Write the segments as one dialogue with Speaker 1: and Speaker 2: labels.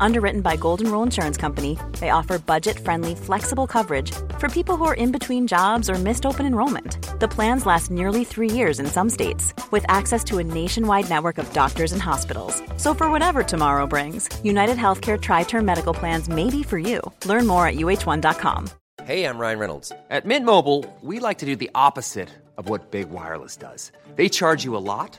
Speaker 1: Underwritten by Golden Rule Insurance Company, they offer budget friendly, flexible coverage for people who are in between jobs or missed open enrollment. The plans last nearly three years in some states, with access to a nationwide network of doctors and hospitals. So, for whatever tomorrow brings, United Healthcare Tri Term Medical Plans may be for you. Learn more at uh1.com.
Speaker 2: Hey, I'm Ryan Reynolds. At Mint Mobile, we like to do the opposite of what Big Wireless does. They charge you a lot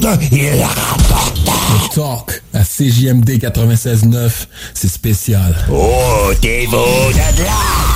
Speaker 3: les autres, ils rapportent.
Speaker 4: Le talk à CJMD 96.9, c'est spécial.
Speaker 3: Oh, t'es beau de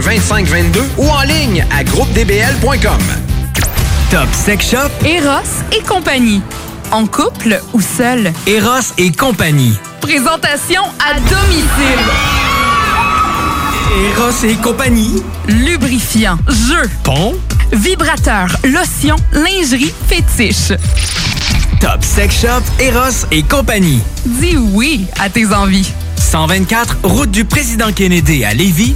Speaker 5: 2522 ou en ligne à groupedbl.com.
Speaker 6: Top Sex Shop,
Speaker 7: Eros et compagnie. En couple ou seul.
Speaker 6: Eros et compagnie.
Speaker 7: Présentation à domicile.
Speaker 6: Eros et compagnie.
Speaker 7: Lubrifiant, jeu,
Speaker 6: pont,
Speaker 7: vibrateur, lotion, lingerie, fétiche.
Speaker 6: Top Sex Shop, Eros et compagnie.
Speaker 7: Dis oui à tes envies.
Speaker 6: 124, route du président Kennedy à Lévis.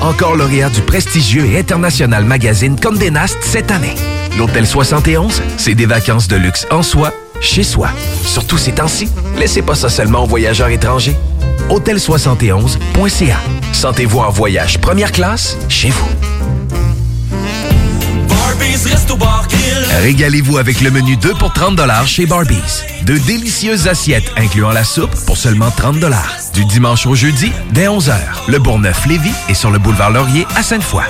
Speaker 8: Encore lauréat du prestigieux et international magazine Condé Nast cette année. L'Hôtel 71, c'est des vacances de luxe en soi, chez soi. Surtout ces temps-ci, laissez pas ça seulement aux voyageurs étrangers. hôtel71.ca. Sentez-vous en voyage première classe chez vous. Régalez-vous avec le menu 2 pour 30 chez Barbies. De délicieuses assiettes incluant la soupe pour seulement 30 Du dimanche au jeudi, dès 11h. Le Bourgneuf-Lévis est sur le boulevard Laurier à Sainte-Foy.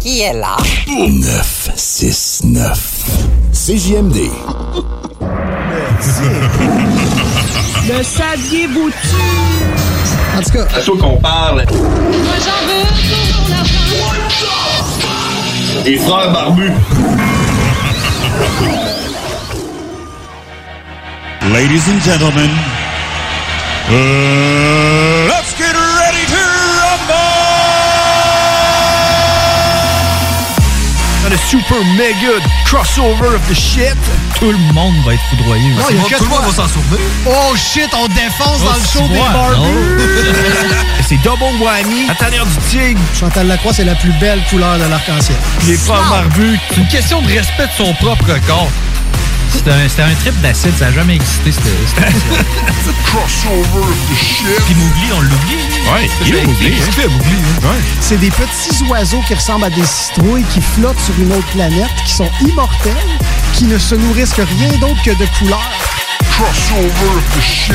Speaker 9: Qui est là?
Speaker 10: 969. CJMD.
Speaker 7: Le saviez-vous-tu?
Speaker 11: En tout cas.
Speaker 12: C'est à toi qu'on parle.
Speaker 7: Moi j'en veux.
Speaker 12: Les frères barbus.
Speaker 13: Ladies and gentlemen, uh, let's get
Speaker 14: super mega crossover of the shit.
Speaker 15: Tout le monde va être foudroyé.
Speaker 14: Non, il quatre
Speaker 15: tout le monde va s'en souvenir.
Speaker 11: Oh shit, on défonce dans le show des barbus!
Speaker 14: C'est double whammy. À tanière du tigre.
Speaker 11: Chantal Lacroix, c'est la plus belle couleur de l'arc-en-ciel.
Speaker 14: Les frères barbus.
Speaker 15: C'est une question de respect de son propre corps. C'était un, c'était un trip d'acide, ça n'a jamais existé, cette cette
Speaker 13: Crossover of the shit.
Speaker 15: Puis Mowgli, on l'oublie.
Speaker 14: Ouais, il est Mowgli, hein.
Speaker 15: Mowgli.
Speaker 11: C'est des petits oiseaux qui ressemblent à des citrouilles qui flottent sur une autre planète, qui sont immortels, qui ne se nourrissent que rien d'autre que de couleurs.
Speaker 13: Crossover of the shit.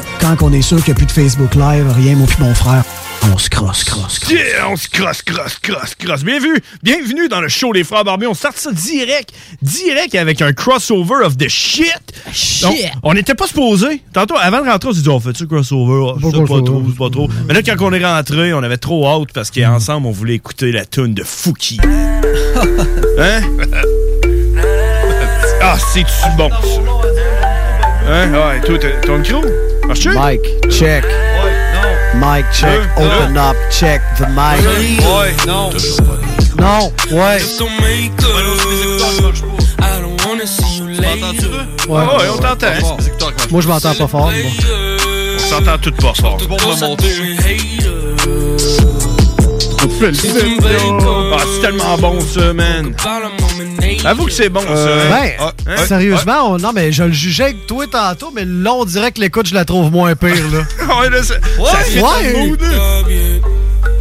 Speaker 11: quand on est sûr qu'il n'y a plus de Facebook Live, rien, moi puis mon frère, on se crosse, crosse, crosse.
Speaker 16: Yeah, on se crosse, crosse, crosse, crosse. Bienvenue, bienvenue dans le show Les Frères Barbus. On start ça direct, direct avec un crossover of the shit.
Speaker 11: Shit.
Speaker 16: Donc, on n'était pas supposé. Tantôt, avant de rentrer, on s'est dit, on fait-tu crossover? Je sais pas
Speaker 11: crossover.
Speaker 16: trop, c'est pas trop. Mais là, quand on est rentré, on avait trop hâte parce qu'ensemble, on voulait écouter la tune de Fouki. hein? ah, c'est-tu bon, ça? Hein? Ouais, toi, ton micro? Marche-tu?
Speaker 11: Mike, check. Mike, check.
Speaker 16: Deux,
Speaker 11: Open up, check the mic.
Speaker 16: Ouais, non.
Speaker 11: Non, ouais.
Speaker 16: Ouais, ouais, on t'entend.
Speaker 11: Moi, je m'entends pas fort. moi.
Speaker 16: On s'entend tout pas fort. Ah, c'est tellement bon, ça, man. Avoue que c'est bon, ça. hein?
Speaker 11: Ben,
Speaker 16: Ah, hein?
Speaker 11: sérieusement, on- non, mais je le jugeais avec toi tantôt, mais là, on dirait que l'écoute, je la trouve moins pire, là.
Speaker 16: Ouais, là, ça, ça fit dans le
Speaker 11: Ouais.
Speaker 16: mood, là.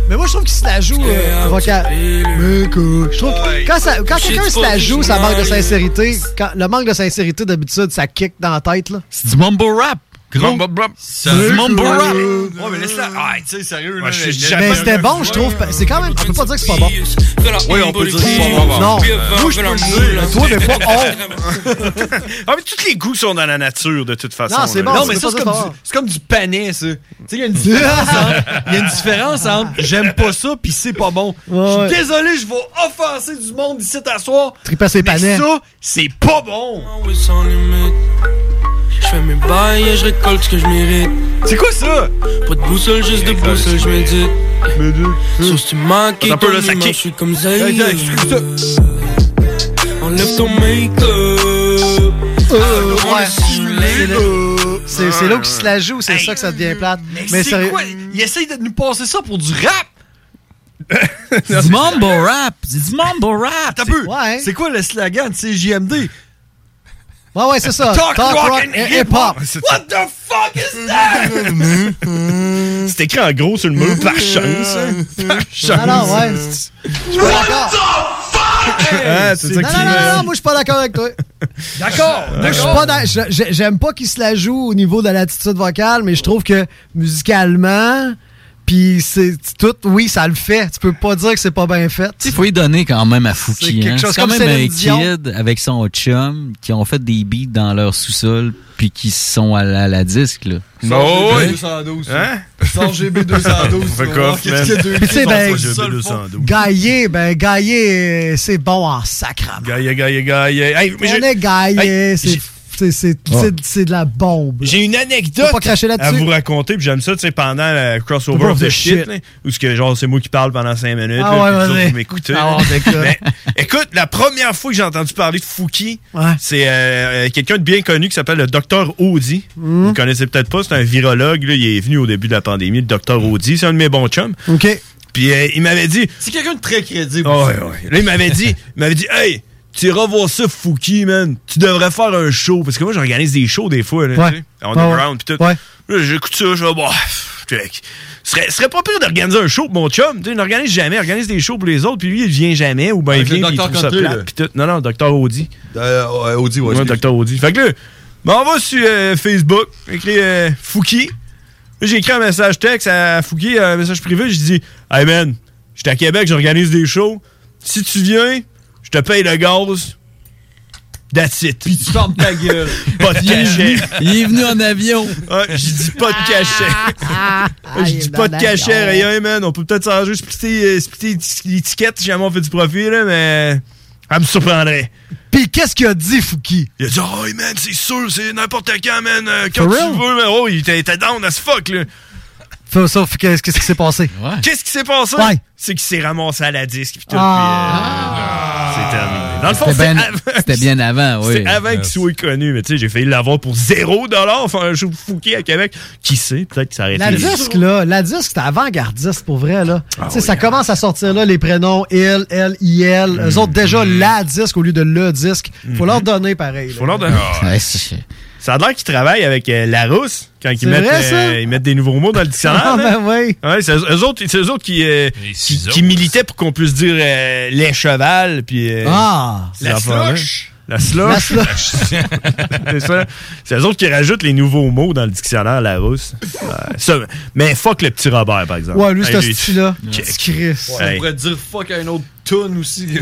Speaker 11: Mais moi, je trouve qu'il se la joue euh, vocal. Mais que- Je trouve que quand, ça- quand quelqu'un se la joue, ça manque de sincérité. Quand, le manque de sincérité, d'habitude, ça kick dans la tête, là.
Speaker 15: C'est du mumble rap. Gros. Rap.
Speaker 16: Ouais, mais laisse-la. Ah, tu sais, sérieux, là. je- je-
Speaker 11: Mais c'était bon, je trouve. C'est quand même. On peut pas dire que c'est pas bon.
Speaker 16: Oui, on peut dire que c'est pas bon.
Speaker 11: Non. Moi, je peux le dire. Toi, mais pas on.
Speaker 16: Ah, mais tous les goûts sont dans la nature, de toute façon.
Speaker 11: Non, c'est bon.
Speaker 15: Non, mais ça, c'est comme, du- c'est comme du panais, ça. Tu sais, il y a une différence entre, il y a une différence entre j'aime pas ça puis c'est pas bon. Je
Speaker 11: Ouais.
Speaker 15: suis désolé, je vais offenser du monde ici t'asseoir.
Speaker 11: Triper ses panais.
Speaker 15: ça, c'est pas bon.
Speaker 17: Je fais mes bails et je récolte ce que je mérite.
Speaker 16: C'est quoi ça?
Speaker 17: Pas de boussole, juste de boussole, je médite. Sauf tu manques et
Speaker 16: peu, ça kick.
Speaker 17: je suis comme
Speaker 16: excuse
Speaker 17: Enlève ton make-up.
Speaker 11: Euh, ouais. C'est le- là où il se la joue, c'est ça que ça devient plate. Mais
Speaker 15: c'est
Speaker 11: sérieux.
Speaker 15: quoi? Il essaye de nous passer ça pour du rap. C'est du mumble rap. C'est du mumble rap. T'as peu.
Speaker 11: Ouais.
Speaker 15: C'est quoi le slogan de CJMD?
Speaker 11: Ouais, ouais, c'est ça.
Speaker 15: Talk, rock and hip-hop.
Speaker 11: hip-hop.
Speaker 15: What the fuck is that?
Speaker 16: C'est écrit en gros sur le mur par chance. hein. Par chance.
Speaker 11: Ah non, ouais. Je suis pas d'accord.
Speaker 16: Ah, c'est ça
Speaker 11: Non, non, non, non, moi, je suis pas d'accord avec toi.
Speaker 15: D'accord.
Speaker 11: Moi, je suis pas je- J'aime pas qu'il se la joue au niveau de l'attitude vocale, mais je trouve que musicalement, Puis c'est tout, oui, ça le fait. Tu peux pas dire que c'est pas bien fait.
Speaker 18: Il faut y donner quand même à Fouki.
Speaker 11: quelque
Speaker 18: hein.
Speaker 11: chose
Speaker 18: C'est quand
Speaker 11: comme
Speaker 18: même un kid avec son chum qui ont fait des beats dans leur sous-sol puis qui sont à la, à la disque. Là.
Speaker 16: Oh, ouais.
Speaker 15: 212.
Speaker 16: Hein?
Speaker 15: Sans GB 212.
Speaker 16: Fuck
Speaker 15: tu
Speaker 11: sais, ben. Gaillé, ben Gaillé, c'est bon en sacrament.
Speaker 16: Gaillé, gaillé, gaillé. Hey,
Speaker 11: On est Gaillé,
Speaker 16: Hey,
Speaker 11: c'est c'est- c'est- c'est- c'est de la bombe.
Speaker 16: J'ai une anecdote
Speaker 11: Faut pas cracher là-dessus.
Speaker 16: à vous raconter, puis j'aime ça, tu sais, pendant le crossover of the shit, où ce que, genre, c'est moi qui parle pendant 5 minutes,
Speaker 11: Ah
Speaker 16: là,
Speaker 11: ouais,
Speaker 16: m'écoutez.
Speaker 11: Ah ouais.
Speaker 16: Mais, écoute, la première fois que j'ai entendu parler de Fouki, c'est euh, quelqu'un de bien connu qui s'appelle le Dr Audi.
Speaker 11: Hmm.
Speaker 16: Vous connaissez peut-être pas, c'est un virologue, là, il est venu au début de la pandémie, le Dr Audi, c'est un de mes bons chums.
Speaker 11: OK.
Speaker 16: Puis euh, il m'avait dit,
Speaker 15: C'est quelqu'un de très crédible.
Speaker 16: ouais, ouais. Là, il m'avait dit, il m'avait dit, hey, tu iras voir ça, Fouki, man. Tu devrais faire un show. Parce que moi, j'organise des shows des fois, là,
Speaker 11: Ouais.
Speaker 16: tu sais, underground, pis tout.
Speaker 11: Ouais.
Speaker 16: Là, j'écoute ça, je vais, bah. Ce serait, ce serait pas pire d'organiser un show pour mon chum. Tu sais, il n'organise jamais, il organise des shows pour les autres, puis lui, il vient jamais, ou ben il
Speaker 15: Avec le
Speaker 16: vient, puis il trouve ça plate, pis tout. Non, non, Dr. Audi.
Speaker 15: Euh, ouais, Audi, ouais.
Speaker 16: Ouais. Dr. Audi. Fait que là, m'en va sur euh, Facebook, écrit euh, Fouki. Là, j'ai écrit un message texte à Fouki, un message privé, j'ai dit Hey man, j'étais à Québec, j'organise des shows. Si tu viens, je te paye le gaz. That's it.
Speaker 15: Puis tu fermes ta gueule.
Speaker 16: Pas de cachet.
Speaker 18: Il est venu en avion.
Speaker 16: Ouais, j'ai dit pas de cachet.
Speaker 11: Ah,
Speaker 16: j'ai dit pas de cachet, rien, man. On peut peut-être s'arranger, splitter, euh, splitter l'étiquette si jamais on fait du profit, là, mais. Elle me surprendrait.
Speaker 11: Puis qu'est-ce qu'il a dit, Fouki?
Speaker 16: Il a dit, oh, hey, man, c'est sûr, c'est n'importe quand, man. euh, quand
Speaker 11: For
Speaker 16: tu
Speaker 11: real?
Speaker 16: veux, man. Oh, il était, down as fuck, là.
Speaker 11: Faut ça, qu'est-ce qui s'est passé?
Speaker 16: Qu'est-ce qui s'est passé?
Speaker 11: Ouais.
Speaker 16: C'est qu'il s'est ramassé à la disque, pis tout,
Speaker 11: Ah.
Speaker 16: euh, c'est terminé. Dans le fond,
Speaker 18: C'était
Speaker 16: c'est
Speaker 18: bien,
Speaker 16: avant-
Speaker 18: c'était bien avant, oui.
Speaker 16: C'était avant qu'il soit connu, mais tu sais, j'ai failli l'avoir pour 0 faire un show de Fouquet à Québec. Qui sait, peut-être que ça aurait
Speaker 11: La disque, là, la disque, c'était avant-gardiste, pour vrai, là.
Speaker 16: Ah
Speaker 11: tu sais, ça commence à sortir, là, les prénoms il, elle, il. Eux autres, déjà, la disque au lieu de le disque. Faut leur donner pareil. là.
Speaker 16: Mm-hmm. Faut leur donner.
Speaker 18: Ouais, c'est-
Speaker 16: Ça a l'air qu'ils travaillent avec euh, Larousse quand ils mettent,
Speaker 11: vrai, ça?
Speaker 16: euh, ils mettent des nouveaux mots dans le dictionnaire.
Speaker 11: Ah, ben oui.
Speaker 16: Ouais, c'est eux autres, c'est eux autres qui, euh, qui, qui militaient pour qu'on puisse dire euh, les chevals, puis... euh,
Speaker 11: Ah.
Speaker 15: La slush.
Speaker 16: La slush.
Speaker 11: La slush.
Speaker 16: c'est ça. C'est eux autres qui rajoutent les nouveaux mots dans le dictionnaire Larousse. Ouais, ça, mais fuck le petit Robert, par exemple.
Speaker 11: Ouais, lui, c'est ce style-là. Chris.
Speaker 15: On pourrait dire fuck à un autre tune aussi. C'est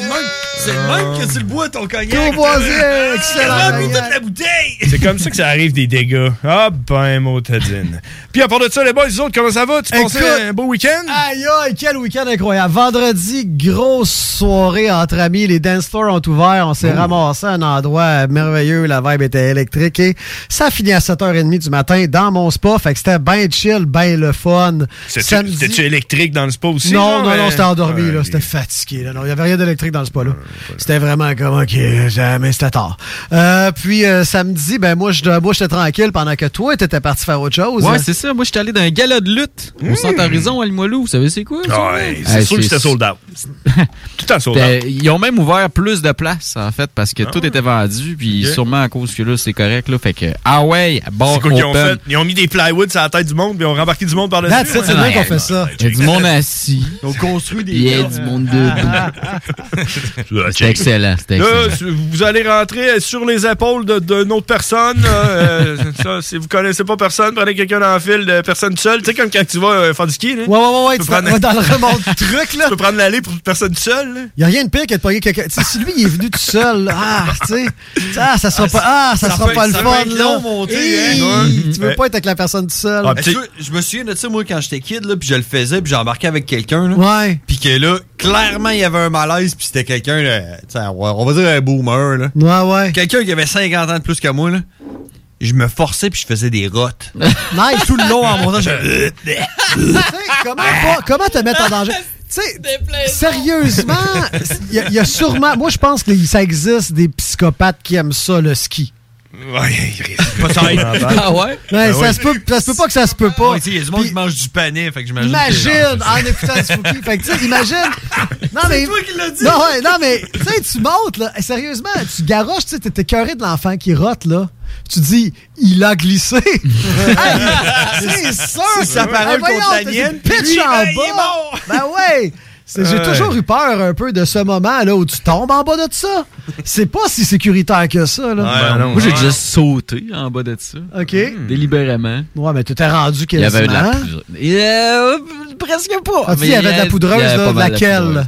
Speaker 15: le même, c'est le même que tu le bois ton cognac.
Speaker 11: Courvoisier, excellent.
Speaker 16: Ah, toute la bouteille! C'est comme ça que ça arrive des dégâts. Ah ben, motadine. Puis à part de ça, les boys, les autres, comment ça va? Tu
Speaker 11: Écoute-
Speaker 16: passais un beau week-end?
Speaker 11: Aïe aïe, quel week-end incroyable. Vendredi, grosse soirée entre amis. Les dance floors ont ouvert. On s'est ramassé à un endroit merveilleux. La vibe était électrique. Et ça a fini à 7h30 du matin dans mon spa. Fait que c'était bien chill, bien le fun.
Speaker 16: C'était-tu électrique dans le spa aussi?
Speaker 11: non,
Speaker 16: genre,
Speaker 11: non, non,
Speaker 16: mais-
Speaker 11: c'était endormi,
Speaker 16: Ouais,
Speaker 11: là.
Speaker 16: ok.
Speaker 11: C'était fatigué, là. Non, il n'y avait rien d'électrique dans le spa, là. C'était vraiment comme, OK, jamais, c'était tard. Euh, puis, euh, samedi, ben, moi, je moi, j'étais tranquille pendant que toi, t'étais parti faire autre chose.
Speaker 18: Ouais, c'est ça. Moi, j'étais allé dans un gala de lutte au Centre Horizon à Limoilou. Vous savez, c'est quoi?
Speaker 16: Hmm. Ouais, c'est
Speaker 18: Hey,
Speaker 16: sûr que c'était sold out. Tout en sold out.
Speaker 18: Ils ont même ouvert plus de places, en fait, parce que tout était vendu, puis sûrement à cause que là, c'est correct, là. Fait que, ah ouais, bon,
Speaker 16: C'est quoi qu'ils ont fait? Ils ont mis des plywood sur la tête du monde, puis ils ont rembarqué du monde par-dessus.
Speaker 11: That's it, c'est le qu'on fait ça.
Speaker 18: Il y a du monde assis.
Speaker 15: Ils ont construit des.
Speaker 18: Il y a du monde debout. C'était excellent,
Speaker 16: Là, vous allez rentrer sur les épaules de- d'une autre personne. là, euh, ça, si vous connaissez pas personne, prenez quelqu'un dans le fil de personne seule. Tu sais, comme quand tu vas euh, faire du ski. Là,
Speaker 11: Ouais, ouais, ouais, ouais.
Speaker 16: Tu
Speaker 11: Tu vas
Speaker 16: prendre-
Speaker 11: dans le remonte truc, là.
Speaker 16: tu peux prendre l'allée pour une personne seule. là.
Speaker 11: Il n'y a rien de pire que de pogner quelqu'un. Tu sais, si lui, il est venu tout seul, là, ah, tu sais, ah, ça sera pas, ah, ça,
Speaker 15: ça
Speaker 11: sera pas le fun, là. Hey,
Speaker 15: hein.
Speaker 11: Tu veux
Speaker 16: Ouais.
Speaker 11: pas être avec la personne tout seul.
Speaker 16: Ah,
Speaker 15: que- je me souviens de ça, moi, quand j'étais kid, là, puis je le faisais, puis j'embarquais avec quelqu'un, là.
Speaker 11: Ouais.
Speaker 15: Puis que là, clairement, il y avait un malaise, puis c'était quelqu'un, sais, on va dire un boomer, là.
Speaker 11: Ouais, ouais.
Speaker 15: Quelqu'un qui avait 50 ans de plus que moi, là. Je me forçais, puis je faisais des rottes.
Speaker 11: Nice.
Speaker 15: Tout le long en montant, je...
Speaker 11: Comment, pas- comment te mettre en danger? Tu sais, sérieusement, il y, y a sûrement. Moi, je pense que ça existe des psychopathes qui aiment ça, le ski.
Speaker 16: Ouais, peut-être.
Speaker 18: Ah ouais?
Speaker 11: Ouais,
Speaker 16: Ah
Speaker 11: ça,
Speaker 16: ouais.
Speaker 11: se peut, ça se peut pas que ça se peut pas.
Speaker 15: Ouais, il y a du monde qui mange du panais, fait que j'imagine. que-
Speaker 11: Imagine en écoutant Fouki. Fait que tu sais, imagine. Non, mais.
Speaker 15: toi qui l'as dit.
Speaker 11: Non, ouais, non, mais tu sais, tu montes, là. Sérieusement, tu garoches, tu sais, t'es écœuré de l'enfant qui rote, là. Tu dis, il a glissé. Hey, c'est sûr.
Speaker 15: C'est sa parole contre la mienne.
Speaker 11: Pitch
Speaker 16: Lui,
Speaker 11: en
Speaker 16: ben, il est
Speaker 11: bas.
Speaker 16: mort.
Speaker 11: Ben ouais. J'ai
Speaker 16: Ouais.
Speaker 11: toujours eu peur un peu de ce moment là où tu tombes en bas de ça. C'est pas si sécuritaire que ça. Là.
Speaker 18: Ben non, Moi, j'ai déjà sauté en bas de ça.
Speaker 11: OK.
Speaker 18: Délibérément.
Speaker 11: Ouais, mais tu t'es rendu
Speaker 18: Il y
Speaker 11: quasiment.
Speaker 18: avait de la euh, presque pas.
Speaker 11: Ah, tu sais,
Speaker 18: Mais
Speaker 11: il y avait de la poudreuse,
Speaker 18: il
Speaker 11: là,
Speaker 18: de
Speaker 11: laquelle?
Speaker 18: poudreuse.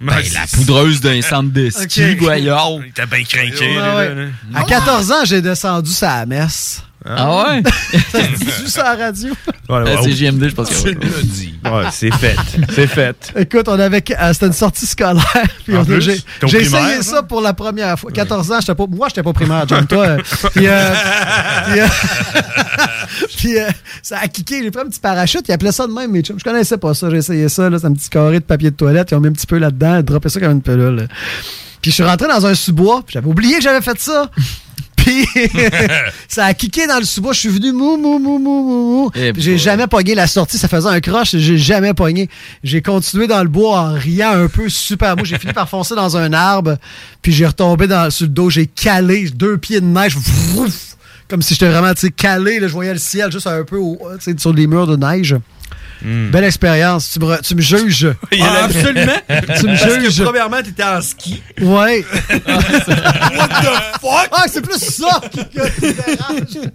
Speaker 18: Ben, la poudreuse d'un centre de ski,
Speaker 11: Ok.
Speaker 18: voyons.
Speaker 16: T'as bien craqué.
Speaker 11: Ouais, ouais. À 14 ans, j'ai descendu sa messe.
Speaker 18: Ah ouais?
Speaker 11: Dis-tu ça à la radio?
Speaker 16: Ouais,
Speaker 18: Euh,
Speaker 16: ouais,
Speaker 18: c'est. JMD, je pense que
Speaker 16: Tu dit. Ouais, c'est fait. C'est fait.
Speaker 11: Écoute, on avait, euh, c'était une sortie scolaire. Puis
Speaker 16: En
Speaker 11: on a-
Speaker 16: plus,
Speaker 11: j'ai essayé
Speaker 16: hein?
Speaker 11: ça pour la première fois. 14 ans, j'étais pas, moi, j'étais pas primaire, John, toi. euh, puis, euh, puis, euh, puis, euh, ça a kické. J'ai pris un petit parachute. Ils appelaient ça de même, chums. Je connaissais pas ça. J'ai essayé ça. là. C'est un petit carré de papier de toilette. Ils ont mis un petit peu là-dedans. Ils droppaient ça comme une pelule. Puis je suis rentré dans un sous-bois. J'avais oublié que j'avais fait ça. Puis ça a kické dans le sous-bois. Je suis venu mou, mou, mou, mou, mou, mou.
Speaker 18: Eh
Speaker 11: J'ai jamais pogné la sortie. Ça faisait un croche. J'ai jamais pogné. J'ai continué dans le bois en riant un peu super mou. J'ai fini par foncer dans un arbre. Puis j'ai retombé dans, sur le dos. J'ai calé deux pieds de neige. Vrouf! comme si j'étais vraiment calé. Là, je voyais le ciel juste un peu au- sur les murs de neige. Belle expérience. Tu me, tu me juges.
Speaker 15: Ah, absolument.
Speaker 11: tu me
Speaker 15: Parce que
Speaker 11: juges.
Speaker 15: premièrement, t'étais en ski.
Speaker 11: Ouais.
Speaker 15: What the fuck?
Speaker 11: Ah, c'est plus ça qui qui dérange.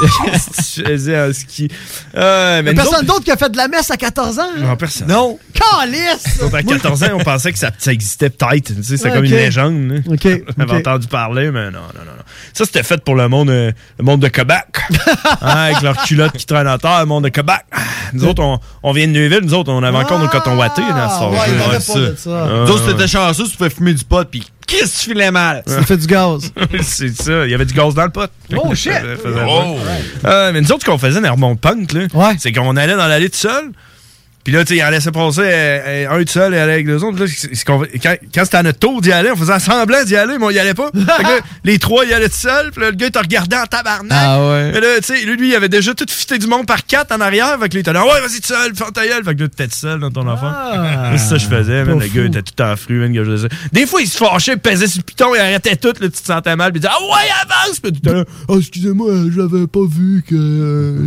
Speaker 16: tu faisais un ski. Euh, mais
Speaker 11: personne d'autre qui a fait de la messe à 14 ans? hein?
Speaker 16: Non, personne.
Speaker 15: Non.
Speaker 11: Calice!
Speaker 16: Autres, à 14 ans, on pensait que ça, ça existait peut-être. Tu sais, c'est
Speaker 11: Ouais,
Speaker 16: comme une légende.
Speaker 11: OK,
Speaker 16: On avait entendu parler, mais non, non, non. non. Ça, c'était fait pour le monde, euh, le monde de Québec. Hein, avec leurs culottes qui traînent en terre, le monde de Québec. Ah, Nous autres, on, on vient de Neuville. Nous autres, on avait encore nos cotons wattés dans ce
Speaker 11: Ah, ouais, ça.
Speaker 15: Nous autres, t'étais chanceux, tu pouvais fumer du pot, pis qu'est-ce que tu filais mal?
Speaker 11: Ça fait du gaz.
Speaker 16: c'est ça. Il y avait du gaz dans le pot.
Speaker 11: Oh, shit!
Speaker 16: Ça faisait
Speaker 15: Oh!
Speaker 16: Euh, mais nous autres, ce qu'on faisait dans Hermont Punk, là, c'est qu'on allait dans l'allée tout seul. Puis là, tu sais, il en laissait passer euh, euh, un tout seul et aller avec deux autres. Là, quand quand c'était à notre tour d'y aller, on faisait semblant d'y aller, mais on y allait pas. Fait que là, les trois y allaient tout seuls. Puis là, le gars, il te regardait en tabarnak.
Speaker 18: Ah ouais.
Speaker 16: Mais là, tu sais, lui, lui, il avait déjà tout fité du monde par quatre en arrière. Fait que là, il était là, ouais, vas-y tout seul, ferme ta gueule. Fait que là, t'étais tout seul dans ton enfant.
Speaker 11: Ah.
Speaker 16: c'est ça que je faisais, man. Le gars était tout en fru, man, que je. Des fois, il se fâchait, il pesait sur le piton, il arrêtait tout, là, tu te sentais mal, puis il disait, ah ouais, avance! Puis tu là, oh, excusez-moi, j'avais pas vu que.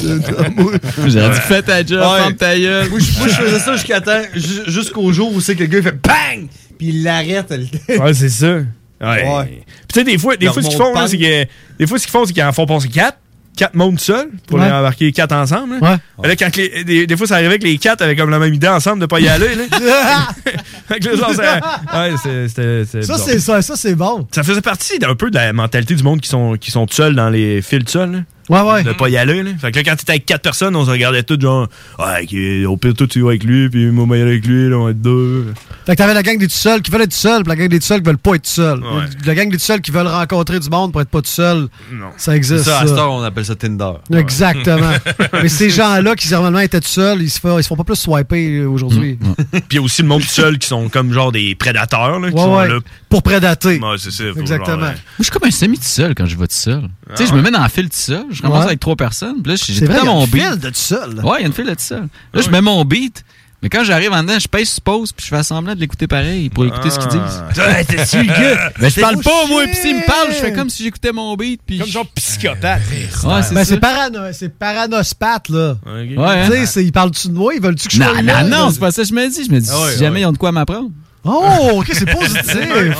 Speaker 18: J'aurais dit, fais ta job,
Speaker 15: Ouais.
Speaker 18: ferme ta gueule.
Speaker 15: Moi, je moi, je faisais ça jusqu'à temps, ju- jusqu'au jour où c'est que le gars, il fait BANG! Puis il l'arrête.
Speaker 16: Ouais, c'est ça. Ouais.
Speaker 15: Ouais.
Speaker 16: Puis tu sais, des fois, des
Speaker 15: Leur
Speaker 16: fois ce qu'ils font, c'est que. Des fois, ce qu'ils font, c'est qu'ils en font passer quatre. Quatre mondes seuls pour
Speaker 11: Ouais.
Speaker 16: les embarquer quatre ensemble. là.
Speaker 11: Ouais.
Speaker 16: Là, quand les- des, des fois, ça arrivait que les quatre avaient comme la même idée ensemble de pas y aller. Là. Fait que là, genre, ça- ouais, c'est- c'était-
Speaker 11: Ça, c'est ça, ça c'est bon.
Speaker 16: Ça faisait partie d'un peu de la mentalité du monde qui sont, qui sont seuls dans les fils seuls.
Speaker 11: Ouais, ouais.
Speaker 16: De pas y aller. Là. Fait que là, quand t'étais avec quatre personnes, on se regardait tous genre, ouais, ok, au pire, toi, tu vas avec lui, puis moi, moi, y aller avec lui, là, on va être deux.
Speaker 11: Fait que t'avais la gang des tout seuls qui veulent être tout seuls, puis la gang des tout seuls qui veulent pas être tout seuls.
Speaker 16: Ouais.
Speaker 11: La gang des tout seuls qui veulent rencontrer du monde pour être pas tout seuls.
Speaker 16: Non.
Speaker 11: Ça existe.
Speaker 15: Ça, à cette heure, on appelle ça Tinder.
Speaker 11: Exactement. Mais ces gens-là qui normalement étaient tout seuls, ils se font, ils se font pas plus swiper euh, aujourd'hui.
Speaker 16: Puis il y a aussi le monde tout seul qui sont comme genre des prédateurs, là, qui
Speaker 11: Ouais,
Speaker 16: sont
Speaker 11: ouais.
Speaker 16: là.
Speaker 11: Pour prédater.
Speaker 16: Ouais, c'est ça.
Speaker 11: Exactement.
Speaker 16: genre,
Speaker 18: Moi, je suis comme un semi tout seul quand je vais tout seul. tu sais, je me mets dans la file tout seul. Je commence
Speaker 11: Ouais.
Speaker 18: avec trois personnes. Puis là, j'ai tout
Speaker 11: vrai,
Speaker 18: le
Speaker 11: il y a
Speaker 18: mon
Speaker 11: une
Speaker 18: beat.
Speaker 11: file de tout seul.
Speaker 18: Ouais, il y a une file de tout seul. Là, je mets mon beat. Mais quand j'arrive en dedans, je pèse sur pause puis je fais semblant de l'écouter pareil pour écouter ce qu'ils disent.
Speaker 16: Ah. Ouais, t'es-tu le gars?
Speaker 18: Mais je parle pas, moi,
Speaker 11: shit!
Speaker 18: pis s'ils me parlent, je fais comme si j'écoutais mon beat. Puis
Speaker 16: Comme genre psychopathe.
Speaker 18: Ouais, c'est
Speaker 11: Ben,
Speaker 18: ça.
Speaker 11: c'est parano, c'est paranospate, là.
Speaker 18: Ouais, hein?
Speaker 11: Tu sais, ils parlent-tu de moi? Ils veulent-tu que je
Speaker 18: Non, non, non, c'est pas ça que je me dis. Je me dis,
Speaker 15: Ah ouais,
Speaker 18: si jamais
Speaker 15: ouais.
Speaker 18: ils ont de quoi m'apprendre.
Speaker 11: Oh, ok, c'est positif.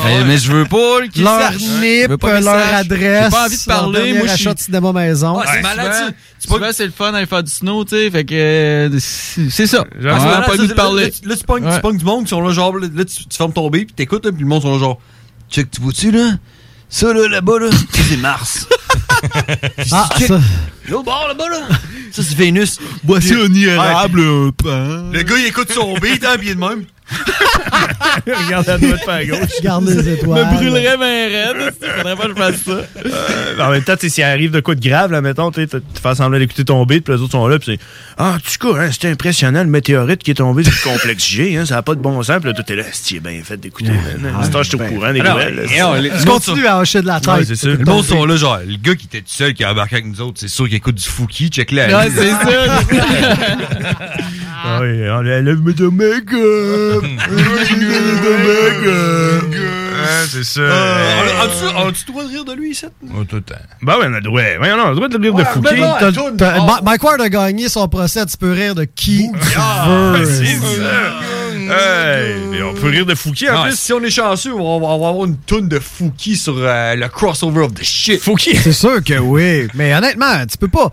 Speaker 18: Mais, mais je veux pas qu'ils
Speaker 11: leur
Speaker 18: sachent. Je
Speaker 11: NIP,
Speaker 18: pas qu'ils
Speaker 11: leur
Speaker 18: sachent.
Speaker 11: adresse.
Speaker 18: J'ai pas envie de
Speaker 11: leur
Speaker 18: parler.
Speaker 11: dernier
Speaker 18: Moi, je suis.
Speaker 11: achat de cinéma maison.
Speaker 15: Ouais, c'est
Speaker 18: Ouais,
Speaker 15: malade, ça.
Speaker 18: Souvent, c'est le fun d'aller faire du snow, tu sais. Fait que. euh, c'est c'est ça. On
Speaker 15: Ah, malade,
Speaker 18: pas le
Speaker 15: ça,
Speaker 18: goût de
Speaker 15: là,
Speaker 18: parler.
Speaker 15: Là, tu- là, tu pognes
Speaker 18: Ouais.
Speaker 15: tu pognes du monde qui sont là, genre, là, là, tu, tu fermes ton B, puis t'écoutes, là, puis le monde sont là, genre, check, tu vois-tu, là? Ça, là, là-bas, là, c'est Mars.
Speaker 11: Ah,
Speaker 15: check.
Speaker 11: ça.
Speaker 15: L'autre bord, là-bas, là, ça, c'est Vénus.
Speaker 18: Voici un irable,
Speaker 15: Ouais,
Speaker 18: un pain.
Speaker 15: Le gars, il écoute son beat, hein, puis il est de même.
Speaker 16: Regarde la droite à gauche.
Speaker 11: Garde les
Speaker 18: Je
Speaker 11: étoiles.
Speaker 18: me brûlerais bien raide. Faudrait pas que je fasse ça.
Speaker 16: Euh, en même temps, tu sais, s'il arrive de quoi de grave, là, mettons, tu fais semblant d'écouter ton beat, puis les autres sont là, puis c'est Ah, en tout cas, hein, c'était impressionnant le météorite qui est tombé sur le complexe G, hein, ça n'a pas de bon sens, puis là, tout est là, c'est bien fait d'écouter. C'est je suis au courant des nouvelles.
Speaker 15: les-
Speaker 11: Tu continues à hocher de la
Speaker 16: Ouais,
Speaker 11: tête.
Speaker 16: c'est ça.
Speaker 15: Le monde sont là, genre, le gars qui était tout seul, qui a embarqué avec nous autres, c'est sûr qu'il écoute du Fouki, check là.
Speaker 18: Ouais, c'est ça.
Speaker 16: Ah oui, on enlève de make-up. de make-up. c'est ça.
Speaker 15: Euh,
Speaker 16: Hey.
Speaker 15: As-tu as-tu le droit de rire de lui, ici?
Speaker 16: Oh, tout le temps. Ben oui, on a le droit. Ouais, on a le droit de rire de
Speaker 15: Ouais,
Speaker 16: Fouki.
Speaker 15: non,
Speaker 11: T'as-
Speaker 15: tourne.
Speaker 11: t'as-. Ma- Mike Ward a gagné son procès, tu peux rire de qui tu
Speaker 16: Ah,
Speaker 11: veux.
Speaker 16: c'est ça. Hey, on peut rire de Fouki en
Speaker 15: Ah,
Speaker 16: plus.
Speaker 15: si on est chanceux, on va, avoir une toune de Fouki sur euh, le crossover of the shit.
Speaker 16: Fouki.
Speaker 11: C'est sûr que oui. Mais honnêtement, tu peux pas.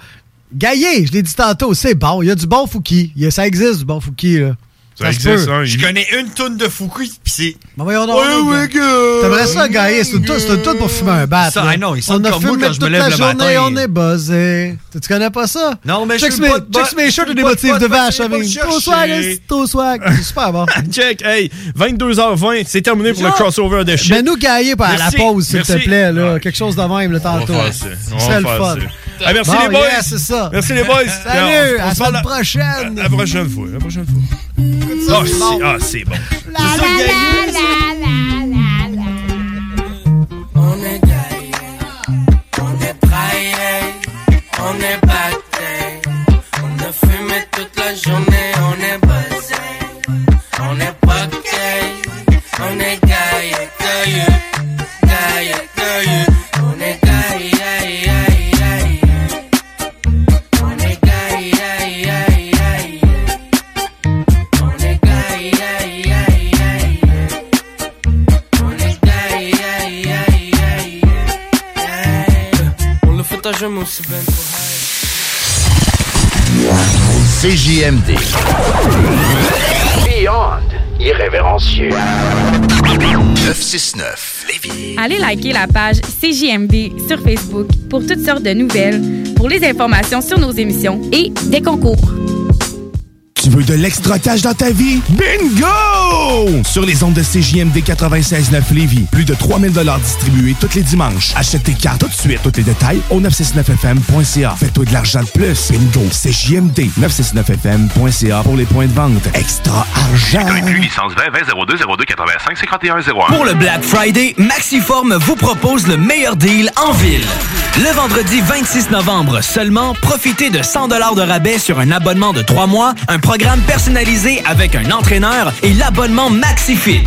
Speaker 11: Gaillé, je l'ai dit tantôt, c'est bon. Il y a du bon Fouki. Il y a- Ça existe du bon Fouki, là.
Speaker 16: Ça
Speaker 11: se
Speaker 16: existe, hein.
Speaker 15: Je connais une toune de Fouki, pis c'est.
Speaker 11: Ben voyons donc.
Speaker 15: Ouais,
Speaker 11: gars.
Speaker 15: gars.
Speaker 11: T'aimerais ça, Gaillé? C'est une toune- c'est une toune pour fumer un bat.
Speaker 15: Ça. I know, il
Speaker 11: on a
Speaker 15: comme moi
Speaker 11: fumé
Speaker 15: quand je me
Speaker 11: toute
Speaker 15: lève
Speaker 11: la
Speaker 15: le
Speaker 11: journée,
Speaker 15: matin.
Speaker 11: on est buzzé. Tu tu connais pas ça?
Speaker 15: Non, mais je
Speaker 11: mes-
Speaker 15: pas de
Speaker 11: check mes shirts et des motifs de vache,
Speaker 15: c'est
Speaker 11: avec. Ton swag, c'est ton swag. C'est super bon.
Speaker 16: Check, hey, 22h20, c'est terminé pour le crossover de shit.
Speaker 11: Mais nous gailler par la pause, s'il te plaît, là. Quelque chose de même,
Speaker 16: va
Speaker 11: tantôt.
Speaker 16: faire ça.
Speaker 11: Ce
Speaker 16: On
Speaker 11: serait
Speaker 16: va
Speaker 11: le fun.
Speaker 16: Ah, merci
Speaker 11: Bon,
Speaker 16: les boys.
Speaker 11: c'est ça.
Speaker 16: Merci les boys.
Speaker 11: Salut,
Speaker 16: On- on
Speaker 11: à
Speaker 16: se
Speaker 11: la
Speaker 16: parle
Speaker 11: semaine
Speaker 16: la-
Speaker 11: prochaine.
Speaker 16: La prochaine fois. La prochaine fois. Ah, c'est ah, c'est bon.
Speaker 17: On est gaillé, on est braillé, on est batté, on a fumé toute la journée,
Speaker 3: CJMD.
Speaker 8: Beyond irrévérencieux.
Speaker 3: 969 Lévis.
Speaker 19: Allez liker la page CJMD sur Facebook pour toutes sortes de nouvelles, pour les informations sur nos émissions et des concours.
Speaker 3: Tu veux de l'extra cash dans ta vie? Bingo! Sur les ondes de CJMD 96.9 Lévis, plus de 3000 distribués tous les dimanches. Achète tes cartes tout de suite. Tous les détails au 969FM.ca. Fais-toi de l'argent de plus. Bingo! CJMD 969FM.ca pour les points de vente. Extra argent!
Speaker 8: licence 20 20 02 02 85 51 01.
Speaker 6: Pour le Black Friday, Maxiform vous propose le meilleur deal en ville. Le vendredi 26 novembre seulement, profitez de 100 de rabais sur un abonnement de 3 mois, un programme personnalisé avec un entraîneur et l'abonnement MaxiFit.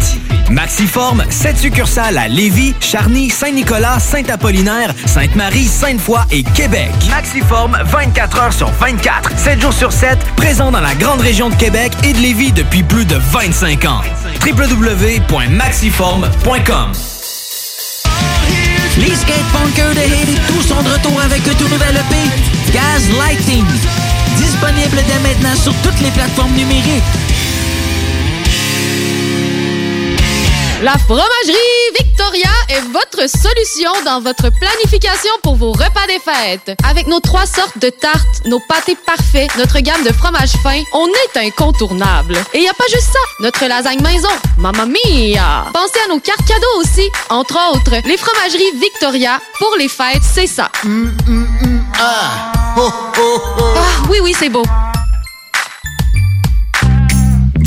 Speaker 6: Maxiform, 7 succursales à Lévis, Charny, Saint-Nicolas, Saint-Apollinaire, Sainte-Marie, Sainte-Foy et Québec. Maxiform, 24 heures sur 24, 7 jours sur 7, présent dans la grande région de Québec et de Lévis depuis plus de 25 ans. www.maxiform.com
Speaker 20: Les skatepunkers de Haiti tous sont de retour avec un tout nouvel EP, Gaz Lighting. Disponible dès maintenant sur toutes les plateformes numériques.
Speaker 21: La fromagerie Victoria est votre solution dans votre planification pour vos repas des fêtes. Avec nos trois sortes de tartes, nos pâtés parfaits, notre gamme de fromages fins, on est incontournable. Et y a pas juste ça, notre lasagne maison, mamma mia! Pensez à nos cartes cadeaux aussi. Entre autres, les fromageries Victoria, pour les fêtes, c'est ça.
Speaker 3: Ah!
Speaker 21: Ah, oui, oui, c'est beau.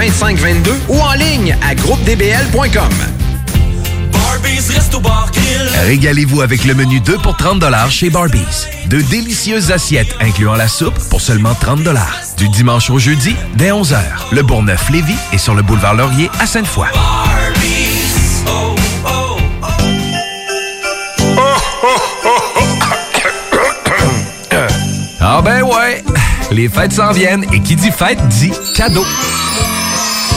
Speaker 5: 2522 ou en ligne à groupedbl.com.
Speaker 8: Régalez-vous avec le menu 2 pour 30 chez Barbies. De délicieuses assiettes incluant la soupe pour seulement 30 Du dimanche au jeudi, dès 11h. Le Bourgneuf-Lévis est sur le boulevard Laurier à Sainte-Foy. Ah ben ouais, les fêtes s'en viennent et qui dit fête dit cadeau.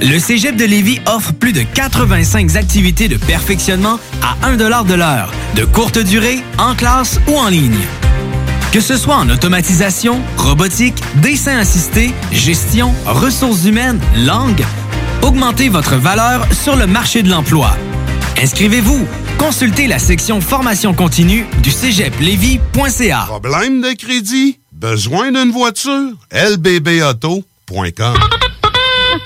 Speaker 6: Le Cégep de Lévis offre plus de 85 activités de perfectionnement à 1 de l'heure, de courte durée, en classe ou en ligne. Que ce soit en automatisation, robotique, dessin assisté, gestion, ressources humaines, langue, augmentez votre valeur sur le marché de l'emploi. Inscrivez-vous. Consultez la section formation continue du cégeplevy.ca.
Speaker 13: Problème de crédit? Besoin d'une voiture? lbbauto.com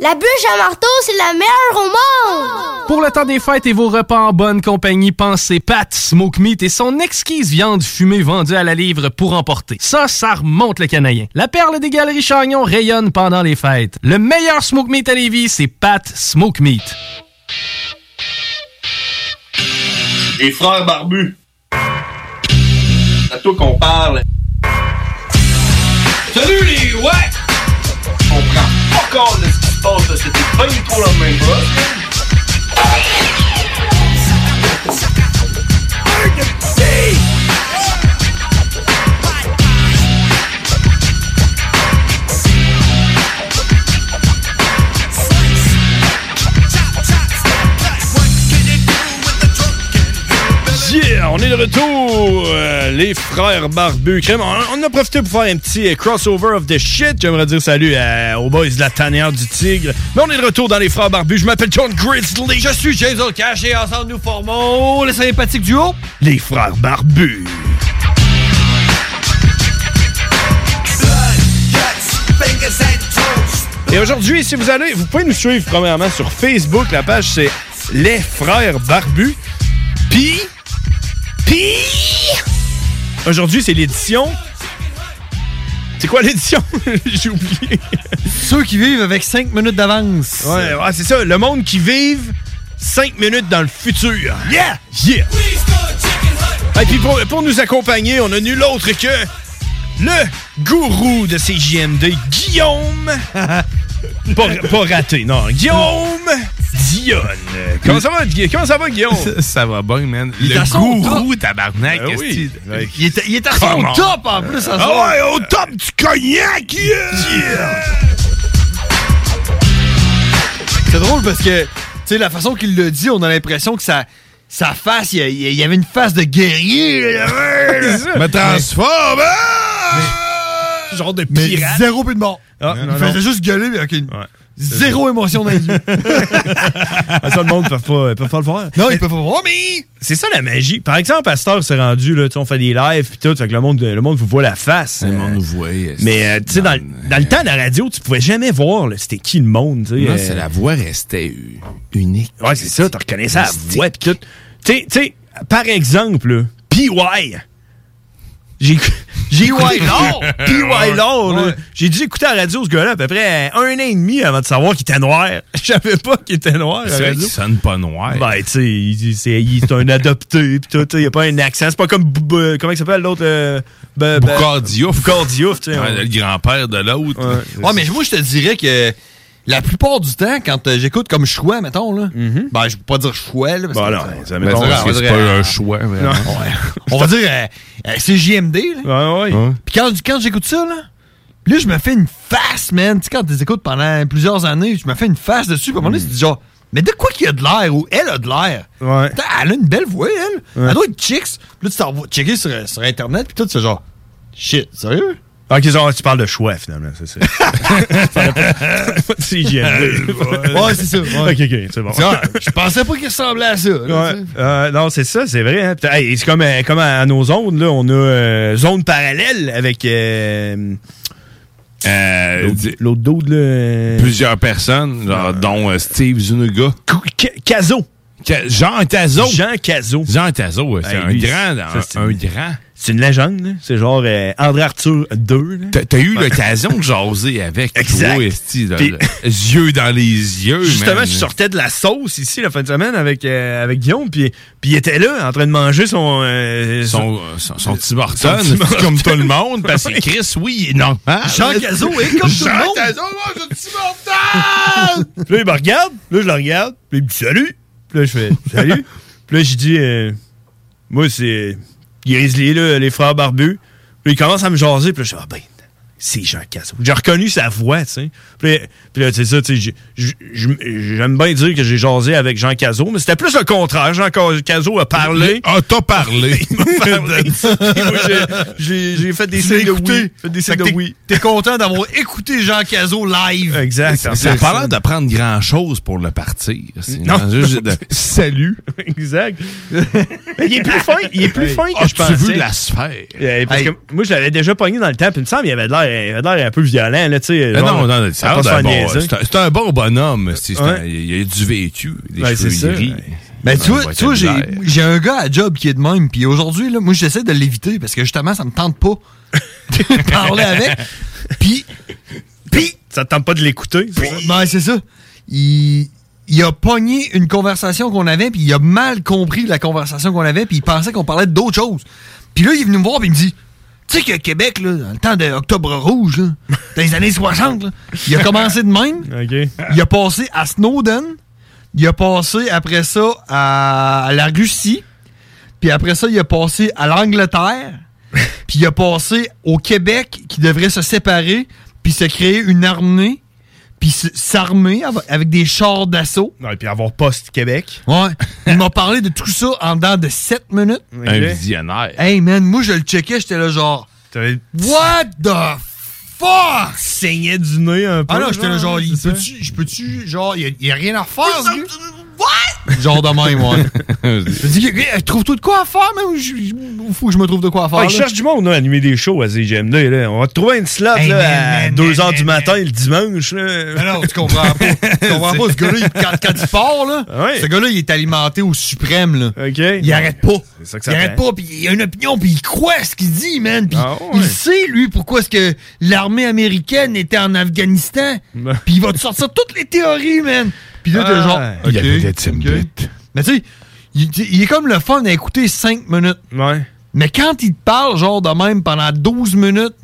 Speaker 22: La bûche à marteau, c'est la meilleure au monde.
Speaker 23: Pour le temps des fêtes et vos repas en bonne compagnie, pensez Pat Smoke Meat et son exquise viande fumée vendue à la livre pour emporter. Ça, ça remonte le canadien. La perle des galeries Chagnon rayonne pendant les fêtes. Le meilleur Smoke Meat à Lévis, c'est Pat Smoke Meat.
Speaker 24: Les frères barbus. C'est à toi qu'on parle. Salut les ouais! Compte de se passe c'était pas du tout la même chose.
Speaker 16: Les frères barbus. On, on a profité pour faire un petit euh, crossover of the shit. J'aimerais dire salut à- aux boys de la tanière du tigre. Mais on est de retour dans les frères barbus. Je m'appelle John Grizzly.
Speaker 15: Je suis Jason Cash et ensemble nous formons le sympathique duo.
Speaker 16: Les frères barbus. Et aujourd'hui, si vous allez, vous pouvez nous suivre premièrement sur Facebook. La page, c'est Les Frères Barbus. Puis, puis, aujourd'hui, c'est l'édition. C'est quoi l'édition? J'ai oublié.
Speaker 15: Ceux qui vivent avec 5 minutes d'avance.
Speaker 16: Ouais, ouais, c'est ça. Le monde qui vive 5 minutes dans le futur. Yeah! Yeah! Et puis pour, pour nous accompagner, on a nul autre que le gourou de ces JMD, Guillaume. pas, pas raté, non. Guillaume Dionne. Comment ça va, Comment ça va, Guillaume?
Speaker 25: Ça va bien, man.
Speaker 16: Il
Speaker 25: Le gourou, tabarnak.
Speaker 16: Ben oui. Ouais.
Speaker 15: Il est, il est à son top en plus.
Speaker 25: Ah ouais, au top du cognac, yeah!
Speaker 15: C'est drôle parce que, tu sais, la façon qu'il le dit, on a l'impression que sa, sa face, il y, avait une face de guerrier.
Speaker 25: Me transforme!
Speaker 16: Genre de
Speaker 15: Mais
Speaker 16: pirate.
Speaker 15: zéro plus de mort.
Speaker 16: Ah,
Speaker 15: il
Speaker 16: non,
Speaker 15: faisait
Speaker 16: non.
Speaker 15: juste gueuler mais avec une zéro émotion dans les yeux.
Speaker 16: Ah, ça, le monde ne peut pas, peut pas le voir.
Speaker 15: Non, ils peuvent pas voir, mais...
Speaker 16: C'est ça la magie. Par exemple, à cette heure, c'est rendu, là, on fait des lives puis tout, fait que le monde, le monde vous voit la face.
Speaker 25: Le monde nous voit.
Speaker 16: Mais euh, tu sais, dans, dans le temps de la radio, tu pouvais jamais voir là, c'était qui le monde. tu sais,
Speaker 25: Non,
Speaker 16: euh,
Speaker 25: c'est la voix restait unique.
Speaker 16: Ouais, c'est ça, tu reconnaissais la voix pis tout. Tu sais, tu sais, par exemple, là, PY. J'ai j'ai écouté
Speaker 15: Law.
Speaker 16: PY Law.
Speaker 15: Ouais.
Speaker 16: J'ai dû écouter à la radio ce gars-là à peu près un an et demi avant de savoir qu'il était noir. Je savais pas qu'il était noir à
Speaker 25: C'est vrai qu'il sonne pas noir.
Speaker 16: Ben, tu sais, il- c'est il- c'est un adopté, pis tout, tu sais, il a pas un accent. C'est pas comme, B- B- comment il s'appelle l'autre? Euh, B- B-
Speaker 25: Boucard Diouf.
Speaker 16: Boucard Diouf, tu sais.
Speaker 25: Ouais, le grand-père de l'autre.
Speaker 15: Ouais, mais moi, je te dirais que la plupart du temps, quand euh, j'écoute comme choix, mettons, là, ben, je peux pas dire choix, là, parce
Speaker 16: Bon,
Speaker 15: que,
Speaker 16: non,
Speaker 15: euh,
Speaker 16: ça
Speaker 25: c'est parce que pas
Speaker 16: euh,
Speaker 25: un choix,
Speaker 15: on va dire, euh, euh, c'est JMD, là.
Speaker 16: Ouais, ouais.
Speaker 15: Puis quand, quand j'écoute ça, là, là, je me fais une face, man. Tu sais, quand tu les écoutes pendant plusieurs années, je me fais une face dessus. Puis à un moment donné, tu te dis genre, mais de quoi qu'il y a de l'air ou elle a de l'air?
Speaker 16: Ouais.
Speaker 15: Putain, Elle a une belle voix, elle. Elle doit être chicks. Puis là, tu t'en vas checker sur, sur Internet, puis tout, c'est genre, shit, sérieux?
Speaker 16: Ok, genre, tu parles de choix, finalement, c'est ça. c'est JMD.
Speaker 15: Ouais, c'est ça. ouais.
Speaker 16: Ok, ok, c'est bon.
Speaker 15: Vois, Je pensais pas qu'il ressemblait à ça. là,
Speaker 16: Ouais. Euh, non, c'est ça, c'est vrai. hein. Hey, c'est comme, euh, comme à, à nos zones, là, on a euh, zone parallèle avec euh,
Speaker 25: Euh,
Speaker 16: l'autre- dude, là. euh,
Speaker 25: plusieurs personnes, genre, dont euh, Steve Zunuga.
Speaker 16: K- Caso.
Speaker 25: Ca- Jean Cazot.
Speaker 16: Jean Cazot.
Speaker 25: Jean Cazot, ouais, c'est
Speaker 16: Hey,
Speaker 25: un
Speaker 16: lui,
Speaker 25: grand,
Speaker 16: ça,
Speaker 25: un,
Speaker 16: c'est
Speaker 25: un
Speaker 16: une-
Speaker 25: grand.
Speaker 16: C'est une légende. C'est genre euh, André Arthur 2.
Speaker 25: T'as eu l'occasion de jaser avec
Speaker 16: Exact.
Speaker 25: toi, esti, là, yeux dans les yeux,
Speaker 16: Justement,
Speaker 25: man.
Speaker 16: je sortais de la sauce ici la fin de semaine avec, euh, avec Guillaume, puis, puis il était là en train de manger son. euh,
Speaker 25: Son, son, son petit Morton, comme tout le monde, parce que Chris, oui, normal.
Speaker 16: Jean Cazot est comme tout le
Speaker 25: Jean
Speaker 16: monde.
Speaker 25: Cazot, mange un petit Morton!
Speaker 16: Puis là, il me regarde, là, je le regarde, puis il me dit salut. Puis là, je fais salut. puis là, je dis, euh, moi, c'est Grizzly, là, les frères barbus. Puis il commence à me jaser, puis là, je dis, ah ben, c'est Jean Cazot. J'ai reconnu sa voix, tu sais. Puis, là- puis là, c'est ça, tu sais, j'ai- j'ai- j'ai- j'aime bien dire que j'ai jasé avec Jean Cazot, mais c'était plus le contraire. Jean Ca- Cazot a parlé.
Speaker 25: Ah, t'as parlé.
Speaker 16: il m'a parlé. Puis moi, j'ai- fait des
Speaker 15: Tu
Speaker 16: signes de oui. Fait des
Speaker 15: que
Speaker 16: de
Speaker 15: t'es-
Speaker 16: oui.
Speaker 15: T'es content d'avoir écouté Jean Cazot live.
Speaker 16: Exact.
Speaker 25: Ça n'a pas l'air de prendre grand-chose pour le partir.
Speaker 16: Non.
Speaker 25: juste de- Salut.
Speaker 16: exact. il est plus fin, il est plus
Speaker 25: Hey.
Speaker 16: fin que
Speaker 25: Ah,
Speaker 16: je
Speaker 25: tu
Speaker 16: pensais.
Speaker 25: veux la sphère.
Speaker 16: Parce
Speaker 25: Hey.
Speaker 16: que moi, je l'avais déjà pogné dans le temps, puis il me semble qu'il avait de l'air il l'air un peu violent, là, tu sais.
Speaker 25: Mais
Speaker 16: genre,
Speaker 25: non, non,
Speaker 16: ça
Speaker 25: c'est un, bon, c'est un- bonhomme.
Speaker 16: Ouais.
Speaker 25: il y a du vécu, des
Speaker 16: Ouais,
Speaker 25: cheveux
Speaker 16: c'est ça.
Speaker 25: gris.
Speaker 15: Ben, tu vois, tu vois, j'ai, un gars à job qui est de même, puis aujourd'hui, là, moi, j'essaie de l'éviter parce que justement, ça me tente pas de parler avec. Puis, puis,
Speaker 16: ça te tente pas de l'écouter, c'est ça?
Speaker 15: Ben, c'est ça. Il, il a pogné une conversation qu'on avait, puis il a mal compris la conversation qu'on avait, puis il pensait qu'on parlait d'autre chose. Puis là, il est venu me voir, puis il me dit Tu sais que Québec, là, dans le temps d'Octobre Rouge, là, dans les années 60, là, il a commencé de même. Il a passé à Snowden. Il a passé après ça à, à la Russie. Puis après ça, il a passé à l'Angleterre. puis il a passé au Québec qui devrait se séparer puis se créer une armée puis s'armer av- avec des chars d'assaut.
Speaker 16: Ouais, puis avoir Post-Québec.
Speaker 15: Ouais. Il m'a parlé de tout ça en dedans de 7 minutes.
Speaker 25: Un visionnaire.
Speaker 15: Hey man, moi je le checkais, j'étais là genre What the fuck?
Speaker 16: Saignait du nez un peu.
Speaker 15: Ah non, j'étais là genre, je peux-tu, genre, il y y, a rien à refaire, gars? Genre de même, ouais. je me dis, Hey, trouve-toi de quoi à faire, même. Il faut que je me trouve de quoi à faire.
Speaker 16: Il
Speaker 15: là?
Speaker 16: cherche du monde, là, à animer des shows à CGMD. Là. On va te trouver une slot
Speaker 15: Hey,
Speaker 16: là,
Speaker 15: man,
Speaker 16: à
Speaker 15: man,
Speaker 16: 2h du matin le dimanche. Là.
Speaker 15: Mais non, tu comprends pas. Tu comprends pas, ce gars-là, il- quand, quand il part, là,
Speaker 16: Ouais.
Speaker 15: ce gars-là, il est alimenté au suprême, là. Il arrête pas.
Speaker 16: C'est ça que ça
Speaker 15: Il arrête pas, puis il a une opinion, puis il croit à ce qu'il dit, man. Puis
Speaker 16: Ah ouais.
Speaker 15: il sait, lui, pourquoi est-ce que l'armée américaine était en Afghanistan. Puis il va te sortir toutes les théories, man. Puis là, t'es
Speaker 16: Ah.
Speaker 15: genre...
Speaker 25: Il y avait des Timbits.
Speaker 15: ok. Mais tu sais, il, il est comme le fun à écouter 5 minutes.
Speaker 16: Ouais.
Speaker 15: Mais quand il te parle, genre de même, pendant 12 minutes,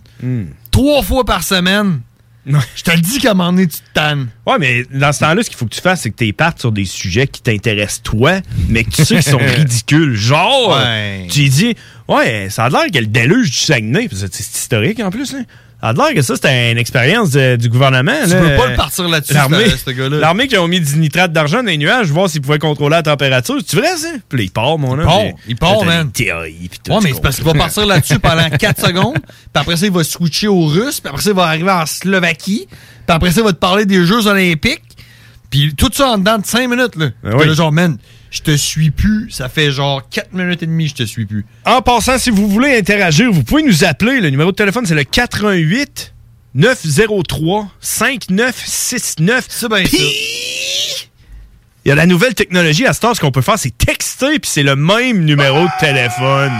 Speaker 15: trois fois par semaine, je te le dis qu'à un moment donné, tu te tannes.
Speaker 16: Ouais, mais dans ce temps-là, ce qu'il faut que tu fasses, c'est que tu partes sur des sujets qui t'intéressent toi, mais que tu sais qu'ils sont ridicules. Genre,
Speaker 15: Ouais.
Speaker 16: tu dis, ouais, ça a l'air que le déluge du Saguenay, c'est historique en plus, là. Ça a l'air que ça, c'était une expérience de- du gouvernement.
Speaker 15: Tu
Speaker 16: là.
Speaker 15: peux pas le partir là-dessus,
Speaker 16: L'armée,
Speaker 15: ce- gars-là.
Speaker 16: l'armée qui ont mis du nitrate d'argent dans les nuages, voir s'ils pouvaient contrôler la température. C'est vrai, ça? Puis là, il part, mon homme.
Speaker 15: part, il part,
Speaker 16: là, t'as
Speaker 15: man.
Speaker 16: puis tout,
Speaker 15: Ouais,
Speaker 16: tu
Speaker 15: mais c'est parce qu'il va partir là-dessus pendant 4 secondes, puis après ça, il va switcher au russe, puis après ça, il va arriver en Slovaquie, puis après ça, il va te parler des Jeux olympiques, puis tout ça en dedans de 5 minutes, là.
Speaker 16: Ben oui.
Speaker 15: là, genre, man, je te suis plus, ça fait genre 4 minutes et demie, je te suis plus.
Speaker 16: En passant, si vous voulez interagir, vous pouvez nous appeler. Le numéro de téléphone, c'est le 88 903 5969.
Speaker 15: C'est bien
Speaker 16: ça. Il y a la nouvelle technologie à ce temps, ce qu'on peut faire, c'est texter, puis c'est le même numéro de téléphone.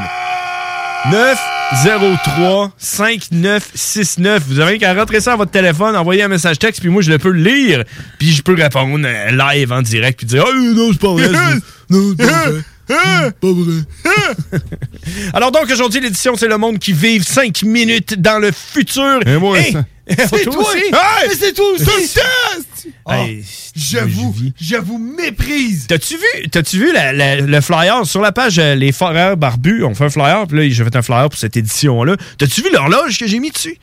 Speaker 16: 903 5969. Vous avez qu'à rentrer ça à votre téléphone, envoyer un message texte, puis moi je le peux lire, puis je peux répondre euh, live en direct, puis dire Ah non, c'est pas vrai. non, c'est pas vrai. Pas vrai. Alors donc aujourd'hui l'édition c'est le monde qui vive 5 minutes dans le futur. Et
Speaker 25: moi, ça.
Speaker 15: C'est toi!
Speaker 16: aussi.
Speaker 15: Hey, mais c'est toi aussi! Ah,
Speaker 16: Hey,
Speaker 15: j'avoue, j'avoue, méprise!
Speaker 16: T'as-tu vu, t'as-tu vu la- la- le flyer sur la page euh, Les Foreurs Barbus? On fait un flyer, puis là, j'ai fait un flyer pour cette édition-là. T'as-tu vu l'horloge que j'ai mis dessus?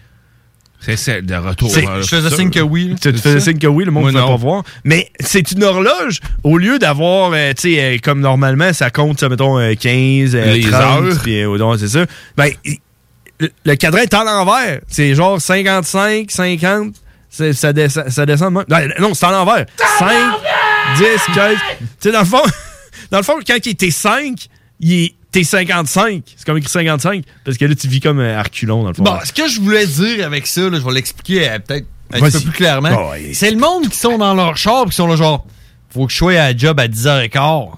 Speaker 25: C'est celle de retour. Le
Speaker 15: Je faisais signe que oui.
Speaker 16: Tu faisais signe que oui, le monde ne pouvait pas voir. Mais c'est une horloge, au lieu d'avoir, euh, tu sais, euh, comme normalement, ça compte, ça, mettons, euh, 15, euh,
Speaker 25: Les
Speaker 16: 30,
Speaker 25: heures.
Speaker 16: puis, euh, c'est ça. Ben, le, cadran est à l'envers. C'est genre 55, 50, c'est- ça, descend, ça descend de même. Non, c'est à l'envers. 5, 10, 15. Tu sais, dans le fond, dans le fond, quand il était 5, il est t'es 55. C'est comme écrit 55. Parce que là, tu vis comme euh, Arculon, dans le fond.
Speaker 15: Bon, ce que je voulais dire avec ça, là, je vais l'expliquer euh, peut-être un petit peu plus clairement.
Speaker 16: Ah ouais.
Speaker 15: C'est le monde qui sont dans leur char et qui sont là genre faut que je sois à la job à 10h15.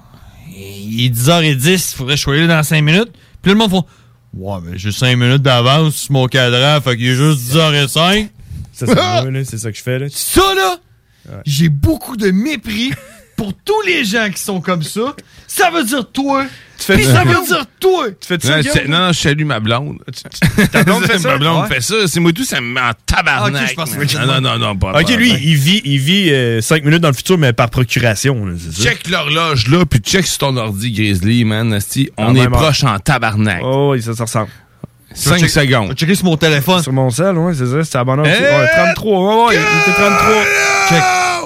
Speaker 15: il est 10h10, il faudrait que je sois là dans 5 minutes. Puis là, le monde font Ouais, mais j'ai 5 minutes d'avance sur mon cadran, fait qu'il est juste 10h05.
Speaker 16: Ça, c'est moi, là, c'est ça que je fais. Là.
Speaker 15: Ça, là, j'ai beaucoup de mépris pour tous les gens qui sont comme ça. Ça veut dire toi.
Speaker 16: fais
Speaker 15: Puis
Speaker 16: ça,
Speaker 15: ça veut dire toi.
Speaker 16: Tu fais
Speaker 25: Non, c'est- non, non, je salue ma blonde.
Speaker 16: Ta blonde fait ça?
Speaker 25: Ma blonde fait ça. C'est moi tout, ça me met en tabarnak.
Speaker 16: Je c'est
Speaker 25: non, non, non, non, pas
Speaker 16: Ok, lui, il vit, il vit 5 minutes dans le futur, mais par procuration. ça?
Speaker 25: Check l'horloge là, puis check sur ton ordi, Grizzly, man. asti. On
Speaker 16: Ah,
Speaker 25: est
Speaker 16: même heure.
Speaker 25: proche en tabarnak.
Speaker 16: Oh, oui, ça, ça ressemble.
Speaker 25: 5 secondes.
Speaker 15: checker sur mon téléphone.
Speaker 16: Sur mon sel, ouais, c'est ça. C'est! Ouais, 33. Ouais, ouais, il était 33.
Speaker 15: Check.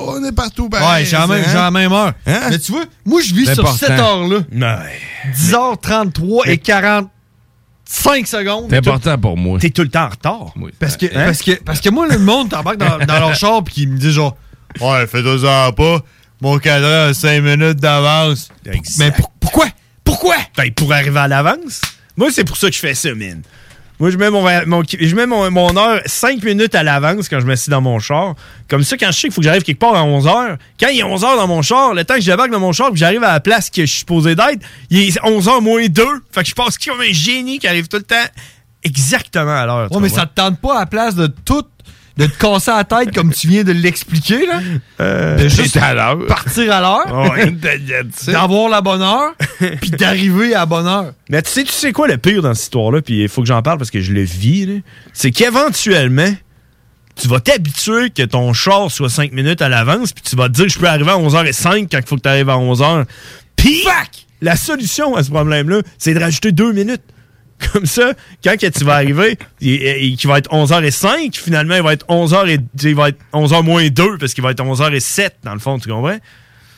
Speaker 25: On est partout
Speaker 15: Ouais,
Speaker 25: pareil.
Speaker 15: j'ai la même,
Speaker 25: hein?
Speaker 15: la même heure. Mais tu vois, moi, je vis sur cette heure-là.
Speaker 16: Ouais.
Speaker 15: 10h33 et 45 secondes.
Speaker 25: C'est important pour moi.
Speaker 16: T'es tout le temps en retard.
Speaker 15: Parce que,
Speaker 16: Hein?
Speaker 15: parce que, parce que moi, le monde t'embarque dans, dans leur char pis qui me dit genre, ouais, fais deux heures pas, mon cadran a 5 minutes d'avance. Mais pour- pourquoi? Pourquoi?
Speaker 16: Ben, pour arriver à l'avance. Moi, c'est pour ça que je fais ça, mine. Moi, je mets mon, mon- je mets mon, mon heure 5 minutes à l'avance quand je m'assieds dans mon char. Comme ça, quand je sais qu'il faut que j'arrive quelque part à 11 h quand il est 11 h dans mon char, le temps que je débarque dans mon char et que j'arrive à la place que je suis supposé d'être, il est 11 h moins 2. Fait que je passe comme un génie qui arrive tout le temps exactement à l'heure.
Speaker 15: Ouais, mais ça te tente pas à la place de tout, de te casser la tête comme tu viens de l'expliquer, là?
Speaker 16: Euh,
Speaker 15: de juste
Speaker 25: à
Speaker 15: partir à l'heure,
Speaker 25: Ouais,
Speaker 15: d'avoir la bonne heure, puis d'arriver à la bonne heure.
Speaker 16: Mais tu sais, tu sais quoi le pire dans cette histoire-là, puis il faut que j'en parle parce que je le vis, là? c'est qu'éventuellement, tu vas t'habituer que ton char soit 5 minutes à l'avance, puis tu vas te dire je peux arriver à 11h05 quand il faut que tu arrives à 11h. Puis, la solution à ce problème-là, c'est de rajouter 2 minutes. Comme ça, quand que tu vas arriver, il, il- qu'il va être 11h05, finalement, il va être 11h et, il va être 11h moins 2 parce qu'il va être 11h07 dans le fond, tu comprends?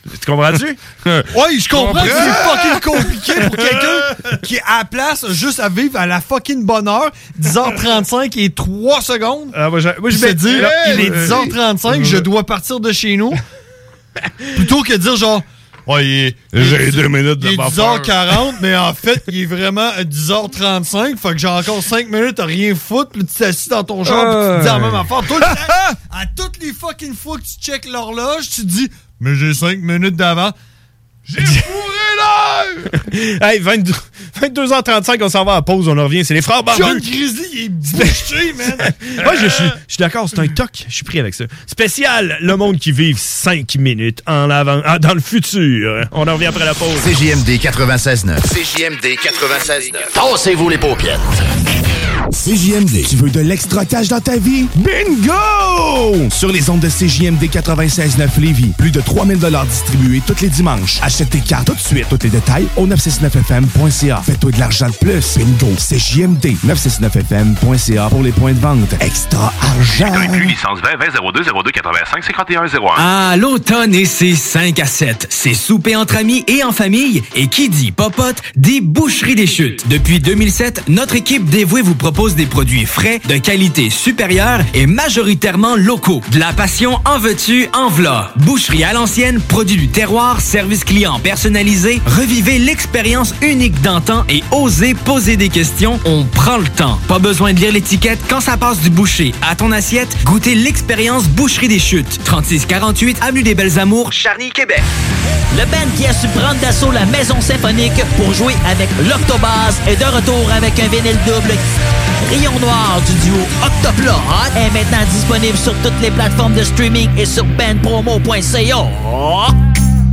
Speaker 16: Tu comprends-tu?
Speaker 15: Ouais, je comprends que c'est fucking compliqué pour quelqu'un qui est à la place juste à vivre à la fucking bonne heure, 10h35 et 3 secondes.
Speaker 16: Ah, moi, je, moi, je mets-
Speaker 15: dire,
Speaker 16: Hey!
Speaker 15: il est 10h35, je dois partir de chez nous. Plutôt que de dire genre, ouais, il est,
Speaker 25: J'ai deux minutes de
Speaker 15: il est
Speaker 25: buffer.
Speaker 15: 10h40, mais en fait, il est vraiment à 10h35. Fait que j'ai encore 5 minutes à rien foutre. Puis tu t'assis dans ton genre, puis tu te dis la même affaire. Tout le temps, à toutes les fucking fois que tu checkes l'horloge, tu te dis, mais j'ai 5 minutes d'avance.
Speaker 16: J'ai fourré l'heure! hey, 22, 22h35, on s'en va à pause, on en revient. C'est les frères barbus.
Speaker 15: John Grizzly, il est bouché, man.
Speaker 16: Ouais, je suis, je suis d'accord, c'est un toc. Je suis pris avec ça. Spécial, le monde qui vive 5 minutes en avant, ah, dans le futur. On en revient après la pause.
Speaker 26: CJMD 96.9. CJMD 96.9. Tassez-vous les paupières.
Speaker 3: CJMD. Tu veux de l'extra cash dans ta vie? Bingo! Sur les ondes de CJMD 96.9 Lévis, plus de 3000 distribués tous les dimanches. Achète tes cartes tout de suite. Tous les détails au 969fm.ca. Fais-toi de l'argent de plus. Bingo! CJMD 969fm.ca pour les points de vente. Extra argent!
Speaker 27: licence 20 20 02 02 85 51 01.
Speaker 6: Ah, l'automne et ses 5 à 7. C'est souper entre amis et en famille. Et qui dit popote, dit boucherie des chutes. Depuis 2007, notre équipe dévouée vous propose des produits frais, de qualité supérieure et majoritairement locaux. De la passion en veux-tu, en v'là. Boucherie à l'ancienne, produit du terroir, service client personnalisé. Revivez l'expérience unique d'antan et osez poser des questions. On prend le temps. Pas besoin de lire l'étiquette quand ça passe du boucher à ton assiette. Goûtez l'expérience Boucherie des Chutes. 3648 Avenue des Belles Amours, Charny, Québec.
Speaker 20: Le band qui a su prendre d'assaut la maison symphonique pour jouer avec l'Octobase est de retour avec un vinyle double. Rayon Noir du duo Octoplot est maintenant disponible sur toutes les plateformes de streaming et sur bandpromo.ca.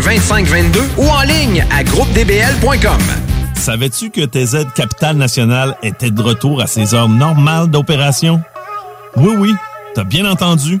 Speaker 5: 418-681-2522 ou en ligne à groupedbl.com.
Speaker 28: Savais-tu que TZ Capital National était de retour à ses heures normales d'opération? Oui, oui, t'as bien entendu.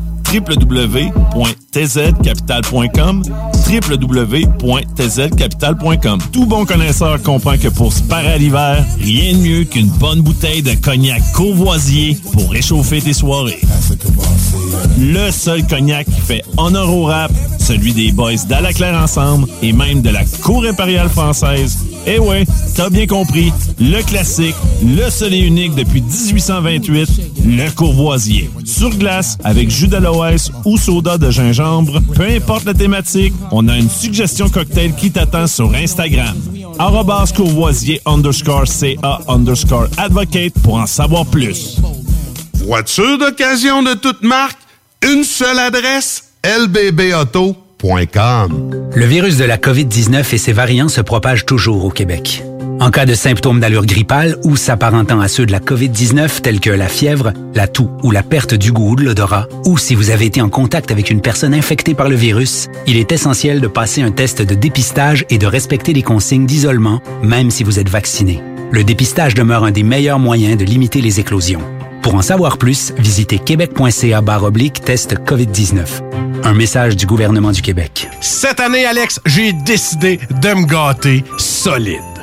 Speaker 28: www.tzcapital.com www.tzcapital.com Tout bon connaisseur comprend que pour se parer à l'hiver, rien de mieux qu'une bonne bouteille de cognac courvoisier pour réchauffer tes soirées. Le seul cognac qui fait honneur au rap, celui des boys d'Alaclaire Ensemble et même de la Cour impériale française. Eh ouais, t'as bien compris, le classique, le seul et unique depuis 1828, le courvoisier. Sur glace, avec jus ou soda de gingembre, peu importe la thématique, on a une suggestion cocktail qui t'attend sur Instagram. Courvoisier underscore CA underscore advocate pour en savoir plus.
Speaker 13: Voiture d'occasion de toute marque, une seule adresse, lbbauto.com.
Speaker 29: Le virus de la COVID-19 et ses variants se propagent toujours au Québec. En cas de symptômes d'allure grippale ou s'apparentant à ceux de la COVID-19 tels que la fièvre, la toux ou la perte du goût ou de l'odorat, ou si vous avez été en contact avec une personne infectée par le virus, il est essentiel de passer un test de dépistage et de respecter les consignes d'isolement, même si vous êtes vacciné. Le dépistage demeure un des meilleurs moyens de limiter les éclosions. Pour en savoir plus, visitez québec.ca oblique test COVID-19. Un message du gouvernement du Québec.
Speaker 30: Cette année, Alex, j'ai décidé de me gâter solide.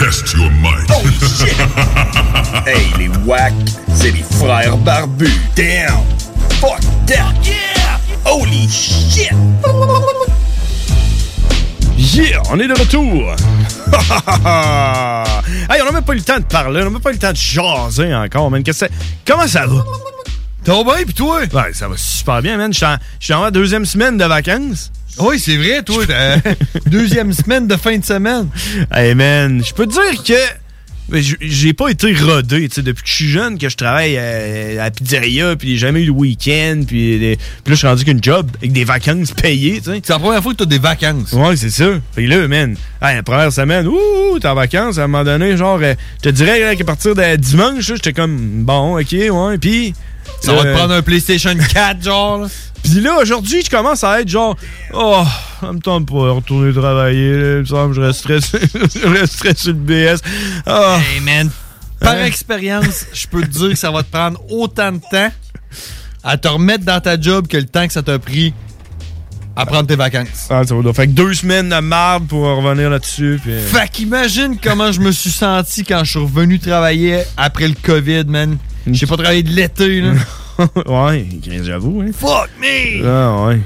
Speaker 31: Test your might.
Speaker 32: Oh shit! hey, les wack, c'est les frères barbus. Damn! Fuck that! Yeah! Holy shit!
Speaker 16: Yeah, on est de retour. hey, on n'a même pas eu le temps de parler, on n'a même pas eu le temps de jaser encore, man. Qu'est-ce que c'est? Comment ça va?
Speaker 15: Va bien, pis toi?
Speaker 16: Ouais, ça va super bien, man. Je suis en- je suis en ma deuxième semaine de vacances.
Speaker 15: Oui, c'est vrai, toi. t'as- Deuxième semaine de fin de semaine.
Speaker 16: Hey, man, je peux te dire que j'ai pas été rodé, tu sais, depuis que je suis jeune, que je travaille euh, à la pizzeria, puis j'ai jamais eu le week-end, puis là, je suis rendu qu'une job avec des vacances payées, tu sais.
Speaker 15: C'est la première fois que t'as des vacances.
Speaker 16: Ouais, c'est ça. Puis là, man, hey, la première semaine, ouh, t'es en vacances, à un moment donné, genre, euh, je te dirais qu'à partir de dimanche, j'étais comme, bon, ok, ouais, puis...
Speaker 15: Ça va te prendre un PlayStation 4, genre, là.
Speaker 16: Puis là, aujourd'hui, je commence à être genre, oh, ça me tente pas de retourner travailler, là, il me semble que je resterais, je resterais sur le BS. Ah.
Speaker 15: Hey, man, par
Speaker 16: Hein?
Speaker 15: expérience, je peux te dire que ça va te prendre autant de temps à te remettre dans ta job que le temps que ça t'a pris à prendre tes vacances.
Speaker 16: Ah, ça va. Fait que deux semaines de marde pour revenir là-dessus. Puis...
Speaker 15: Fait qu'imagine comment je me suis senti quand je suis revenu travailler après le COVID, man. J'ai pas travaillé de l'été, là.
Speaker 16: ouais, j'avoue, hein.
Speaker 15: Fuck me!
Speaker 16: Ah, ouais.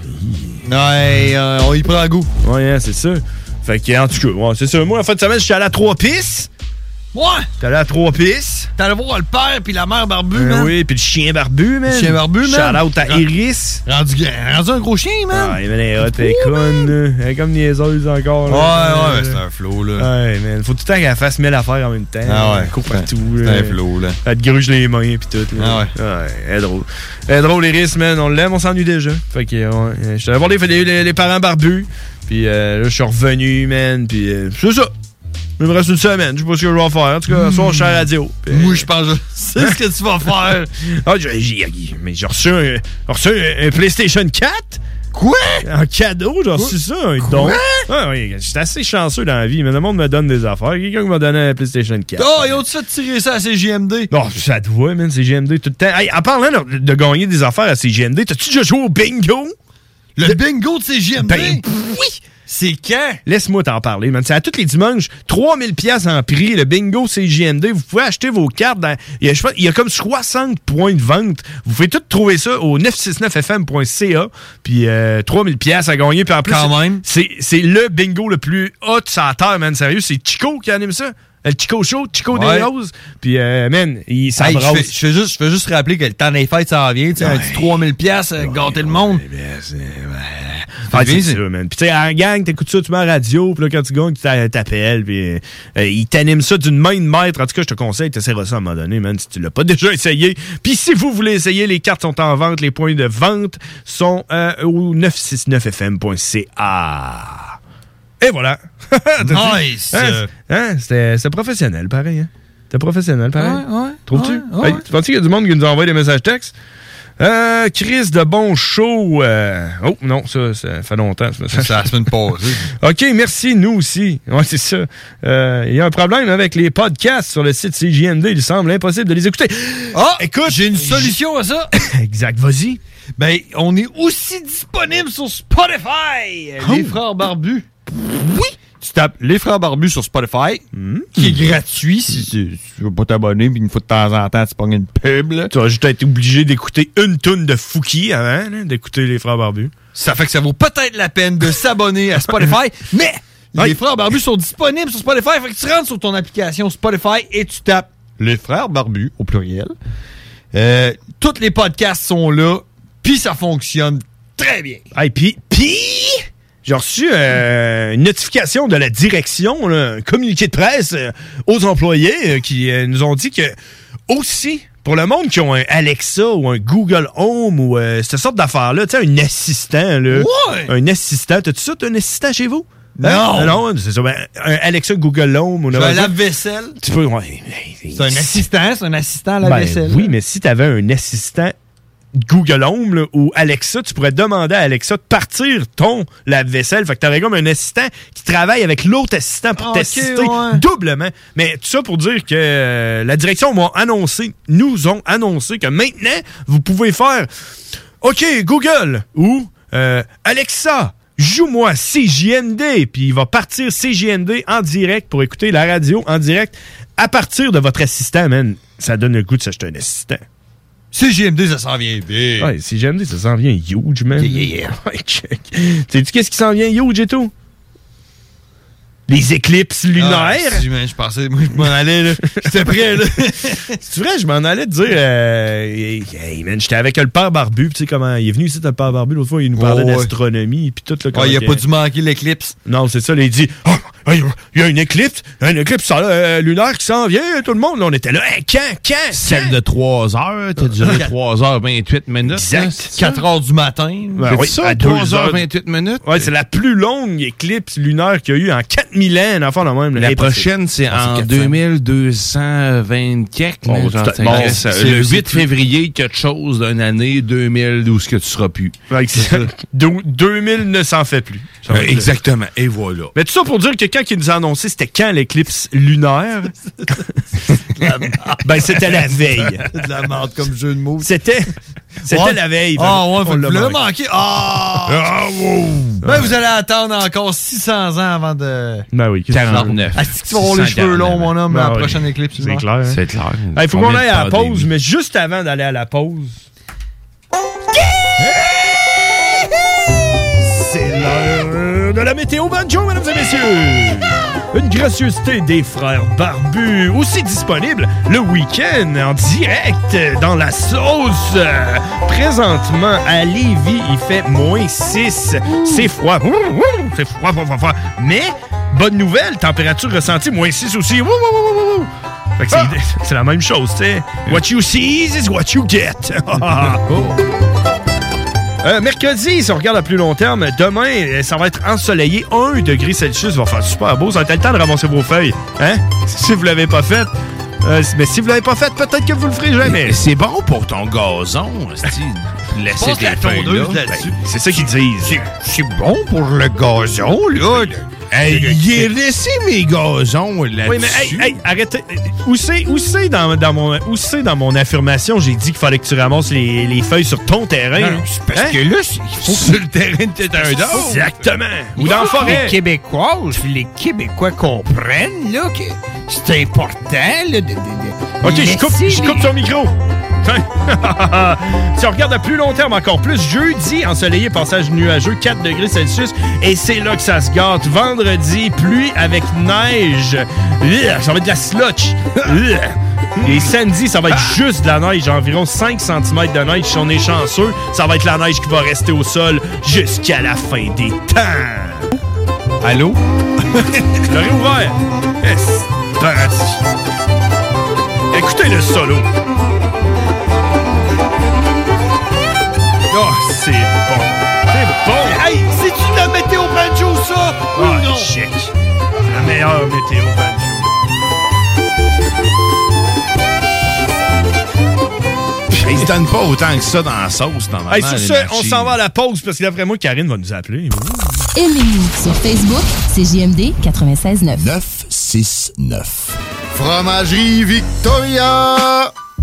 Speaker 15: Ouais, euh, on y prend goût.
Speaker 16: Ouais, hein, c'est ça. Fait que, en tout cas, ouais, c'est ça. Moi, en fin de semaine, je suis allé à trois pistes.
Speaker 15: Ouais!
Speaker 16: T'es allé à trois pistes.
Speaker 15: T'es allé voir le père puis la mère barbu,
Speaker 16: Euh,
Speaker 15: man.
Speaker 16: oui, puis le chien barbu, man.
Speaker 15: Le chien barbu, man.
Speaker 16: Shout out à Iris.
Speaker 15: Rendu, rendu un gros chien, man.
Speaker 16: Ah, elle est hot, est conne. Elle est comme niaiseuse encore.
Speaker 15: Ouais,
Speaker 16: là.
Speaker 15: ouais, c'est un flow, là.
Speaker 16: Ouais, man. Faut tout le temps qu'elle fasse mille affaires en même temps.
Speaker 15: Ah ouais.
Speaker 16: Court partout.
Speaker 15: C'est un flow, là.
Speaker 16: Elle te gruge les mains, pis tout. là.
Speaker 15: Ah ouais.
Speaker 16: Ouais, elle est drôle. Elle est drôle, Iris, man. On l'aime, on s'ennuie déjà. Fait que, ouais. Je allé voir les, les, les parents barbus. Puis euh, là, je suis revenu, man. Puis euh, c'est ça. Il me reste une semaine. Je sais pas ce que je vais faire. En tout cas, ce soir, je suis à la radio. Puis,
Speaker 15: Moi, je pense sais ce que tu vas faire.
Speaker 16: Ah, j'ai, j'ai- mais j'ai reçu, un, j'ai reçu un, un PlayStation 4.
Speaker 15: Quoi?
Speaker 16: Un cadeau, j'ai reçu ça, un don. Ah, oui, j'étais assez chanceux dans la vie, mais le monde me donne des affaires. Quelqu'un m'a donné un PlayStation 4.
Speaker 15: Oh, ils ont-tu fait tirer ça à CGMD?
Speaker 16: Non, ça te voit, man, c'est GMD tout le temps. Hey, en parlant de, de gagner des affaires à CGMD, t'as-tu déjà joué au bingo?
Speaker 15: Le bingo de CGMD?
Speaker 16: Ben, oui!
Speaker 15: C'est quand?
Speaker 16: Laisse-moi t'en parler, man. C'est à tous les dimanches, 3000 pièces en prix, le bingo CJMD. Vous pouvez acheter vos cartes. Dans, il, y a, je pense, il y a comme 60 points de vente. Vous pouvez tout trouver ça au 969fm.ca. Puis euh, 3000 pièces à gagner. Puis en plus,
Speaker 15: Quand même.
Speaker 16: c'est c'est le bingo le plus hot sur la terre, man. Sérieux, c'est Chico qui anime ça. Le Chico Show, Chico
Speaker 15: Ouais.
Speaker 16: des Roses. Puis, euh, man, il
Speaker 15: Hey, je, fais, je fais juste, je fais juste rappeler que le temps des fêtes s'en vient. tu sais, Un petit 3000 pièces gâter le monde.
Speaker 16: Ah, c'est ça, man. Puis tu sais, en gang, t'écoutes ça, tu mets la radio, puis là, quand tu gagnes, tu t'a- t'appelles, puis euh, ils t'animent ça d'une main de maître. En tout cas, je te conseille, t'essaieras ça à un moment donné, man, si tu l'as pas déjà essayé. Puis si vous voulez essayer, les cartes sont en vente, les points de vente sont euh, au 969fm.ca. Et voilà.
Speaker 15: Nice.
Speaker 16: Hein, hein, C'était c'était professionnel, pareil. Hein? C'était professionnel, pareil.
Speaker 15: Ouais, ouais,
Speaker 16: Trouves-tu?
Speaker 15: ouais, ouais.
Speaker 16: Hey, tu penses qu'il y a du monde qui nous envoie des messages textes? Euh, Chris de bon show. euh, Oh non, ça, ça fait longtemps. message.
Speaker 15: C'est la semaine passée.
Speaker 16: OK, merci, nous aussi. Ouais, c'est ça. Euh, Il y a un problème avec les podcasts sur le site CJMD. Il semble impossible de les écouter.
Speaker 15: Ah, écoute, j'ai une solution à ça.
Speaker 16: exact, vas-y.
Speaker 15: Ben, on est aussi disponible sur Spotify. Les frères barbus. Oui. Tu tapes Les frères barbus sur Spotify, qui est gratuit si tu, tu veux pas t'abonner, puis une fois de temps en temps, tu pognes une pub. Là.
Speaker 16: Tu vas juste être obligé d'écouter une toune de Fouki avant d'écouter les frères barbus.
Speaker 15: Ça fait que ça vaut peut-être la peine de s'abonner à Spotify, mais les frères barbus sont disponibles sur Spotify. Fait que tu rentres sur ton application Spotify et tu tapes les frères barbus au pluriel. Euh, tous les podcasts sont là, puis ça fonctionne très bien.
Speaker 16: Hey, puis, puis, j'ai reçu euh, une notification de la direction, là, un communiqué de presse euh, aux employés euh, qui euh, nous ont dit que aussi, pour le monde qui ont un Alexa ou un Google Home ou euh, cette sorte d'affaires-là, tu sais, un assistant, là.
Speaker 15: Ouais!
Speaker 16: Un assistant. T'as-tu ça, t'as un assistant chez vous?
Speaker 15: Non.
Speaker 16: Hein? Non, c'est ça. Ben, un Alexa Google Home n'importe
Speaker 15: un lave-vaisselle.
Speaker 16: Tu peux, ouais.
Speaker 15: C'est un assistant, c'est un assistant à la
Speaker 16: Ben,
Speaker 15: vaisselle.
Speaker 16: oui, mais si tu avais un assistant Google Home là, ou Alexa, tu pourrais demander à Alexa de partir ton lave-vaisselle. Fait que t'aurais comme un assistant qui travaille avec l'autre assistant pour
Speaker 15: Ah,
Speaker 16: t'assister
Speaker 15: ouais.
Speaker 16: doublement. Mais tout ça pour dire que euh, la direction m'a annoncé, nous ont annoncé que maintenant, vous pouvez faire OK, Google ou euh, Alexa, joue-moi CJMD, puis il va partir CJMD en direct pour écouter la radio en direct à partir de votre assistant, man. Ça donne le goût de s'acheter un assistant.
Speaker 15: CJMD, ça s'en vient bien.
Speaker 16: Ouais, CJMD, ça s'en vient huge, man.
Speaker 15: Yeah, yeah, yeah.
Speaker 16: Check. Sais-tu qu'est-ce qui s'en vient huge et tout? Les éclipses lunaires?
Speaker 15: Ah, si, man, je pensais, moi, je m'en allais, là. J'étais prêt, là.
Speaker 16: C'est vrai, je m'en allais te dire, euh, hey, hey, man, j'étais avec le père Barbu, tu sais comment, il est venu ici, le père Barbu, l'autre fois, il nous parlait
Speaker 15: Oh, ouais.
Speaker 16: d'astronomie, puis tout, là.
Speaker 15: Ouais, il a pas dû manquer l'éclipse.
Speaker 16: Non, c'est ça, là, il dit, Ah, il y a une éclipse, un éclipse euh, lunaire qui s'en vient, tout le monde, là, on était là, Hey, quand, quand,
Speaker 25: Celle de 3 heures, t'as duré 3 heures 28 minutes.
Speaker 16: Exact.
Speaker 15: 4 heures du matin.
Speaker 16: Ben
Speaker 25: C'est
Speaker 16: oui,
Speaker 25: ça,
Speaker 16: à
Speaker 25: 3
Speaker 16: deux
Speaker 25: heures
Speaker 16: heures.
Speaker 25: 28 minutes?
Speaker 16: Ouais, c'est la plus longue éclipse lunaire qu'il y a eu en 4000 ans, un enfant de même. là.
Speaker 25: La
Speaker 16: Impossible.
Speaker 25: prochaine, c'est
Speaker 16: Ah,
Speaker 25: en
Speaker 16: 400.
Speaker 25: 2220 quelques.
Speaker 16: Bon,
Speaker 25: le
Speaker 16: c'est
Speaker 25: 8
Speaker 16: plus-
Speaker 25: février, quelque chose d'une année 2000 où ce que tu seras plus.
Speaker 16: Ouais, c'est- Dou- 2000 ne s'en fait plus.
Speaker 25: Euh, exactement. Et voilà.
Speaker 16: Mais tout ça pour dire que quand il nous a annoncé c'était quand l'éclipse lunaire, ben c'était la veille.
Speaker 15: de la merde comme jeu de mots.
Speaker 16: C'était c'était
Speaker 15: Ouais.
Speaker 16: la veille.
Speaker 15: Ah ouais,
Speaker 16: On
Speaker 15: vous
Speaker 16: l'a
Speaker 15: l'avez
Speaker 16: manqué.
Speaker 15: Ah!
Speaker 16: Ah, wow.
Speaker 15: Ben, vous allez attendre encore 600 ans avant de.
Speaker 16: Ben oui, qu'est-ce que tu veux?
Speaker 25: 49.
Speaker 15: Est-ce que tu vas avoir les cheveux longs, mon homme,
Speaker 16: Ben
Speaker 15: à la prochaine éclipse?
Speaker 16: C'est clair. hein?
Speaker 25: C'est clair.
Speaker 16: Il faut qu'on aille à la pause, mais juste avant d'aller à la pause. C'est l'heure de la météo banjo, mesdames et messieurs! Une gracieuseté des frères barbus, aussi disponible le week-end en direct dans la sauce. Présentement, à Lévis, il fait moins 6. C'est froid. C'est froid, froid, froid, froid. Mais, bonne nouvelle, température ressentie, moins 6 aussi. Wouh, wouh, wouh, wouh, wouh. Fait que c'est- la même chose, tu sais. What you see is what you get. Euh, mercredi, si on regarde à plus long terme, demain, euh, ça va être ensoleillé. 1 degré Celsius va faire super beau. Ça va être le temps de ramasser vos feuilles. Hein? Si vous l'avez pas fait. euh, mais si vous l'avez pas fait, peut-être que vous le ferez jamais.
Speaker 25: C'est bon pour ton gazon, esti, de laisser
Speaker 15: Passe
Speaker 25: tes
Speaker 15: la
Speaker 25: feuilles là.
Speaker 15: là-dessus.
Speaker 16: Ben, c'est ça qu'ils disent.
Speaker 15: C'est bon pour le gazon, là.
Speaker 16: Hey,
Speaker 15: laissé mes gazons là-dessus.
Speaker 16: Oui, mais hey, hey, arrêtez. Où c'est, où c'est dans, dans mon, où c'est dans mon affirmation, j'ai dit qu'il fallait que tu ramasses les, les feuilles sur ton terrain?
Speaker 15: Non, c'est parce
Speaker 16: Hein?
Speaker 15: que là, faut sur le terrain de quelqu'un d'autre.
Speaker 16: Exactement. Ou dans la forêt.
Speaker 15: Les Québécoises, puis les Québécois comprennent là, que c'est important là, de, de- de
Speaker 16: Ok, je coupe, je coupe ton micro. si on regarde à plus long terme encore plus, jeudi, ensoleillé, passage nuageux, 4 degrés Celsius, et c'est là que ça se gâte. Vendredi, pluie avec neige. Ça va être de la slotch. Et samedi, ça va être juste de la neige, environ 5 cm de neige. Si on est chanceux, ça va être la neige qui va rester au sol jusqu'à la fin des temps.
Speaker 15: Allô?
Speaker 16: Le réouvert. Écoutez le solo. C'est bon. C'est bon.
Speaker 33: Hey, c'est-tu la météo banjo, ça?
Speaker 16: Ah,
Speaker 33: Ou non?
Speaker 16: check. La meilleure météo banjo.
Speaker 15: Ils se donnent pas autant que ça dans la sauce, normalement.
Speaker 16: Hey, sur ce, on s'en va à la pause parce que d'après moi, Karine va nous appeler.
Speaker 34: Aimez-nous sur Facebook, c'est JMD 96.9.
Speaker 35: 969. Fromagerie Victoria!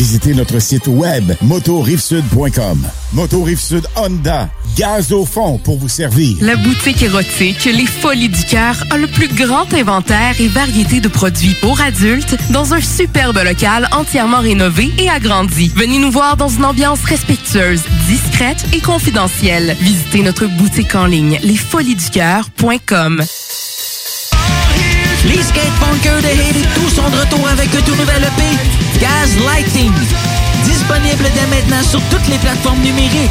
Speaker 36: Visitez notre site web motorivesud.com. Moto Rive Sud Honda, gaz au fond pour vous servir.
Speaker 7: La boutique érotique Les Folies du Cœur a le plus grand inventaire et variété de produits pour adultes dans un superbe local entièrement rénové et agrandi. Venez nous voir dans une ambiance respectueuse, discrète et confidentielle. Visitez notre boutique en ligne lesfoliesducoeur.com.
Speaker 20: Les skatepunkers de Haiti, tous sont de retour avec un tout nouvel EP, maintenant sur toutes les plateformes numériques.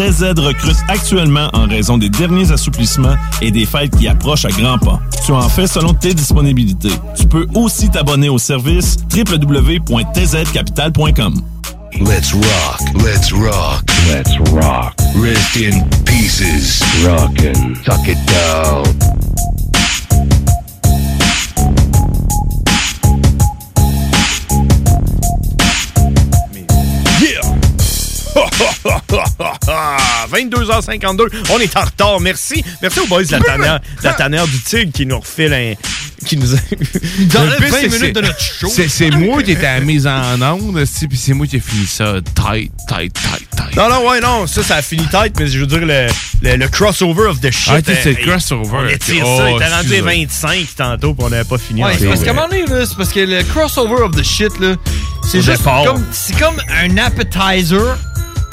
Speaker 28: TZ recrute actuellement en raison des derniers assouplissements et des fêtes qui approchent à grands pas. Tu en fais selon tes disponibilités. Tu peux aussi t'abonner au service www.tzcapital.com.
Speaker 25: Let's rock, let's rock, let's rock. Rest in pieces. Rockin', tuck it down.
Speaker 16: 22h52, on est en retard. Merci. Merci aux boys de la tanière, la du Tigre qui nous refile un, qui nous a.
Speaker 15: nous enlève
Speaker 37: Le pire,
Speaker 15: 20
Speaker 37: c'est-
Speaker 15: minutes de notre show.
Speaker 37: C'est moi qui étais à la mise en onde, puis c'est moi qui ai fini ça tight, tight, tight, tight.
Speaker 16: Non, non, ouais, non, ça, ça a fini tête, mais je veux dire, le, le, le crossover of the shit.
Speaker 37: Ah, tu sais, c'est le
Speaker 16: euh,
Speaker 37: crossover.
Speaker 16: On étire
Speaker 37: Oh,
Speaker 16: ça, il était rendu à
Speaker 37: excusez.
Speaker 16: 25 tantôt, puis on n'avait pas fini.
Speaker 15: Ouais, c'est parce qu'à un moment donné, là, c'est parce que le crossover of the shit, là, c'est juste comme, c'est comme un appetizer.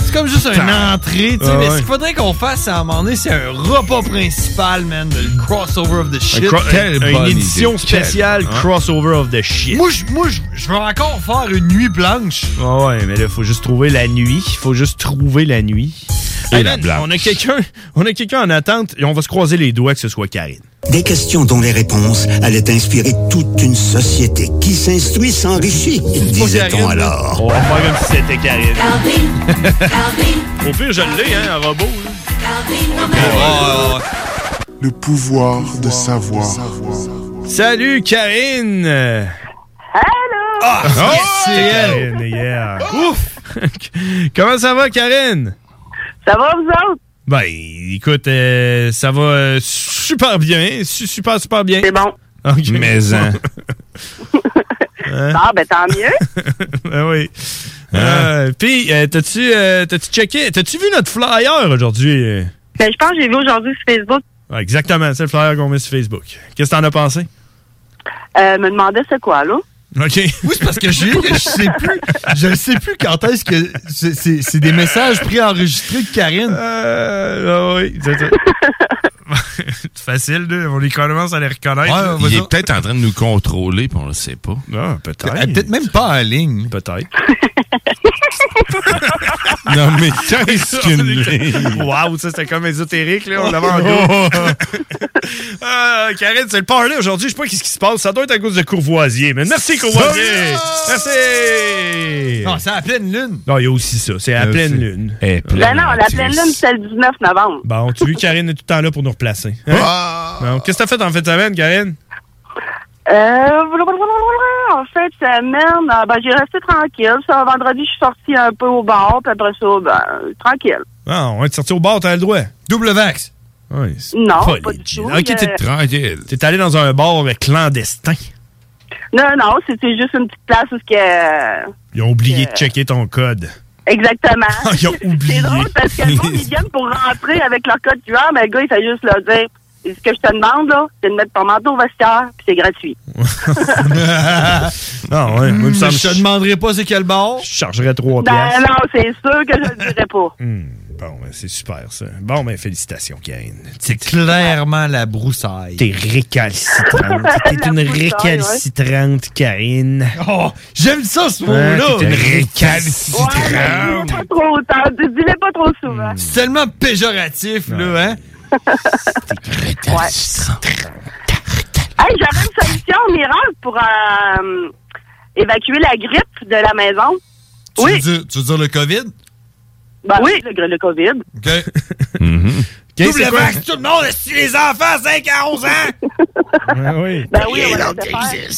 Speaker 15: C'est comme juste une entrée, tu sais.
Speaker 16: Ah
Speaker 15: mais
Speaker 16: ouais.
Speaker 15: ce qu'il faudrait qu'on fasse à un moment donné, c'est un repas principal, man, le crossover of the shit.
Speaker 37: Quelle
Speaker 16: une
Speaker 37: bonne
Speaker 16: édition
Speaker 37: idée.
Speaker 16: spéciale
Speaker 37: Quelle- hein?
Speaker 16: crossover of the shit.
Speaker 15: Moi, je, moi, je, je veux encore faire une nuit blanche.
Speaker 16: Ah ouais, mais là, il faut juste trouver la nuit. Il faut juste trouver la nuit.
Speaker 37: Et
Speaker 16: Hey,
Speaker 37: la
Speaker 16: man,
Speaker 37: blanche.
Speaker 16: on a quelqu'un on a quelqu'un en attente et on va se croiser les doigts que ce soit Karine.
Speaker 38: Des questions dont les réponses allaient inspirer toute une société qui s'instruit s'enrichit, disait-on alors.
Speaker 16: On va faire comme si c'était Karine. Au pire, je l'ai, hein, un robot. là.
Speaker 31: Le pouvoir de savoir.
Speaker 16: Salut, Karine!
Speaker 39: Allô?
Speaker 16: Ah,
Speaker 39: Oh!
Speaker 16: c'est Karine, yeah. Ouf! Comment ça va, Karine?
Speaker 39: Ça va, vous autres?
Speaker 16: Ben, écoute, euh, ça va euh, super bien. su- Super, super bien.
Speaker 39: C'est bon.
Speaker 16: Ok.
Speaker 37: Mais, hein.
Speaker 16: Hein?
Speaker 39: Ah, ben tant mieux.
Speaker 16: Ben oui. Euh, Puis, euh, t'as-tu euh, t'as-tu checké? T'as-tu vu notre flyer aujourd'hui?
Speaker 39: Ben, je pense que j'ai vu aujourd'hui sur Facebook,
Speaker 16: Ouais, exactement, c'est le flyer qu'on met sur Facebook. Qu'est-ce que t'en as pensé?
Speaker 39: euh, me demandait c'est quoi, là?
Speaker 16: OK.
Speaker 15: Oui, c'est parce que j'ai, je sais plus, je sais plus quand est-ce que c'est, des messages préenregistrés de Karine.
Speaker 16: Euh, ah oui, c'est facile, là. On les commence à les reconnaître.
Speaker 15: Ouais,
Speaker 16: là.
Speaker 37: Il est peut-être en train de nous contrôler, puis on le sait pas.
Speaker 16: Ah, peut-être.
Speaker 15: Peut-être même pas en ligne.
Speaker 16: Peut-être.
Speaker 37: Non, mais qu'est-ce qu'une ligne?
Speaker 16: Wow, ça c'était comme ésotérique, là. On l'avait en dos. Ah, Karine, c'est le party aujourd'hui. Je sais pas qu'est-ce qui se passe. Ça doit être à cause de Courvoisier. Mais merci, Courvoisier. Merci.
Speaker 15: Non, c'est à la pleine lune.
Speaker 16: Non, il y a aussi ça. C'est à
Speaker 15: Euh,
Speaker 16: pleine lune.
Speaker 37: Eh,
Speaker 39: Ben non, la pleine lune, c'est le 19 novembre.
Speaker 16: Bon, tu vois, Karine est tout le temps là pour nous replacer. Hein? Bon, Qu'est-ce que t'as fait en fin de semaine, Karine?
Speaker 39: Euh, en fin de semaine, euh, ben, j'ai resté tranquille. Ça, vendredi, je suis sortie un peu au bar, puis après ça, ben, tranquille.
Speaker 16: Ah, on est sorti au bar, t'as le droit.
Speaker 15: Double vax.
Speaker 16: Oui, c'est
Speaker 39: Non,
Speaker 16: pas
Speaker 39: pas du tout,
Speaker 16: Ok, t'es
Speaker 37: Tranquille.
Speaker 16: t'es allé dans un bar clandestin.
Speaker 39: Non, non, c'était juste une petite place où que...
Speaker 16: Ils ont oublié de checker ton code.
Speaker 39: Exactement.
Speaker 16: Ils ont oublié.
Speaker 39: C'est drôle parce que le monde, ils viennent pour rentrer avec leur code QR, mais le gars, il fait juste leur dire ce que je te demande, là, c'est de mettre ton manteau au vestiaire, puis c'est gratuit.
Speaker 16: Non, ouais, moi, il me semble
Speaker 15: je te demanderai pas c'est quel bar.
Speaker 16: Je chargerais 3
Speaker 39: Ben
Speaker 16: piastres.
Speaker 39: non, c'est sûr que je le dirai pas.
Speaker 16: Hmm, Bon, ben, c'est super, ça. Bon, ben, félicitations, Karine.
Speaker 15: C'est clairement la broussaille.
Speaker 16: T'es récalcitrante. T'es une récalcitrante, Karine.
Speaker 15: Oh, j'aime ça, ce mot-là.
Speaker 16: t'es une
Speaker 39: Ouais,
Speaker 16: récalcitrante.
Speaker 39: dis-le pas trop tard, dis-le pas trop souvent.
Speaker 15: C'est tellement péjoratif, là, hein?
Speaker 39: Ouais. Hey, j'avais une solution miracle pour euh, évacuer la grippe de la maison.
Speaker 15: Tu
Speaker 39: Oui.
Speaker 15: Veux dire, tu veux dire le COVID?
Speaker 39: Ben, oui, le, le COVID.
Speaker 15: OK.
Speaker 16: Double
Speaker 15: c'est? quoi?
Speaker 16: vax, tout le monde, si les enfants 5 à 11 ans. oui.
Speaker 39: Ben oui, on va laisser faire.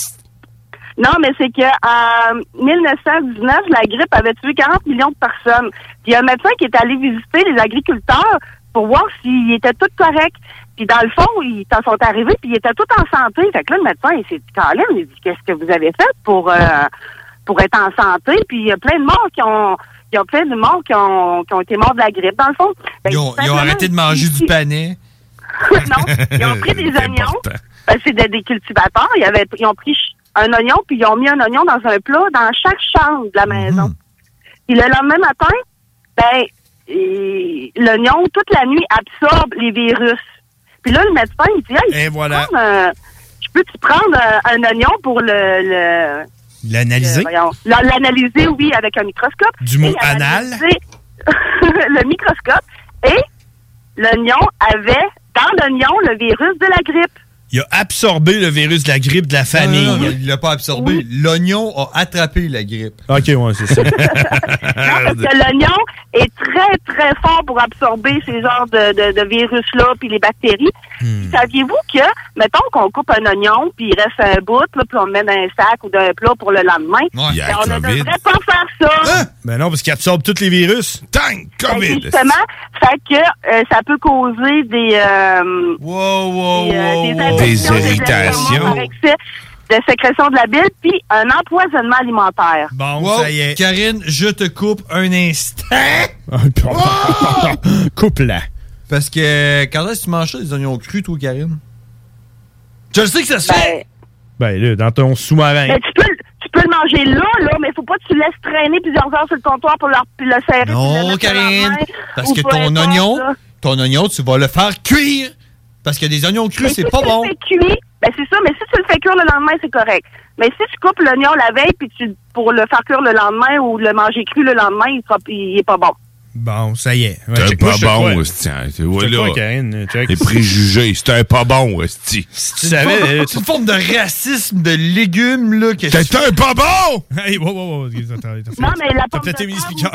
Speaker 39: Non, mais c'est que en 1919, la grippe avait tué 40 millions de personnes. Puis il y a un médecin qui est allé visiter les agriculteurs pour voir s'ils étaient tous corrects. Puis dans le fond, ils en sont arrivés, puis ils étaient tous en santé. Fait que là, le médecin, il s'est Colin, il dit, qu'est-ce que vous avez fait pour, euh, pour être en santé? Puis il y a plein de morts qui ont... Il y a plein de morts qui ont, qui ont été morts de la grippe, dans le fond.
Speaker 15: Ils ont, ils ont
Speaker 39: simplement,
Speaker 15: arrêté de manger du panais.
Speaker 39: non, ils ont pris des oignons. Ben, c'est des, des cultivateurs. Ils, avaient, ils ont pris un oignon, puis ils ont mis un oignon dans un plat dans chaque chambre de la maison. Puis le lendemain matin, ben, l'oignon, toute la nuit, absorbe les virus. Puis là, le médecin, il dit, hey,
Speaker 16: Et
Speaker 39: je peux
Speaker 16: voilà.
Speaker 39: prendre un- je peux-tu prendre un, un oignon pour le...
Speaker 16: L'analyser?
Speaker 39: L'analyser, oui, avec un microscope.
Speaker 16: Du mot anal?
Speaker 39: le microscope. Et l'oignon avait, dans l'oignon, le virus de la grippe.
Speaker 16: Il a absorbé le virus de la grippe de la famille.
Speaker 15: Non, non, non, il l'a pas absorbé. L'oignon a attrapé la grippe.
Speaker 16: Ok, ouais, c'est ça.
Speaker 39: Non, parce que l'oignon est très, très fort pour absorber ces genres de, de, de virus-là puis les bactéries.
Speaker 16: Hmm.
Speaker 39: Saviez-vous que, mettons qu'on coupe un oignon, puis il reste un bout, là, puis on le met dans un sac ou dans un plat pour le lendemain,
Speaker 16: Il y a
Speaker 39: ben, on ne devrait pas faire ça.
Speaker 16: Ben non, parce qu'il absorbe tous les virus. Tang!
Speaker 39: Ben,
Speaker 16: COVID!
Speaker 39: Justement, fait que euh, ça peut causer des, euh, des, euh, des
Speaker 37: Des irritations.
Speaker 39: excès de sécrétion de la bile, puis un empoisonnement alimentaire.
Speaker 16: Bon,
Speaker 15: Wow,
Speaker 16: ça y est.
Speaker 15: Karine, je te coupe un instant.
Speaker 16: Coupe-la.
Speaker 15: Parce que quand est-ce que tu manges ça, des oignons crus, toi, Karine? Je le sais que ça se fait.
Speaker 16: Ben là, dans ton sous-marin.
Speaker 39: Mais tu peux, le- tu peux le manger là, là, mais faut pas que tu le laisses traîner plusieurs heures sur le comptoir pour le, le serrer.
Speaker 15: Non, Karine. Parce que ton oignon, ton oignon, tu vas le faire cuire. Parce que des oignons crus, c'est
Speaker 39: si
Speaker 15: pas
Speaker 39: tu
Speaker 15: bon.
Speaker 39: le fais cuire, ben c'est ça, mais si tu le fais cuire le lendemain, c'est correct. Mais si tu coupes l'oignon la veille puis tu pour le faire cuire le lendemain ou le manger cru le lendemain, il, sera, il est pas bon.
Speaker 16: Bon, ça y est. Moi,
Speaker 37: pas bon,
Speaker 16: crois.
Speaker 37: hostie. hein. Tu vois,
Speaker 16: Je te
Speaker 37: là,
Speaker 16: crois, Karine. Check.
Speaker 37: Les préjugés, c'était pas bon, hostie.
Speaker 16: Tu savais, euh,
Speaker 15: C'est une forme de racisme de légumes, là.
Speaker 37: C'était un pas bon!
Speaker 16: Hey, wow, wow, wow.
Speaker 39: Non, mais la
Speaker 16: T'as
Speaker 39: pomme de terre.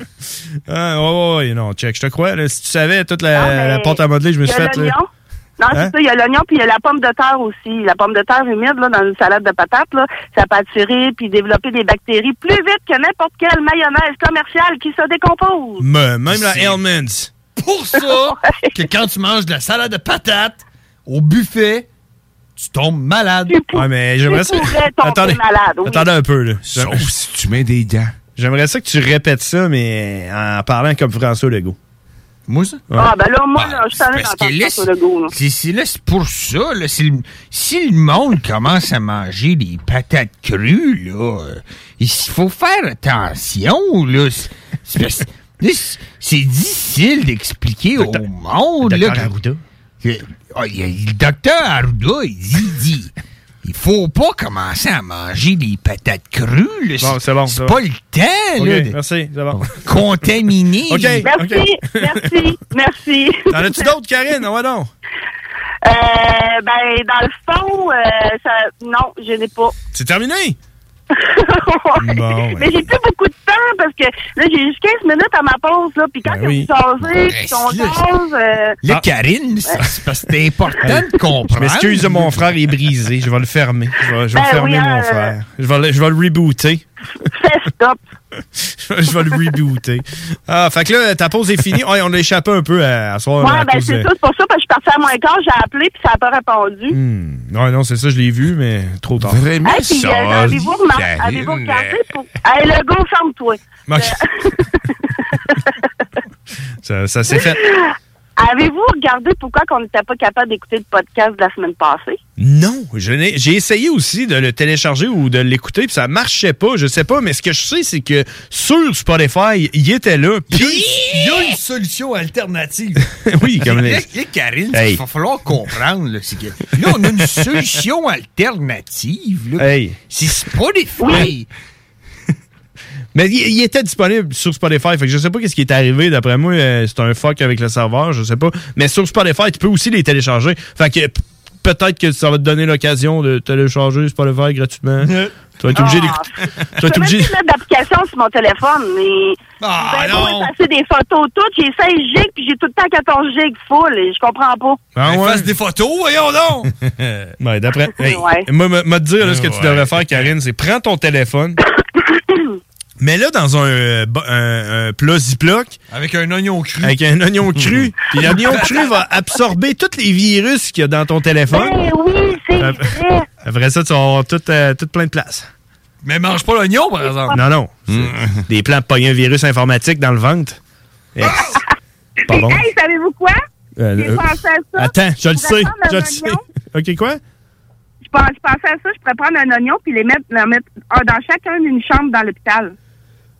Speaker 16: Ah, ouais, ouais, ouais, non, check, je te crois. là, si tu savais toute la,
Speaker 39: Non, mais
Speaker 16: la pâte à modeler, je me
Speaker 39: il y
Speaker 16: suis
Speaker 39: a
Speaker 16: fait. là.
Speaker 39: Non,
Speaker 16: Hein?
Speaker 39: c'est ça, il y a l'oignon puis il y a la pomme de terre aussi. La pomme de terre humide là, dans une salade de patates, là, ça peut attirer puis développer des bactéries plus vite que n'importe quelle mayonnaise commerciale qui se décompose.
Speaker 16: Me- même la Hellman's.
Speaker 15: pour ça que quand tu manges de la salade de patates au buffet, tu tombes malade.
Speaker 16: Ouais, mais j'aimerais ça.
Speaker 39: pourrais tomber
Speaker 16: Attendez,
Speaker 39: malade, oui.
Speaker 16: attendez un peu, là.
Speaker 37: Sauf si tu mets des dents.
Speaker 16: J'aimerais ça que tu répètes ça, mais en parlant comme François Legault.
Speaker 15: Moi, ça?
Speaker 16: Ouais.
Speaker 39: Ah, ben là, moi, là, je
Speaker 25: là,
Speaker 39: le Legault, là.
Speaker 25: c'est c'est là, c'est pour ça. Là, si, le, si le monde commence à manger des patates crues, là, euh, il faut faire attention. Là, C'est- là, difficile d'expliquer au monde. là,
Speaker 16: Docteur
Speaker 25: que-
Speaker 16: Arruda.
Speaker 25: que- ah, y a- le docteur Arruda, il dit, il dit il faut pas commencer à manger des patates crues. là.
Speaker 16: Bon, c'est bon,
Speaker 25: C'est
Speaker 16: c'est
Speaker 25: pas
Speaker 16: bon.
Speaker 25: le temps.
Speaker 16: Ok,
Speaker 25: là, de
Speaker 16: merci, c'est bon.
Speaker 25: les-
Speaker 39: Merci, merci, merci.
Speaker 16: T'en as-tu d'autres, Karine? Ouais, non.
Speaker 39: Euh, ben, dans le fond, euh, ça, non, je n'ai pas.
Speaker 16: C'est terminé?
Speaker 39: Ouais.
Speaker 16: Bon, ouais.
Speaker 39: Mais j'ai plus beaucoup de temps parce que là, j'ai juste 15 minutes à ma pause, là. Puis quand
Speaker 16: Ben
Speaker 39: il
Speaker 16: oui.
Speaker 39: du jaser, puis qu'on jase, euh,
Speaker 25: Là. Karine, c'est c'est parce que c'est important de
Speaker 16: Je
Speaker 25: comprendre.
Speaker 16: m'excuse, mon frère est brisé. Je vais le fermer. Je vais, je vais
Speaker 39: Ben
Speaker 16: fermer
Speaker 39: oui,
Speaker 16: mon
Speaker 39: euh,
Speaker 16: frère. Je vais, le, je vais le rebooter.
Speaker 39: fais stop.
Speaker 16: je vais le rebooter. Ah, fait que là, ta pause est finie. On a échappé un peu à, à soir.
Speaker 39: Ouais,
Speaker 16: à
Speaker 39: ben c'est
Speaker 16: de-
Speaker 39: ça, c'est pour ça, parce que je suis partie à moins quart, j'ai appelé, puis ça n'a pas répondu.
Speaker 16: Hmm. Ouais, non, c'est ça, je l'ai vu, mais trop tard.
Speaker 37: Vraiment
Speaker 39: Hey, puis, euh, avez-vous remarqué, avez-vous regardé
Speaker 37: euh,
Speaker 39: pour... Hey, le go, ferme-toi.
Speaker 16: Ok. ça ça s'est fait.
Speaker 39: Avez-vous regardé pourquoi qu'on n'était pas capable d'écouter le podcast de la semaine passée?
Speaker 16: Non, je n'ai- j'ai essayé aussi de le télécharger ou de l'écouter, puis ça marchait pas, je sais pas, mais ce que je sais, c'est que sur Spotify, il était là,
Speaker 15: Il y a
Speaker 16: puis...
Speaker 15: une- il y a une solution alternative.
Speaker 16: oui, comme les...
Speaker 25: Karine,
Speaker 16: Hey.
Speaker 25: il va falloir comprendre. Là, c'est que, là, on a une solution alternative. Là.
Speaker 16: Hey.
Speaker 25: C'est Spotify.
Speaker 16: Mais il, il était disponible sur Spotify, fait que je sais pas qu'est-ce qui est arrivé. D'après moi, euh, c'est un fuck avec le serveur, je sais pas. Mais sur Spotify, tu peux aussi les télécharger. Fait que peut-être que ça va te donner l'occasion de télécharger Spotify gratuitement. tu vas être obligé
Speaker 39: Ah,
Speaker 16: d'écouter. Tu vas être obligé.
Speaker 39: d'application sur mon téléphone, mais...
Speaker 25: Ah,
Speaker 39: ben,
Speaker 25: non.
Speaker 39: effacer des photos toutes, j'ai 16 gigs, puis j'ai tout le temps 14 gigs full, et je comprends pas.
Speaker 16: Ah ouais?
Speaker 15: fasse des photos, voyons donc!
Speaker 16: Ouais, d'après. Hey,
Speaker 39: Ouais.
Speaker 16: Moi, me, dire, là, ce que tu devrais faire, Karine, c'est prends ton téléphone, mets-le dans un, euh, un, un plat Ziploc
Speaker 15: Avec un oignon cru.
Speaker 16: avec un oignon cru. Puis l'oignon cru va absorber tous les virus qu'il y a dans ton téléphone.
Speaker 39: Ben oui, c'est
Speaker 16: Ah.
Speaker 39: vrai.
Speaker 16: Après ça, tu vas avoir tout, euh, tout plein de place.
Speaker 15: Mais mange pas l'oignon, par exemple.
Speaker 16: Non, non. C'est Des plans de pogner un virus informatique dans le ventre. Eh, c'est pas bon.
Speaker 39: Hey, savez-vous quoi?
Speaker 16: Euh,
Speaker 39: J'ai
Speaker 16: euh,
Speaker 39: pensé à ça.
Speaker 16: Attends, je le sais. Je le sais. OK, quoi?
Speaker 39: Je pensais à ça, je pourrais prendre un oignon puis les mettre, les mettre un dans chacun d'une chambre dans l'hôpital.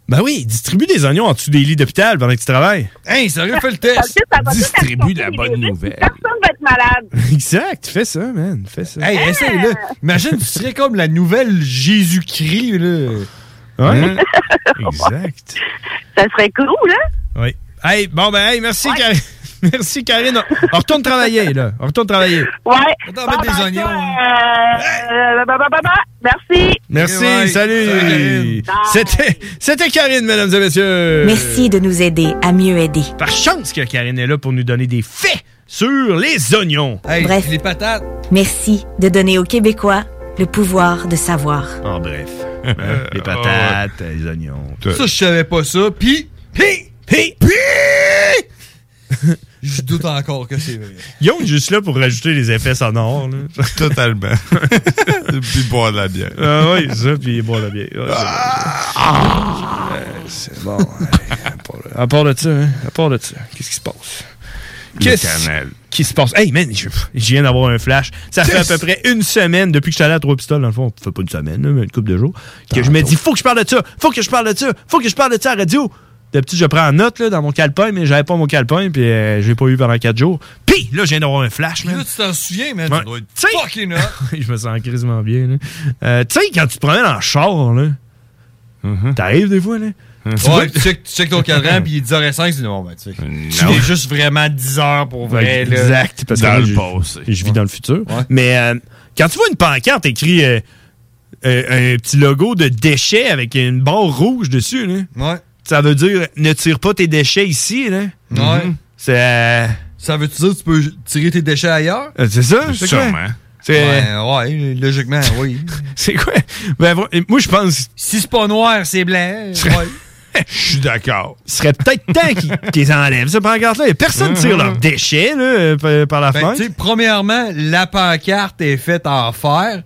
Speaker 16: Ben oui, distribue des oignons en dessous des lits d'hôpital pendant que tu travailles.
Speaker 15: Hey, sérieux, fais le
Speaker 39: Parce
Speaker 15: test.
Speaker 39: ça
Speaker 37: Distribue la bonne nouvelle.
Speaker 39: Personne va être malade.
Speaker 16: Exact, fais ça, man. Fais ça.
Speaker 15: Hey, essaye, là. Imagine, tu serais comme la nouvelle Jésus-Christ, là.
Speaker 16: Ouais. exact.
Speaker 39: Ça serait cool, hein?
Speaker 16: Oui. Hey, bon, ben, hey, merci, Karine. Merci, Karine. On retourne travailler, là. On retourne travailler.
Speaker 39: Ouais.
Speaker 15: Attends, mettre des
Speaker 39: ben,
Speaker 15: oignons.
Speaker 39: ça, euh, bah, bah, bah, bah. Merci.
Speaker 16: Merci,
Speaker 15: Ouais.
Speaker 16: salut. C'était, c'était Karine, mesdames et messieurs.
Speaker 40: Merci de nous aider à mieux aider.
Speaker 16: Par chance que Karine est là pour nous donner des faits sur les oignons.
Speaker 15: Hey,
Speaker 40: Bref.
Speaker 15: les patates.
Speaker 40: Merci de donner aux Québécois le pouvoir de savoir.
Speaker 16: En bref. Hein, les patates, les oignons.
Speaker 15: Ça, je savais pas ça. Puis, puis,
Speaker 16: Puis, puis,
Speaker 15: Je doute encore que c'est vrai.
Speaker 16: Est juste là pour rajouter les effets sonores. là.
Speaker 37: Totalement. puis boire de la bière.
Speaker 16: Ah oui, c'est ça, puis boire de la bière. Ouais,
Speaker 37: Ah!
Speaker 16: C'est bon. ouais. à part de ça, hein, à part de ça, qu'est-ce qui se passe? Qu'est-ce qui se passe? Hey, man, je, je viens d'avoir un flash. Ça fait à peu près une semaine depuis que je suis allé à Trois Pistoles, dans le fond. Ça fait pas une semaine, mais une couple de jours. Que je me dis, faut que je parle de ça, faut que je parle de ça, faut que je parle de ça à la radio. D'habitude, je prends en note là, dans mon calepin, mais j'avais pas mon calepin, puis euh, je l'ai pas eu pendant quatre jours. Puis là, je viens d'avoir un flash, man.
Speaker 15: Là, tu t'en souviens, man.
Speaker 16: Ouais.
Speaker 15: Être fucking hot.
Speaker 16: je me sens quasiment bien. là. Euh, tu sais, quand tu te promènes en char, là, t'arrives des fois, là. Tu vois-
Speaker 15: Ouais, tu check, tu check ton cadran, puis il est 10h05, tu dis, bon, ben, tu sais. Tu es juste vraiment 10 heures pour vrai, là.
Speaker 16: Exact, parce que
Speaker 37: Dans
Speaker 16: moi,
Speaker 37: le
Speaker 16: je-
Speaker 37: passé.
Speaker 16: Je vis dans le futur. Mais euh, quand tu vois une pancarte écrit euh, euh, un petit logo de déchets avec une barre rouge dessus, là,
Speaker 15: Ouais.
Speaker 16: Ça veut dire ne tire pas tes déchets ici. Là.
Speaker 15: Ouais.
Speaker 16: C'est euh,
Speaker 15: Ça veut-tu dire que tu peux tirer tes déchets ailleurs?
Speaker 16: euh, c'est ça? C'est quoi?
Speaker 37: Sûrement.
Speaker 16: C'est
Speaker 15: Ouais, ouais, logiquement, oui.
Speaker 16: c'est quoi? Ben, moi, je pense
Speaker 15: Si c'est pas noir, c'est blanc. Ouais.
Speaker 37: Je suis d'accord.
Speaker 16: ce serait peut-être temps qu'ils enlèvent cette pancarte-là. Personne ne tire leurs déchets là, euh, par- la
Speaker 15: Ben,
Speaker 16: fenêtre.
Speaker 15: tu sais, premièrement, la pancarte est faite en fer.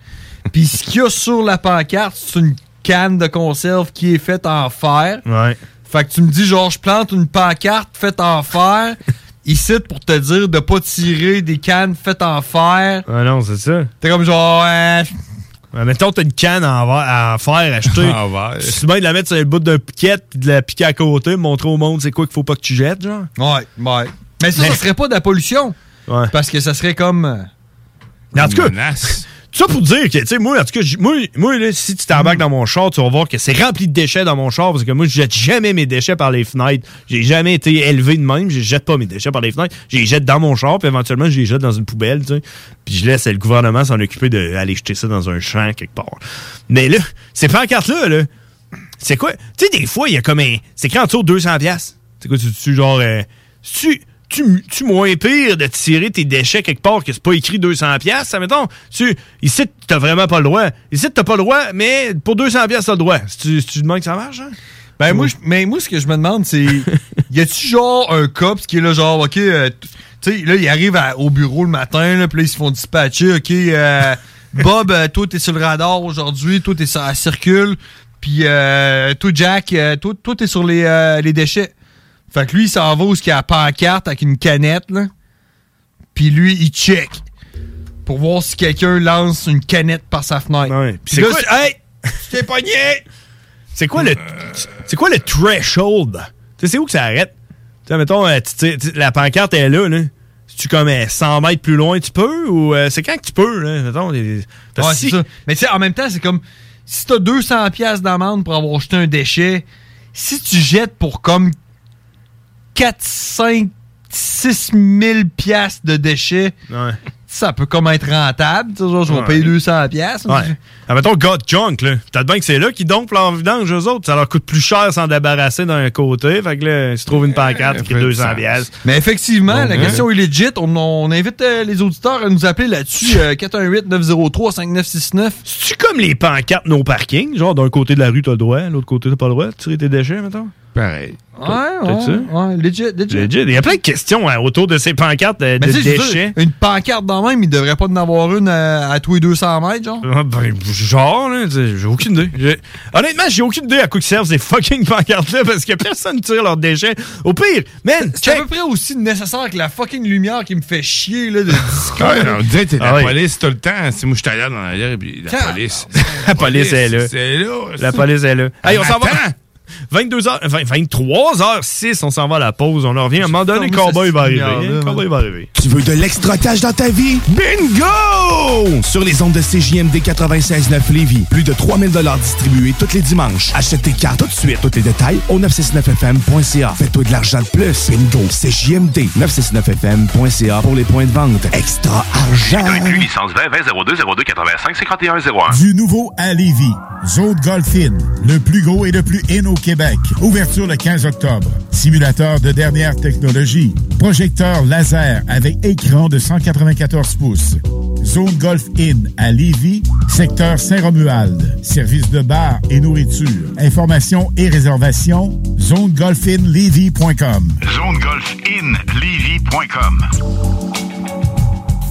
Speaker 15: Puis ce qu'il y a sur la pancarte, c'est une canne de conserve qui est faite en fer.
Speaker 16: Ouais.
Speaker 15: Fait que tu me dis, genre, je plante une pancarte faite en fer. Ici, pour te dire de pas tirer des cannes faites en fer.
Speaker 16: Ah non, c'est ça.
Speaker 15: T'es comme genre, euh,
Speaker 16: Ouais, mettons, t'as une canne en, verre- en fer achetée.
Speaker 37: En verre.
Speaker 16: Tu de la mettre sur le bout d'un piquet puis de la piquer à côté, montrer au monde c'est quoi qu'il faut pas que tu jettes, genre.
Speaker 15: ouais, ouais. Mais ça,
Speaker 16: Mais-
Speaker 15: ça serait pas de la pollution.
Speaker 16: Ouais.
Speaker 15: Parce que ça serait comme. euh,
Speaker 16: en tout cas,
Speaker 37: Menace.
Speaker 16: Ça pour dire que, tu sais, moi, en tout cas, moi, moi là, si tu t'embarques dans mon char, tu vas voir que c'est rempli de déchets dans mon char parce que moi, je jette jamais mes déchets par les fenêtres. J'ai jamais été élevé de même. Je jette pas mes déchets par les fenêtres. Je les jette dans mon char, puis éventuellement, je les jette dans une poubelle, tu sais. Puis je laisse le gouvernement s'en occuper d'aller jeter ça dans un champ quelque part. Mais là, ces pancartes-là, là, c'est quoi? Tu sais, des fois, il y a comme un. C'est écrit en dessous 200$. piastres. C'est quoi, tu, tu genre. euh, tu, tu, tu moins pire de tirer tes déchets quelque part que c'est pas écrit 200$, piastres, ça mettons. Tu, ici, t'as vraiment pas le droit. Ici, t'as pas le droit, mais pour 200$, piastres, t'as le droit. Si tu, si tu demandes que ça marche, hein?
Speaker 15: Ben, moi, je- mais moi, ce que je me demande, c'est. y a-tu genre un cop qui est là, genre, OK, euh, tu sais, là, il arrive à- au bureau le matin, là, puis là, ils se font dispatcher, OK, euh, Bob, euh, toi, t'es sur le radar aujourd'hui, toi, t'es sur la circule, puis euh, toi, Jack, euh, toi, toi, t'es sur les, euh, les déchets. Fait que lui, il s'en va où il y a la pancarte avec une canette, là. Puis lui, il check pour voir si quelqu'un lance une canette par sa fenêtre.
Speaker 16: Ouais. Puis
Speaker 15: Puis
Speaker 16: c'est quoi-
Speaker 15: c'est- hey! Je t'ai pogné!
Speaker 16: C'est quoi le c'est quoi le threshold? Tu sais, c'est où que ça arrête? Tu sais, mettons, euh, la pancarte est là, là. Si tu comme euh, 100 mètres plus loin, tu peux? Ou euh, c'est quand que tu peux, là? Mettons, les-
Speaker 15: Ouais,
Speaker 16: si-
Speaker 15: ça. Mais tu sais, en même temps, c'est comme si t'as 200 pièces d'amende pour avoir jeté un déchet, si tu jettes pour comme 4, 5, 6 000 pièces de déchets,
Speaker 16: Ouais.
Speaker 15: ça peut comme être rentable. Tu sais, genre, je vais
Speaker 16: Ouais.
Speaker 15: payer 200 pièces.
Speaker 16: Ouais. Ah, mettons, God Junk, là. Peut-être bien que c'est là qu'ils dompent leur vidange, eux autres. Ça leur coûte plus cher s'en débarrasser d'un côté. Fait que là, ils se trouvent une pancarte qui est 200 pièces.
Speaker 15: Mais effectivement, la question est legit. On, on invite euh, les auditeurs à nous appeler là-dessus. euh, 418-903-5969.
Speaker 16: C'est-tu comme les pancartes no parking? Genre, d'un côté de la rue, t'as le droit, l'autre côté, t'as pas le droit de tirer tes déchets, mettons?
Speaker 37: Pareil.
Speaker 15: Ouais,
Speaker 16: ça?
Speaker 15: ouais, ouais, legit, legit.
Speaker 16: Legit. Il y a plein de questions hein, autour de ces pancartes euh, de, déchets.
Speaker 15: dire, une pancarte dans même, il devrait pas en avoir une à, à tous les 200 mètres, genre.
Speaker 16: Ah, ben, genre, j'ai aucune idée. J'ai- Honnêtement, j'ai aucune idée à quoi servent ces fucking pancartes-là parce que personne tire leurs déchets. Au pire, man,
Speaker 15: C'est à peu près aussi nécessaire que la fucking lumière qui me fait chier, là, de disco.
Speaker 37: Ouais, on dirait que t'es
Speaker 16: Ah
Speaker 37: la
Speaker 16: oui.
Speaker 37: police tout le temps. C'est moi, je suis allé dans l'arrière, puis la police.
Speaker 16: la police est là.
Speaker 37: C'est là.
Speaker 16: La police est là. Hey, on s'en va.
Speaker 37: Attends.
Speaker 16: 22h, 23h06, on s'en va à la pause. On en revient. À un moment donné, cowboy va arriver. cowboy va arriver.
Speaker 41: Tu veux de l'extra cash dans ta vie? Bingo! Sur les ondes de CJMD 96.9 Lévis, plus de 3000 distribués tous les dimanches. Achète tes cartes tout de suite. Tous les détails au 969fm.ca. Fais-toi de l'argent de plus. Bingo! CJMD 969fm.ca pour les points de vente. Extra argent!
Speaker 42: licence 20 20 02 02 85 51 01.
Speaker 36: Du nouveau à Lévis. Zone Golf In, le plus gros et le plus haut Québec. Ouverture le 15 octobre. Simulateur de dernière technologie. Projecteur laser avec écran de 194 pouces. Zone Golf Inn à Lévis, secteur Saint-Romuald. Service de bar et nourriture. Informations et réservations, zonegolfinlevy.com.
Speaker 43: ZoneGolfInLevy.com.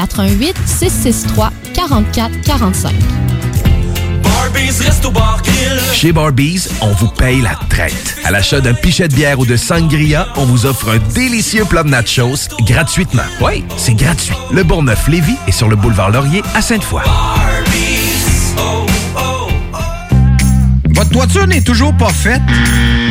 Speaker 21: 88 663 44 45.
Speaker 8: Chez Barbies, on vous paye la traite. À l'achat d'un pichet de bière ou de sangria, on vous offre un délicieux plat de nachos gratuitement. Oui, c'est gratuit. Le Bourgneuf-Lévis est sur le boulevard Laurier à Sainte-Foy.
Speaker 5: Votre toiture n'est toujours pas faite?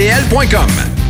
Speaker 5: bl.com.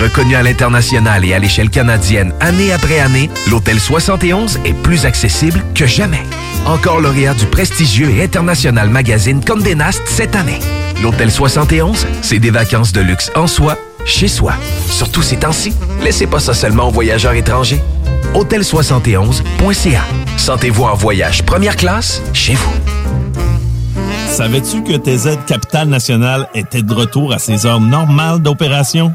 Speaker 8: Reconnu à l'international et à l'échelle canadienne année après année, l'Hôtel 71 est plus accessible que jamais. Encore lauréat du prestigieux et international magazine Condé Nast cette année. L'Hôtel 71, c'est des vacances de luxe en soi, chez soi. Surtout ces temps-ci, laissez pas ça seulement aux voyageurs étrangers. Hôtel71.ca. Sentez-vous en voyage première classe chez vous.
Speaker 28: Savais-tu que TZ Capital National était de retour à ses heures normales d'opération?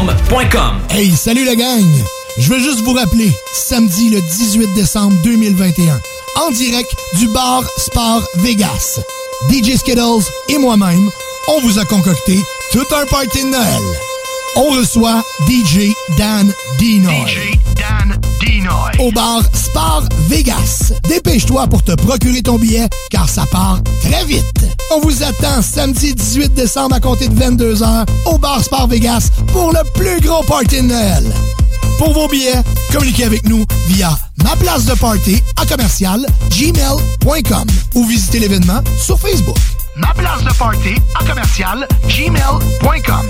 Speaker 13: Hey, salut la gang! Je veux juste vous rappeler, samedi le 18 décembre 2021, en direct du bar Sport Vegas. DJ Skittles et moi-même, on vous a concocté tout un party de Noël. On reçoit DJ Dan Dinoy. DJ Dan Dinoy. Au bar Spar Vegas. Dépêche-toi pour te procurer ton billet car ça part très vite. On vous attend samedi 18 décembre à compter de 22h au bar Spar Vegas pour le plus gros party de Noël. Pour vos billets, communiquez avec nous via ma place de party à commercial gmail.com ou visitez l'événement sur Facebook. Ma place de party à commercial gmail.com.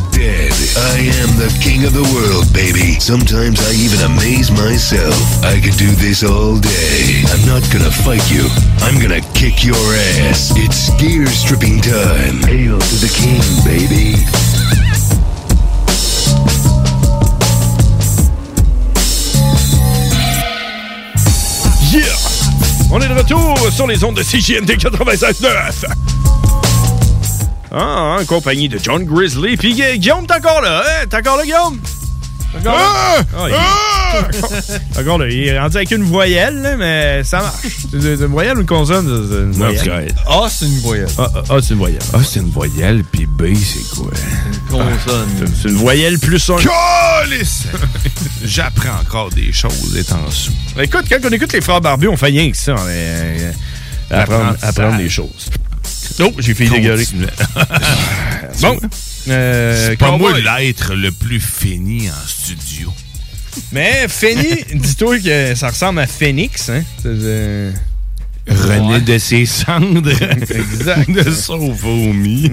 Speaker 44: I am the king of the world, baby. Sometimes I even amaze myself. I could do this all day. I'm not gonna fight you. I'm gonna kick your ass. It's gear stripping time. Hail to the king, baby.
Speaker 16: Yeah! On est de retour sur les ondes de CJMD 96.9. Ah, en compagnie de John Grizzly. Puis Gu- Guillaume, t'es encore là, hein? T'es encore là, Guillaume? T'es encore là? Ah, il- T'es encore là. Il est rendu avec une voyelle, là, mais ça marche. C'est une voyelle ou une consonne? Une voyelle?
Speaker 15: A, c'est une voyelle.
Speaker 16: Ah, ah, ah, c'est une voyelle.
Speaker 25: Ah, c'est une voyelle, puis B, c'est quoi?
Speaker 15: consonne.
Speaker 16: C'est- C'est une voyelle plus un.
Speaker 25: J'apprends encore des choses étant sous.
Speaker 16: Écoute, quand on écoute les frères barbus, on fait rien que ça. On est, euh, apprendre,
Speaker 25: Apprentissage.
Speaker 16: apprendre des choses. Oh, j'ai fait dégueuler.
Speaker 25: Continue.
Speaker 16: bon. Euh,
Speaker 25: c'est pas moi l'être le plus fini en studio.
Speaker 16: Mais Fanny, dis-toi que ça ressemble à Phoenix, hein? Euh,
Speaker 25: René
Speaker 16: Ouais.
Speaker 25: de ses cendres.
Speaker 16: Exact.
Speaker 25: de son vomi.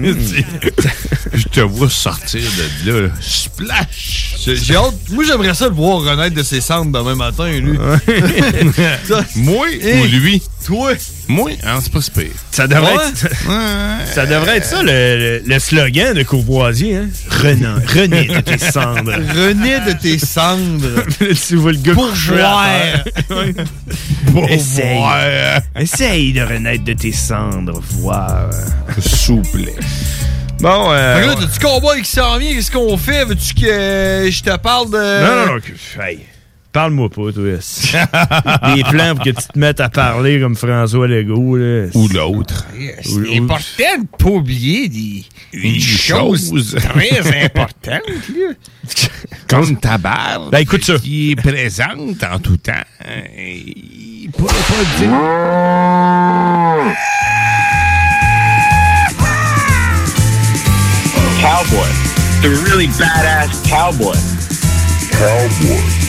Speaker 25: Je te vois sortir de là. Splash!
Speaker 15: J'ai hâte. Moi, j'aimerais ça le voir renaître de ses cendres demain matin, lui. Ça,
Speaker 25: Moi ou lui?
Speaker 15: Toi.
Speaker 25: Moi? Ah, c'est pas si pire.
Speaker 16: Ça devrait,
Speaker 15: Ouais.
Speaker 16: être, ça devrait être ça, le, slogan de Courvoisier. Hein? René, René de tes cendres.
Speaker 15: René de tes cendres.
Speaker 16: tu vois le gars
Speaker 15: Bourgeois.
Speaker 16: terre. Essaye. Essaye de renaître de tes cendres, voir.
Speaker 25: Souple.
Speaker 16: Bon, euh,
Speaker 15: Fait que là, t'as-tu cowboy qui s'en vient? Qu'est-ce qu'on fait? Veux-tu que euh, je te parle de.
Speaker 16: Non, non, non. que- Hey, parle-moi pas, toi. Des plans pour que tu te mettes à parler comme François Legault. Là.
Speaker 25: Ou l'autre.
Speaker 45: C'est important de pas oublier des, une chose
Speaker 25: chose.
Speaker 45: très importante. Là.
Speaker 25: Comme ta barbe.
Speaker 16: Ben, écoute ça.
Speaker 25: Qui est présente en tout temps. Il pourrait pas dire.
Speaker 46: Cowboy. The really badass cowboy. Cowboy.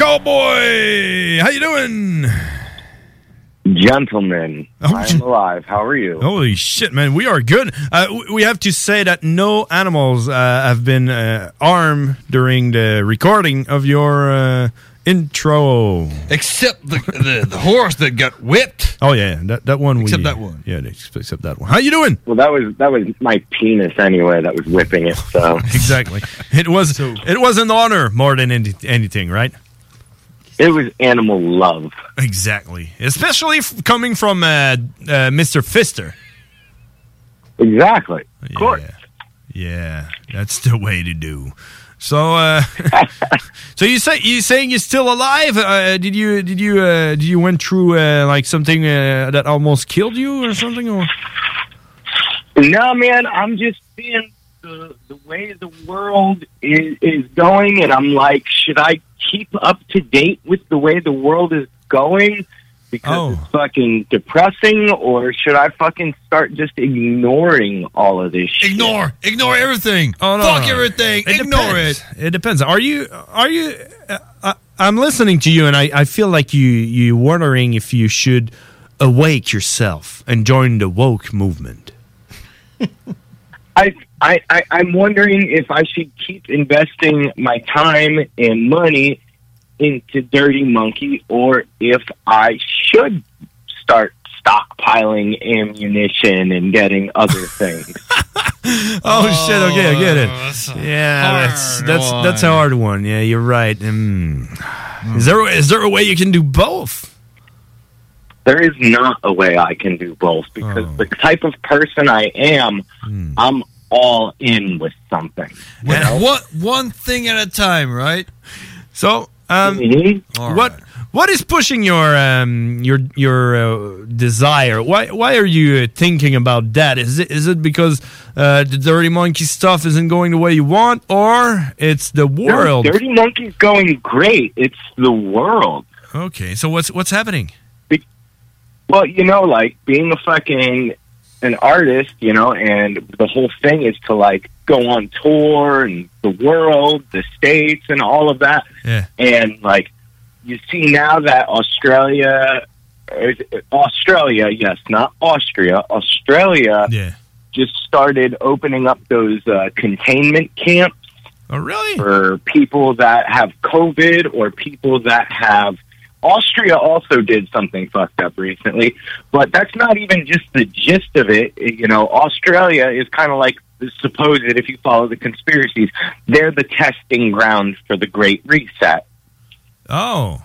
Speaker 16: Cowboy! How you doing?
Speaker 46: Gentlemen, I'm alive. How are you?
Speaker 16: Holy shit, man. We are good. Uh, we have to say that no animals uh, have been uh, armed during the recording of your uh, intro.
Speaker 15: Except the, the, the horse that got whipped.
Speaker 16: Oh, yeah. That, that one.
Speaker 15: Except
Speaker 16: we,
Speaker 15: that one.
Speaker 16: Yeah, except that one. How you doing?
Speaker 46: Well, that was that was my penis anyway. That was whipping it. So
Speaker 16: exactly. It was it was an honor more than any, anything, right?
Speaker 46: It was animal love.
Speaker 16: Exactly. Especially f- coming from uh, uh, Mr. Fister.
Speaker 46: Exactly.
Speaker 16: Of course. Yeah, that's the way to do. So, uh, so you say you saying you're still alive? Uh, did you did you uh, did you went through uh, like something uh, that almost killed you or something? Or
Speaker 46: No, man, I'm just seeing the the way the world is is going, and I'm like, should I keep up to date with the way the world is going, because
Speaker 16: Oh.
Speaker 46: it's fucking depressing, or should I fucking start just ignoring all of this shit?
Speaker 15: Ignore, ignore everything.
Speaker 16: Oh, no,
Speaker 15: Fuck
Speaker 16: no.
Speaker 15: everything. Ignore
Speaker 16: depends. It depends. Are you? Are you? Uh, I, I'm listening to you, and I, I feel like you you wondering if you should awake yourself and join the woke movement.
Speaker 46: I, I, I, I'm wondering if I should keep investing my time and money into Dirty Monkey, or if I should start stockpiling ammunition and getting other things.
Speaker 16: Oh, shit! Okay, I get it. yeah, that's that's that's a hard one. Yeah, you're right. Mm. Is there is there a way you can do both?
Speaker 46: There is not a way I can do both because the type of person I am, I'm all in with something. you know?
Speaker 15: What one thing at a time, right?
Speaker 16: So, um, what what is pushing your um your your uh, desire? Why why are you uh, thinking about that? Is it is it because uh, the Dirty Monkey stuff isn't going the way you want, or it's the
Speaker 46: No,
Speaker 16: world?
Speaker 46: Dirty Monkey's going great. It's the world.
Speaker 16: Okay, so what's what's happening?
Speaker 46: Well, you know, like being a fucking an artist, you know, and the whole thing is to like go on tour and the world, the states, and all of that.
Speaker 16: Yeah.
Speaker 46: And like you see now that Australia, Australia, yes, not Austria, Australia,
Speaker 16: yeah.
Speaker 46: just started opening up those uh, containment camps.
Speaker 16: Oh, really?
Speaker 46: For people that have COVID or people that have. Austria also did something fucked up recently, but that's not even just the gist of it. You know, Australia is kind of like the supposed, if you follow the conspiracies, they're the testing ground for the Great Reset.
Speaker 16: Oh.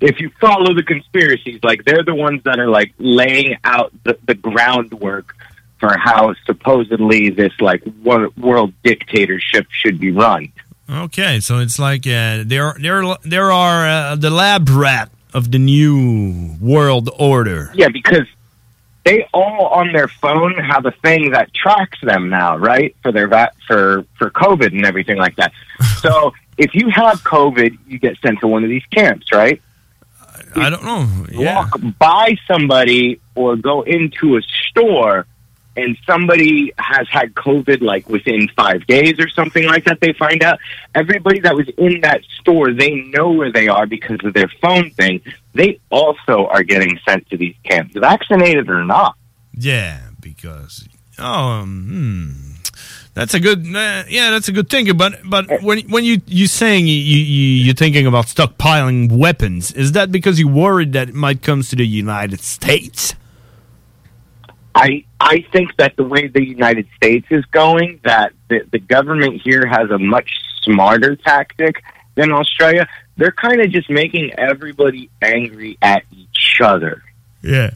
Speaker 46: If you follow the conspiracies, like they're the ones that are like laying out the, the groundwork for how supposedly this like wor- world dictatorship should be run.
Speaker 16: Okay, so it's like uh, there there there are uh, the lab rat of the new world order.
Speaker 46: Yeah, because they all on their phone have a thing that tracks them now, right? For their va- for for COVID and everything like that. so if you have COVID, you get sent to one of these camps, right?
Speaker 16: I don't know.
Speaker 46: Walk by somebody or go into a store and somebody has had COVID like within five days or something like that, they find out everybody that was in that store, they know where they are because of their phone thing. They also are getting sent to these camps, vaccinated or not.
Speaker 16: Yeah, because oh, um, hmm. that's a good uh, yeah, that's a good thing. But but when when you you saying you, you you're thinking about stockpiling weapons, is that because you're worried that it might come to the United States?
Speaker 46: I I think that the way the United States is going, that the, the government here has a much smarter tactic than Australia. They're kind of just making everybody angry at each other.
Speaker 16: Yeah,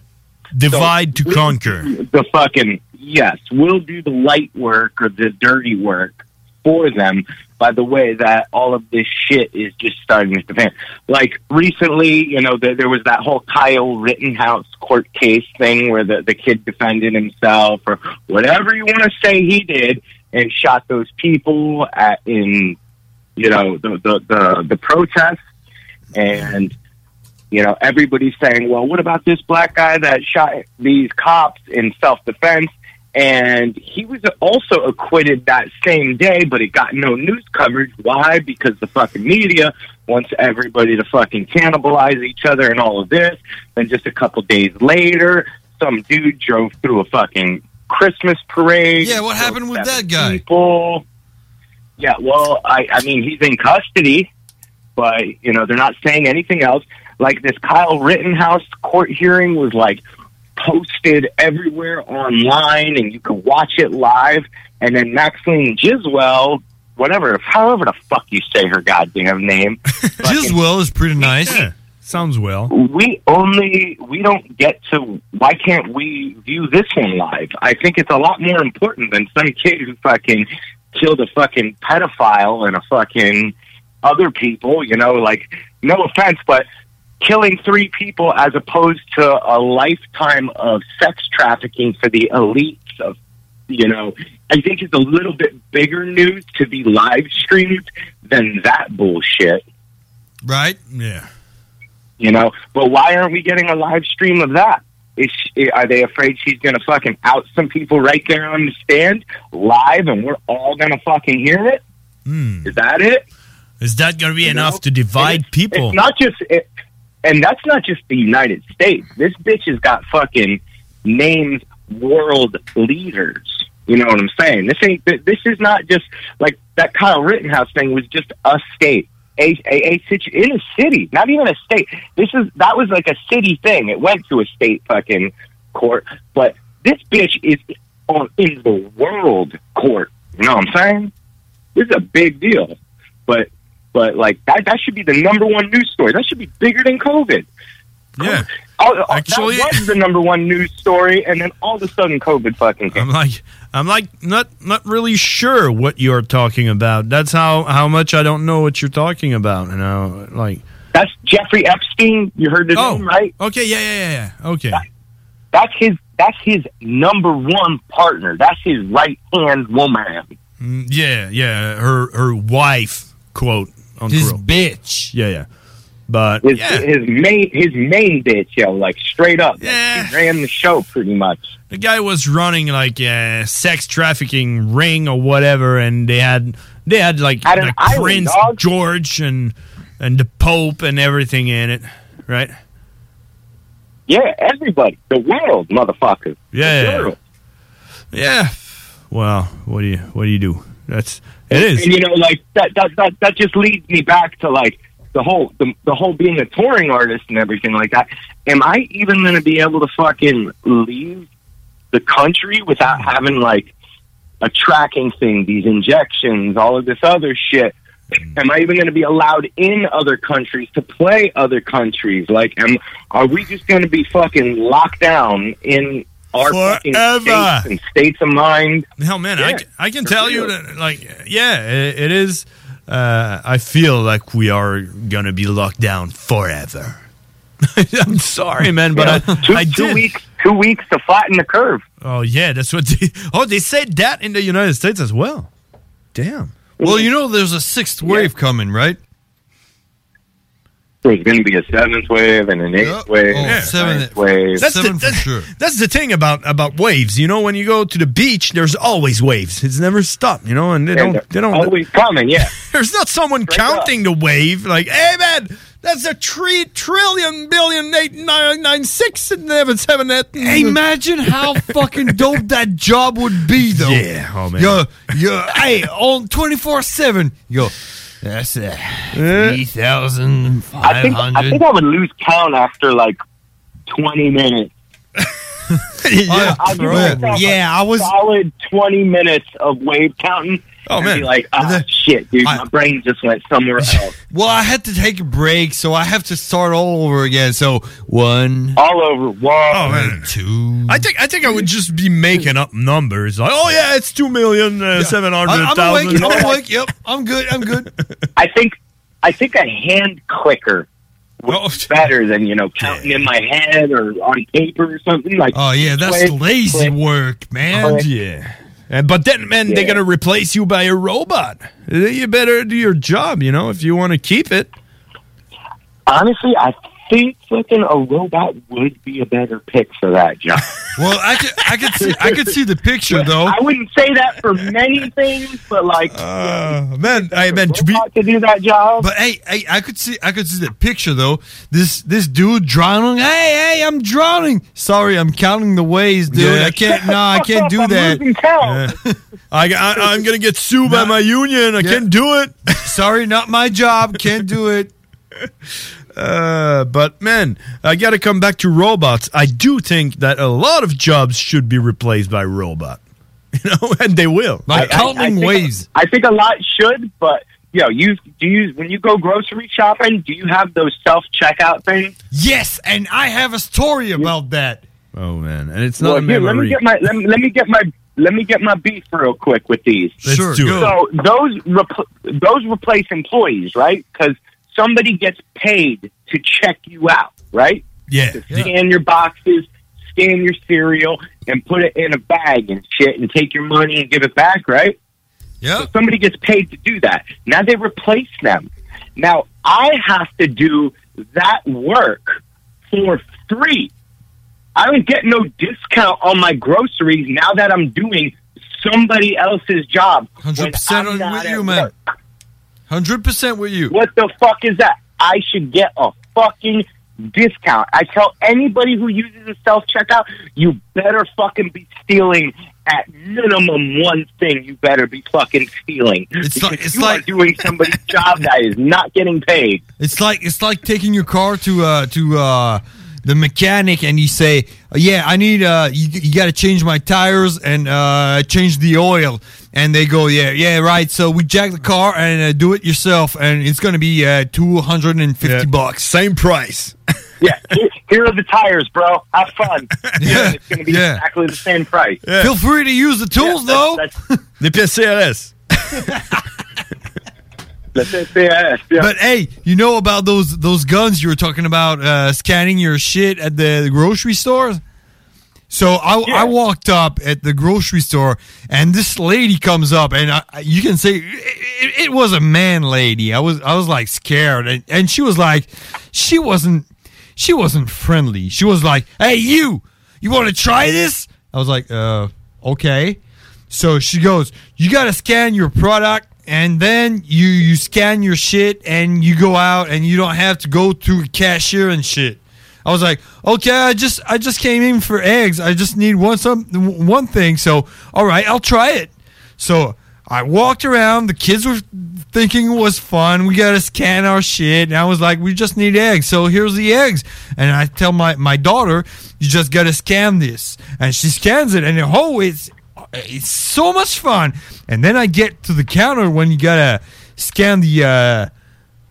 Speaker 16: divide to
Speaker 46: we'll
Speaker 16: conquer.
Speaker 46: The fucking yes, we'll do the light work or the dirty work for them. By the way, that all of this shit is just starting to fan. Like recently, you know, there, there was that whole Kyle Rittenhouse court case thing where the the kid defended himself or whatever you want to say he did and shot those people at in you know the the the, the protests and you know everybody's saying well what about this black guy that shot these cops in self-defense and he was also acquitted that same day but it got no news coverage why because the fucking media wants everybody to fucking cannibalize each other and all of this then just a couple days later some dude drove through a fucking christmas parade
Speaker 15: Yeah, what happened with that guy?
Speaker 46: people yeah, well, I, I mean, he's in custody, but, you know, they're not saying anything else. Like this Kyle Rittenhouse court hearing was like posted everywhere online and you could watch it live. And then Maxine Giswell, whatever, however the fuck you say her goddamn name.
Speaker 15: Giswell is pretty nice.
Speaker 16: Sounds well.
Speaker 46: We only we don't get to. Why can't we view this one live? I think it's a lot more important than some kid who fucking killed a fucking pedophile and a fucking other people. You know, like no offense, but killing three people as opposed to a lifetime of sex trafficking for the elites of you know, I think it's a little bit bigger news to be live streamed than that bullshit.
Speaker 15: Right?
Speaker 16: Yeah.
Speaker 46: You know, but why aren't we getting a live stream of that? Is she, are they afraid she's going to fucking out some people right there on the stand live, and we're all going to fucking hear it? Hmm. Is that it?
Speaker 16: Is that going to be
Speaker 46: You
Speaker 16: enough
Speaker 46: know?
Speaker 16: to divide
Speaker 46: it's-
Speaker 16: people?
Speaker 46: It's not just, it, and that's not just the United States. This bitch has got fucking named world leaders. You know what I'm saying? This ain't. This is not just like that Kyle Rittenhouse thing was just a state, a a, a situ- in a city, not even a state. This is that was like a city thing. It went to a state fucking court, but this bitch is on in the world court. You know what I'm saying? This is a big deal, but but like that that should be the number one news story. That should be bigger than COVID.
Speaker 16: Yeah.
Speaker 46: Oh,
Speaker 16: Actually-
Speaker 46: that was the number one news story, and then all of a sudden, COVID fucking came.
Speaker 16: I'm like, I'm like, not not really sure what you're talking about. That's how how much I don't know what you're talking about. You know, like
Speaker 46: That's Jeffrey Epstein. You heard the
Speaker 16: Oh,
Speaker 46: name, right?
Speaker 16: Okay, yeah, yeah, yeah, yeah. Okay.
Speaker 46: That's his. That's his number one partner. That's his right hand woman.
Speaker 16: Mm, yeah, yeah. Her her wife, quote unquote.
Speaker 15: His bitch.
Speaker 16: Yeah, yeah. But
Speaker 46: His, his main his main bitch, yo, like straight up. Yeah. he ran the show pretty much.
Speaker 16: the guy was running like a sex trafficking ring or whatever, and they had they had like,
Speaker 46: At an
Speaker 16: like
Speaker 46: island,
Speaker 16: Prince
Speaker 46: dog.
Speaker 16: George and and the Pope and everything in it, right?
Speaker 46: Yeah, everybody, the world, motherfucker.
Speaker 16: Yeah,
Speaker 46: The
Speaker 16: yeah. Well, what do you what do you do? That's it is.
Speaker 46: And you know, like that that that that just leads me back to like the whole the, the whole being a touring artist and everything like that. Am I even going to be able to fucking leave the country without having like a tracking thing, these injections, all of this other shit? Am I even going to be allowed in other countries to play other countries? Like, am are we just going to be fucking locked down in our fucking
Speaker 16: Forever.
Speaker 46: states and states of mind?
Speaker 16: Hell, man, I,
Speaker 46: Yeah,
Speaker 16: can- I can
Speaker 46: for
Speaker 16: tell you that, like, yeah, it, it is. Uh, I feel like we are gonna be locked down forever. I'm sorry, man, but
Speaker 46: Yeah.
Speaker 16: I,
Speaker 46: two,
Speaker 16: I
Speaker 46: two weeks two weeks to flatten the curve.
Speaker 16: Oh yeah, that's what. They, oh, they said that in the United States as well. Damn.
Speaker 15: Well, you know, there's a sixth wave coming, right?
Speaker 46: There's going to be a seventh wave and an eighth wave,
Speaker 15: Oh,
Speaker 46: and a wave.
Speaker 16: That's the, that's, that's the thing about about waves. You know, when you go to the beach, there's always waves. It's never stopped. You know, and they
Speaker 46: Yeah,
Speaker 16: don't
Speaker 46: they're
Speaker 16: they don't
Speaker 46: always coming. Yeah,
Speaker 16: There's not someone counting the wave like, hey man, that's a three trillion billion eight nine nine six seven seven eight.
Speaker 15: Hey, imagine how fucking dope that job would be, though.
Speaker 16: Yeah, oh man.
Speaker 15: Yo, yo, hey, on twenty four seven. Yo, that's uh, three thousand
Speaker 46: I
Speaker 15: five
Speaker 46: think I
Speaker 15: hundred.
Speaker 46: think I would lose count after like twenty minutes.
Speaker 15: yeah,
Speaker 46: I'll give myself a
Speaker 15: Yeah, I was-
Speaker 46: solid twenty minutes of wave counting.
Speaker 15: Oh,
Speaker 46: and
Speaker 15: man.
Speaker 46: be like, ah, shit, dude, my brain just went somewhere else.
Speaker 15: Well, I had to take a break, so I have to start all over again. So one,
Speaker 46: all over one,
Speaker 16: Oh man,
Speaker 15: two.
Speaker 16: I think I think I would just be making up numbers like, oh yeah, it's two million uh, seven hundred
Speaker 15: I'm
Speaker 16: thousand.
Speaker 15: awake. I'm awake. Yep, I'm good. I'm good.
Speaker 46: I think I think a hand clicker
Speaker 16: Oh,
Speaker 46: was better than you know counting in my head or on paper or something like.
Speaker 15: Oh yeah, that's
Speaker 46: click,
Speaker 15: lazy
Speaker 46: click.
Speaker 15: work, man.
Speaker 46: Click.
Speaker 16: Yeah. And, but then, man, they're gonna replace you by a robot. You better do your job, you know, if you want to keep it.
Speaker 46: Honestly, I think fucking a robot would be a better pick for that job.
Speaker 15: Well, I could, I could see, I could see the picture though.
Speaker 46: I wouldn't say that for many things, but like,
Speaker 16: uh, man, I meant to be
Speaker 46: to do that job.
Speaker 15: But hey, hey, I could see, I could see the picture though. This, this dude drowning. Hey, hey, I'm drowning. Sorry, I'm counting the ways, dude.
Speaker 16: Yeah.
Speaker 15: I can't. No, I can't do that.
Speaker 46: losing.
Speaker 16: I, I, I'm gonna get sued by my union. I
Speaker 15: Yeah.
Speaker 16: can't do it.
Speaker 15: Sorry, not my job. Can't do it.
Speaker 16: Uh, but man, I got to come back to robots. I do think that a lot of jobs should be replaced by robot. You know, and they will.
Speaker 15: By
Speaker 46: I- I- I think- a lot should, but you know, you do you when you go grocery shopping, do you have those self checkout things?
Speaker 15: Yes, and I have a story about that.
Speaker 16: Oh man, and it's
Speaker 46: Well,
Speaker 16: not a
Speaker 46: here, let me get my let me, let me get my let me get my beef real quick with these.
Speaker 16: Let's Sure, do it.
Speaker 46: So those repl- those replace employees, right? Because somebody gets paid to check you out, right?
Speaker 16: Yeah.
Speaker 46: To scan your boxes, scan your cereal, and put it in a bag and shit, and take your money and give it back, right?
Speaker 15: Yeah.
Speaker 46: So somebody gets paid to do that. Now they replace them. Now I have to do that work for free. I don't get no discount on my groceries now that I'm doing somebody else's job.
Speaker 15: 100%
Speaker 46: I'm
Speaker 15: on
Speaker 46: not
Speaker 15: with
Speaker 46: at
Speaker 15: you, man.
Speaker 46: work.
Speaker 15: 100% with you.
Speaker 46: What the fuck is that? I should get a fucking discount. I tell anybody who uses a self checkout, you better fucking be stealing at minimum one thing. You better be fucking stealing.
Speaker 15: It's
Speaker 46: because
Speaker 15: like- it's
Speaker 46: you
Speaker 15: like-
Speaker 46: are doing somebody's job that is not getting paid.
Speaker 15: It's like it's like taking your car to uh to uh the mechanic and you say, "Oh, "Yeah, I need uh you, you got to change my tires and uh change the oil." And they go, "Yeah, yeah, right. So we jack the car and uh, do it yourself and it's going to be uh 250 bucks.
Speaker 16: Same price."
Speaker 46: Yeah, here, here are the tires, bro. Have fun. yeah, it's going to be
Speaker 15: yeah.
Speaker 46: exactly the same price.
Speaker 15: Feel free to use the tools though.
Speaker 16: Les pièces CRS.
Speaker 15: But hey, you know about those those guns you were talking about uh, scanning your shit at the grocery store? So I, I walked up at the grocery store and this lady comes up and I, you can say it, it was a man lady. I was I was like scared and, and she was like she wasn't she wasn't friendly. She was like, "Hey you, you want to try this?" I was like, "Uh, okay." So she goes, "You got to scan your product and then you you scan your shit and you go out and you don't have to go through a cashier and shit." I was like, "Okay, I just I just came in for eggs. I just need one some one thing. So, all right, I'll try it." So, I walked around. The kids were thinking it was fun. We got to scan our shit. And I was like, we just need eggs. So here's the eggs. And I tell my, my daughter, you just got to scan this. And she scans it. And oh, it's, it's so much fun. And then I get to the counter when you got to scan the uh,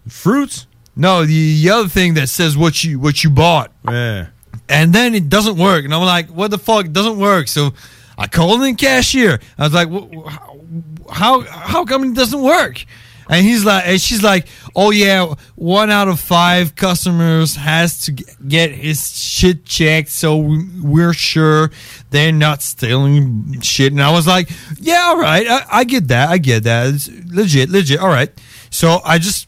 Speaker 15: fruits. No, the, the other thing that says what you what you bought.
Speaker 16: Yeah.
Speaker 15: And then it doesn't work. And I'm like, what the fuck? It doesn't work. So I called in cashier. I was like, "Wh- wh- how how come it doesn't work? And he's like, and she's like, oh yeah, one out of five customers has to get his shit checked, so we- we're sure they're not stealing shit. And I was like, yeah, all right, I, I get that, I get that, it's legit, legit, all right. So I just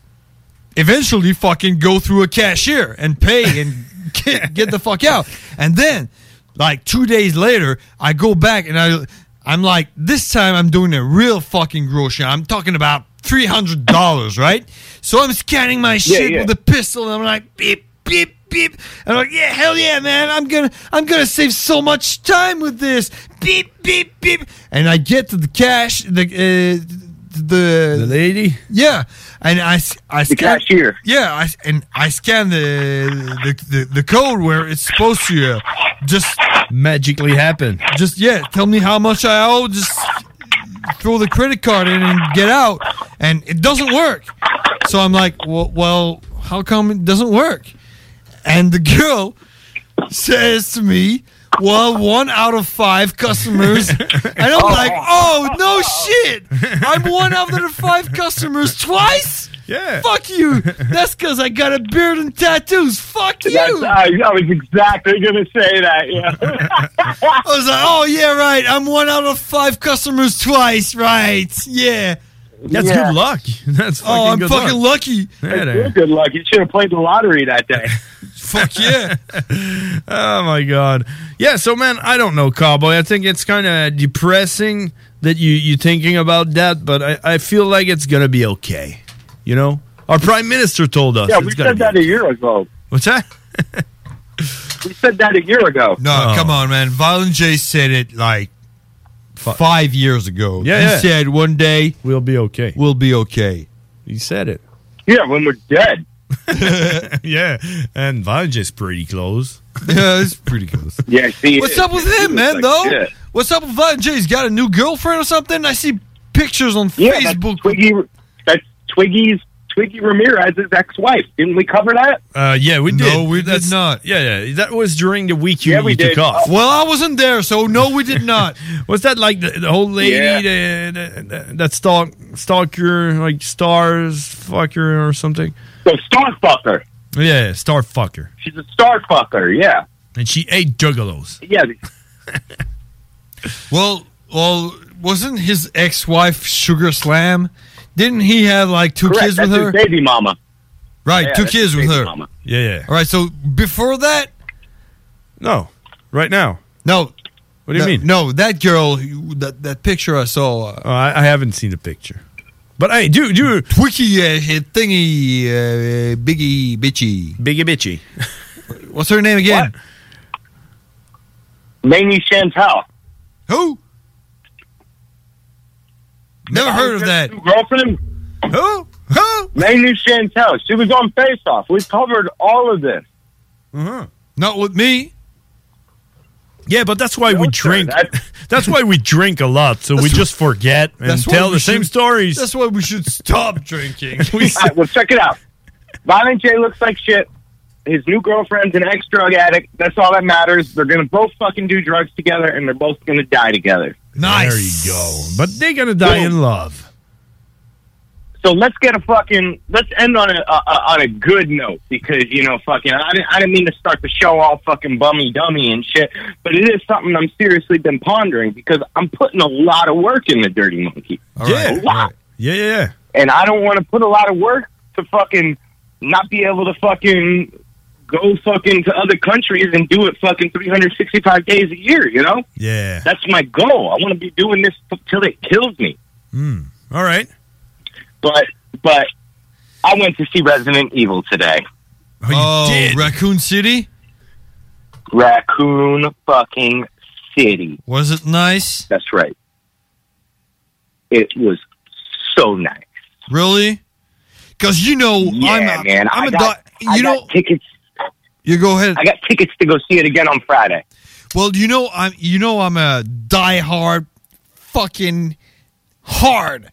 Speaker 15: eventually fucking go through a cashier and pay and get, get the fuck out. And then, like two days later, I go back and I, I'm like, this time I'm doing a real fucking grocery. I'm talking about three hundred dollars, right? So I'm scanning my shit
Speaker 46: yeah.
Speaker 15: with a pistol, and I'm like, beep, beep, beep. And I'm like, yeah, hell yeah, man! I'm gonna, I'm gonna save so much time with this. Beep, beep, beep. And I get to the cash, the. Uh, The the
Speaker 16: lady?
Speaker 15: Yeah and I,
Speaker 46: The
Speaker 15: scan,
Speaker 46: cashier.
Speaker 15: yeah I, s- and i scan the the, the the code where it's supposed to uh, just
Speaker 16: magically happen.
Speaker 15: just yeah tell me how much i owe just throw the credit card in and get out and it doesn't work. So i'm like well, well how come it doesn't work? And the girl says to me well one out of five customers and i'm oh. like oh no shit i'm one out of the five customers twice
Speaker 16: yeah
Speaker 15: fuck you that's because i got a beard and tattoos fuck you
Speaker 46: That's, I, I was exactly going to say that. Yeah.
Speaker 15: I was like, oh yeah, right. I'm one out of five customers twice, right? Yeah.
Speaker 16: That's
Speaker 46: Yeah.
Speaker 16: Oh, good luck. That's fucking
Speaker 15: Oh, I'm fucking
Speaker 16: luck.
Speaker 15: lucky.
Speaker 16: Yeah,
Speaker 46: good luck. You should have played the lottery that day.
Speaker 15: Fuck yeah.
Speaker 16: oh my god. Yeah, so man, I don't know, Cowboy. I think it's kind of depressing that you you thinking about that, but I, I feel like it's gonna be okay. You know, our prime minister told us.
Speaker 46: yeah, we said
Speaker 16: be
Speaker 46: that a year ago.
Speaker 16: What's that?
Speaker 46: We said that a year ago.
Speaker 15: No,
Speaker 16: Oh.
Speaker 15: come on, man. Violent J said it like five years ago.
Speaker 16: Yeah,
Speaker 15: he
Speaker 16: yeah.
Speaker 15: said one day
Speaker 16: we'll be okay.
Speaker 15: We'll be okay.
Speaker 16: He said it.
Speaker 46: Yeah, when we're dead.
Speaker 16: yeah, and Vanja's pretty close.
Speaker 15: Yeah, it's pretty close.
Speaker 46: Yeah, see.
Speaker 15: What's up with him, man? though, what's up with Violent J? He's got a new girlfriend or something. I see pictures on
Speaker 46: Yeah, that's
Speaker 15: Facebook.
Speaker 46: Twiggy. That's Twiggy's Twiggy Ramirez's ex-wife. Didn't we cover that?
Speaker 16: Uh, yeah, we did.
Speaker 15: No, we did
Speaker 16: That's-
Speaker 15: not.
Speaker 16: Yeah, yeah, that was during the week you,
Speaker 46: Yeah, we
Speaker 16: you took off.
Speaker 15: Well, I wasn't there, so no, we did not.
Speaker 16: Was that like the, the old lady
Speaker 46: Yeah.
Speaker 16: that, that, that stalk stalker like stars fucker or something?
Speaker 46: So Starfucker.
Speaker 16: Yeah, star fucker.
Speaker 46: She's a Starfucker. Yeah.
Speaker 16: And she ate juggalos.
Speaker 46: Yeah.
Speaker 15: Well, well, wasn't his ex-wife Sugar Slam? Didn't he have like two
Speaker 46: Correct.
Speaker 15: kids
Speaker 46: That's
Speaker 15: with her?
Speaker 46: his baby mama.
Speaker 15: Right,
Speaker 46: Yeah,
Speaker 15: two kids with her.
Speaker 46: mama.
Speaker 16: Yeah, yeah.
Speaker 15: All right, so before that,
Speaker 16: no, right now.
Speaker 15: No.
Speaker 16: What do you
Speaker 15: No-
Speaker 16: mean?
Speaker 15: No, that girl, that that picture I saw. Uh,
Speaker 16: Oh, I, I haven't seen the picture. But hey, do do
Speaker 15: Twiki uh, thingy, uh, biggie bitchy,
Speaker 16: biggie bitchy.
Speaker 15: What's her name again?
Speaker 46: Lainey Chantel.
Speaker 15: Who? Never heard of that.
Speaker 46: Girlfriend?
Speaker 16: Who? Who?
Speaker 46: Lainey Chantel. She was on Face Off. We covered all of this.
Speaker 16: Uh-huh.
Speaker 15: Not with me.
Speaker 16: Yeah, but that's why we
Speaker 46: sir,
Speaker 16: drink. That's why we drink a lot, so we just forget and tell
Speaker 15: we
Speaker 16: the same stories.
Speaker 15: That's why we should stop drinking.
Speaker 46: All right, well, check it out. Violent J looks like shit. His new girlfriend's an ex drug addict. That's all that matters. They're gonna both fucking do drugs together, and they're both gonna die together.
Speaker 15: Nice.
Speaker 16: There you go. But they're gonna die in love.
Speaker 46: So let's get a fucking let's end on a, a on a good note because you know fucking I didn't I didn't mean to start the show all fucking bummy dummy and shit, but it is something I'm seriously been pondering because I'm putting a lot of work in the Dirty Monkey.
Speaker 16: yeah,
Speaker 46: a lot.
Speaker 16: yeah, yeah, yeah.
Speaker 46: and I don't want to put a lot of work to fucking not be able to fucking go fucking to other countries and do it fucking 365 days a year, you know?
Speaker 16: Yeah.
Speaker 46: That's my goal. I want to be doing this till it kills me.
Speaker 16: Hmm. All right.
Speaker 46: But but I went to see Resident Evil today.
Speaker 15: Oh, oh. Raccoon City?
Speaker 46: Raccoon fucking City.
Speaker 15: Was it nice?
Speaker 46: That's right. It was so nice.
Speaker 15: Really? Because you know,
Speaker 46: Yeah,
Speaker 15: I'm a,
Speaker 46: man.
Speaker 15: I'm
Speaker 46: I
Speaker 15: a
Speaker 46: got,
Speaker 15: di-
Speaker 46: I
Speaker 15: you
Speaker 46: got
Speaker 15: know,
Speaker 46: tickets.
Speaker 15: you go ahead.
Speaker 46: I got tickets to go see it again on Friday.
Speaker 15: Well, you know, I'm you know I'm a diehard, fucking hard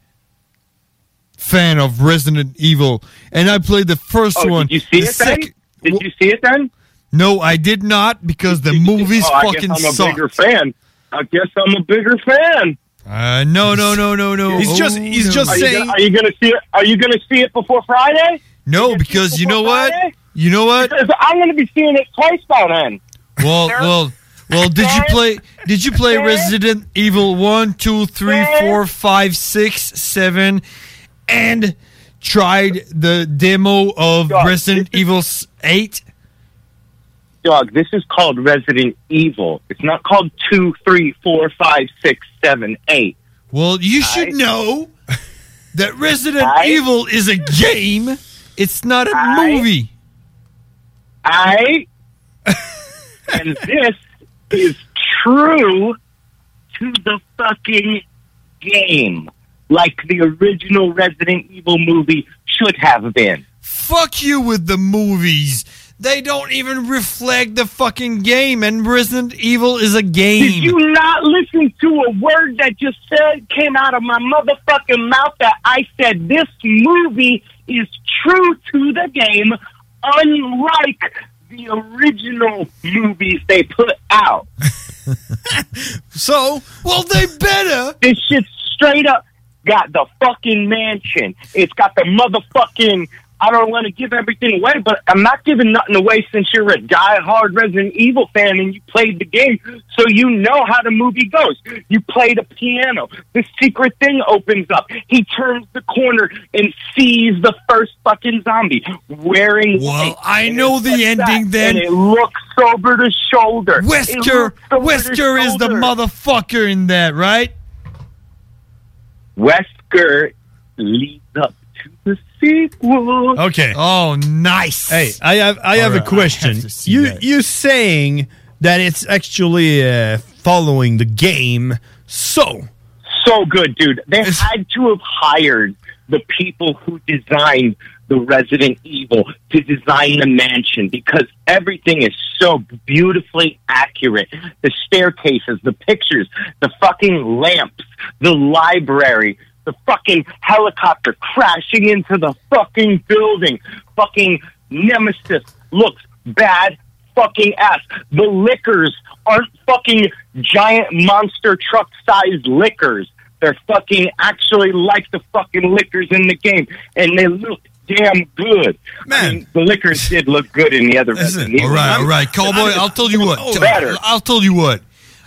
Speaker 15: fan of Resident Evil, and I played the first
Speaker 46: Oh,
Speaker 15: one.
Speaker 46: did you see
Speaker 15: the
Speaker 46: it then?
Speaker 15: sec-
Speaker 46: Did you see it then?
Speaker 15: No, I did not because the movies
Speaker 46: oh, I
Speaker 15: fucking
Speaker 46: guess I'm a
Speaker 15: suck.
Speaker 46: bigger fan. I guess I'm a bigger fan.
Speaker 15: Uh, no, no, no, no, no.
Speaker 16: He's just-
Speaker 15: Oh,
Speaker 16: he's
Speaker 15: no.
Speaker 16: just
Speaker 46: Are you,
Speaker 16: saying-
Speaker 46: gonna, are you gonna see it? Are you gonna see it before Friday?
Speaker 15: no because you know what? You know what?
Speaker 46: Because I'm gonna be seeing it twice by then.
Speaker 15: Well, well, well. Did you play? Did you play Resident Evil one, two, three, four, five, six, seven, and tried the demo of Resident Evil eight?
Speaker 46: Dog, this is called Resident Evil. It's not called two, three, four, five, six, seven, eight.
Speaker 15: Well, you should know that Resident
Speaker 46: Aye.
Speaker 15: Evil is a game. It's not a movie.
Speaker 46: I and this is true to the fucking game, like the original Resident Evil movie should have been.
Speaker 15: Fuck you with the movies. They don't even reflect the fucking game, and Resident Evil is a game.
Speaker 46: Did you not listen to a word that just said came out of my motherfucking mouth that I said this movie is true to the game, unlike the original movies they put out.
Speaker 16: So,
Speaker 15: well, they better.
Speaker 46: This shit's straight up got the fucking mansion. It's got the motherfucking. I don't want to give everything away, but I'm not giving nothing away since you're a diehard Resident Evil fan and you played the game, so you know how the movie goes. You play the piano. The secret thing opens up. He turns the corner and sees the first fucking zombie wearing.
Speaker 15: Well. I know the ending
Speaker 46: that,
Speaker 15: then.
Speaker 46: And it looks over the shoulder.
Speaker 15: Wesker, Wesker is the motherfucker in that, right?
Speaker 46: Wesker leads up to the sequel.
Speaker 16: Okay.
Speaker 15: Oh, nice.
Speaker 16: Hey, I have I have
Speaker 15: All
Speaker 16: a question.
Speaker 15: have
Speaker 16: you
Speaker 15: that.
Speaker 16: you saying that it's actually uh, following the game? So
Speaker 46: so good, dude. They had to have hired the people who designed the Resident Evil to design the mansion because everything is so beautifully accurate. The staircases, the pictures, the fucking lamps, the library, the fucking helicopter crashing into the fucking building. Fucking Nemesis looks bad fucking ass. The liquors aren't fucking giant monster truck sized liquors. They're fucking actually like the fucking liquors in the game, and they look damn good. Man, the liquors did look good in the other Resident Evil.
Speaker 15: All right, all right, cowboy. I'll tell you what.
Speaker 46: Oh, better.
Speaker 15: I'll tell you what.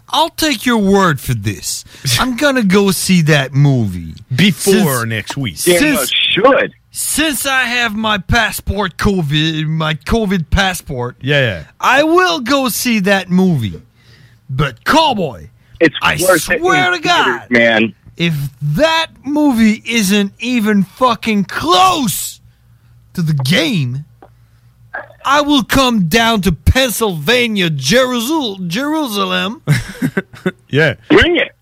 Speaker 15: I'll take your word for this. I'm gonna go see that movie
Speaker 16: before
Speaker 15: Since-
Speaker 16: next week.
Speaker 46: Damn
Speaker 15: Since-
Speaker 46: well should.
Speaker 15: since I have my passport, COVID, my COVID passport,
Speaker 16: Yeah, yeah.
Speaker 15: I will go see that movie. But Cowboy,
Speaker 46: it's
Speaker 15: I
Speaker 46: worth it
Speaker 15: swear to God,
Speaker 46: theaters, man.
Speaker 15: if that movie isn't even fucking close to the game, I will come down to Pennsylvania, Jerusalem, Jerusalem,
Speaker 16: Yeah.
Speaker 46: Bring it.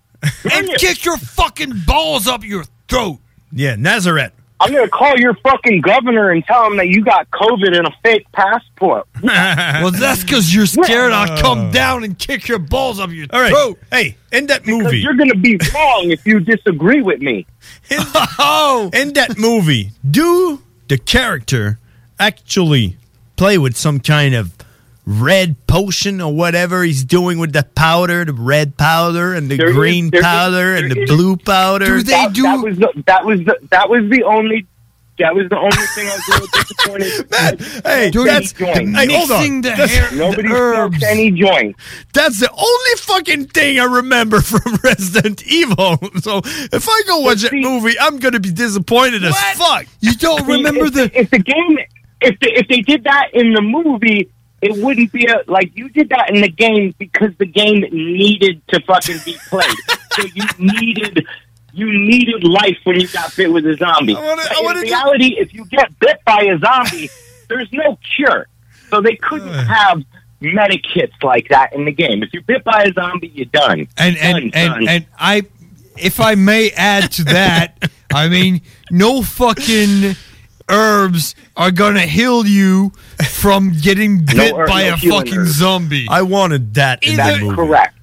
Speaker 15: and kick your fucking balls up your throat.
Speaker 16: Yeah, Nazareth.
Speaker 46: I'm gonna call your fucking governor and tell him that you got COVID and a fake passport.
Speaker 15: well, that's because you're scared I'll come oh. down and kick your balls up your
Speaker 16: All right.
Speaker 15: throat.
Speaker 16: Hey, in that
Speaker 46: Because
Speaker 16: movie.
Speaker 46: you're gonna be wrong if you disagree with me.
Speaker 15: oh,
Speaker 16: in that movie, do the character actually play with some kind of red potion or whatever he's doing with the powder, the red powder and the
Speaker 46: There is-
Speaker 16: green
Speaker 46: there is-
Speaker 16: powder and the
Speaker 46: is-
Speaker 16: blue powder?
Speaker 46: that, That was the, that was the that was the only that was the only thing I was a little disappointed. Man,
Speaker 16: Hey, that's hey, hold on. That's-
Speaker 46: Nobody smoked any joint.
Speaker 16: That's the only fucking thing I remember from Resident Evil. So if I go watch that movie, I'm gonna be disappointed as fuck.
Speaker 15: You don't
Speaker 46: See, if, the if the game if the, if they did that in the movie, it wouldn't be a like you did that in the game because the game needed to fucking be played. so you needed you needed life when you got bit with a zombie. But in reality, if you get bit by a zombie, there's no cure. So they couldn't have medic kits like that in the game. If you're bit by a zombie, you're done.
Speaker 15: And and and, and I, if I may add to that, I mean, no fucking herbs are gonna heal you from getting bit
Speaker 46: herb-
Speaker 15: by
Speaker 46: no
Speaker 15: a fucking
Speaker 46: herbs.
Speaker 15: zombie.
Speaker 16: I wanted that in
Speaker 15: Either-
Speaker 16: that movie.
Speaker 46: Correct.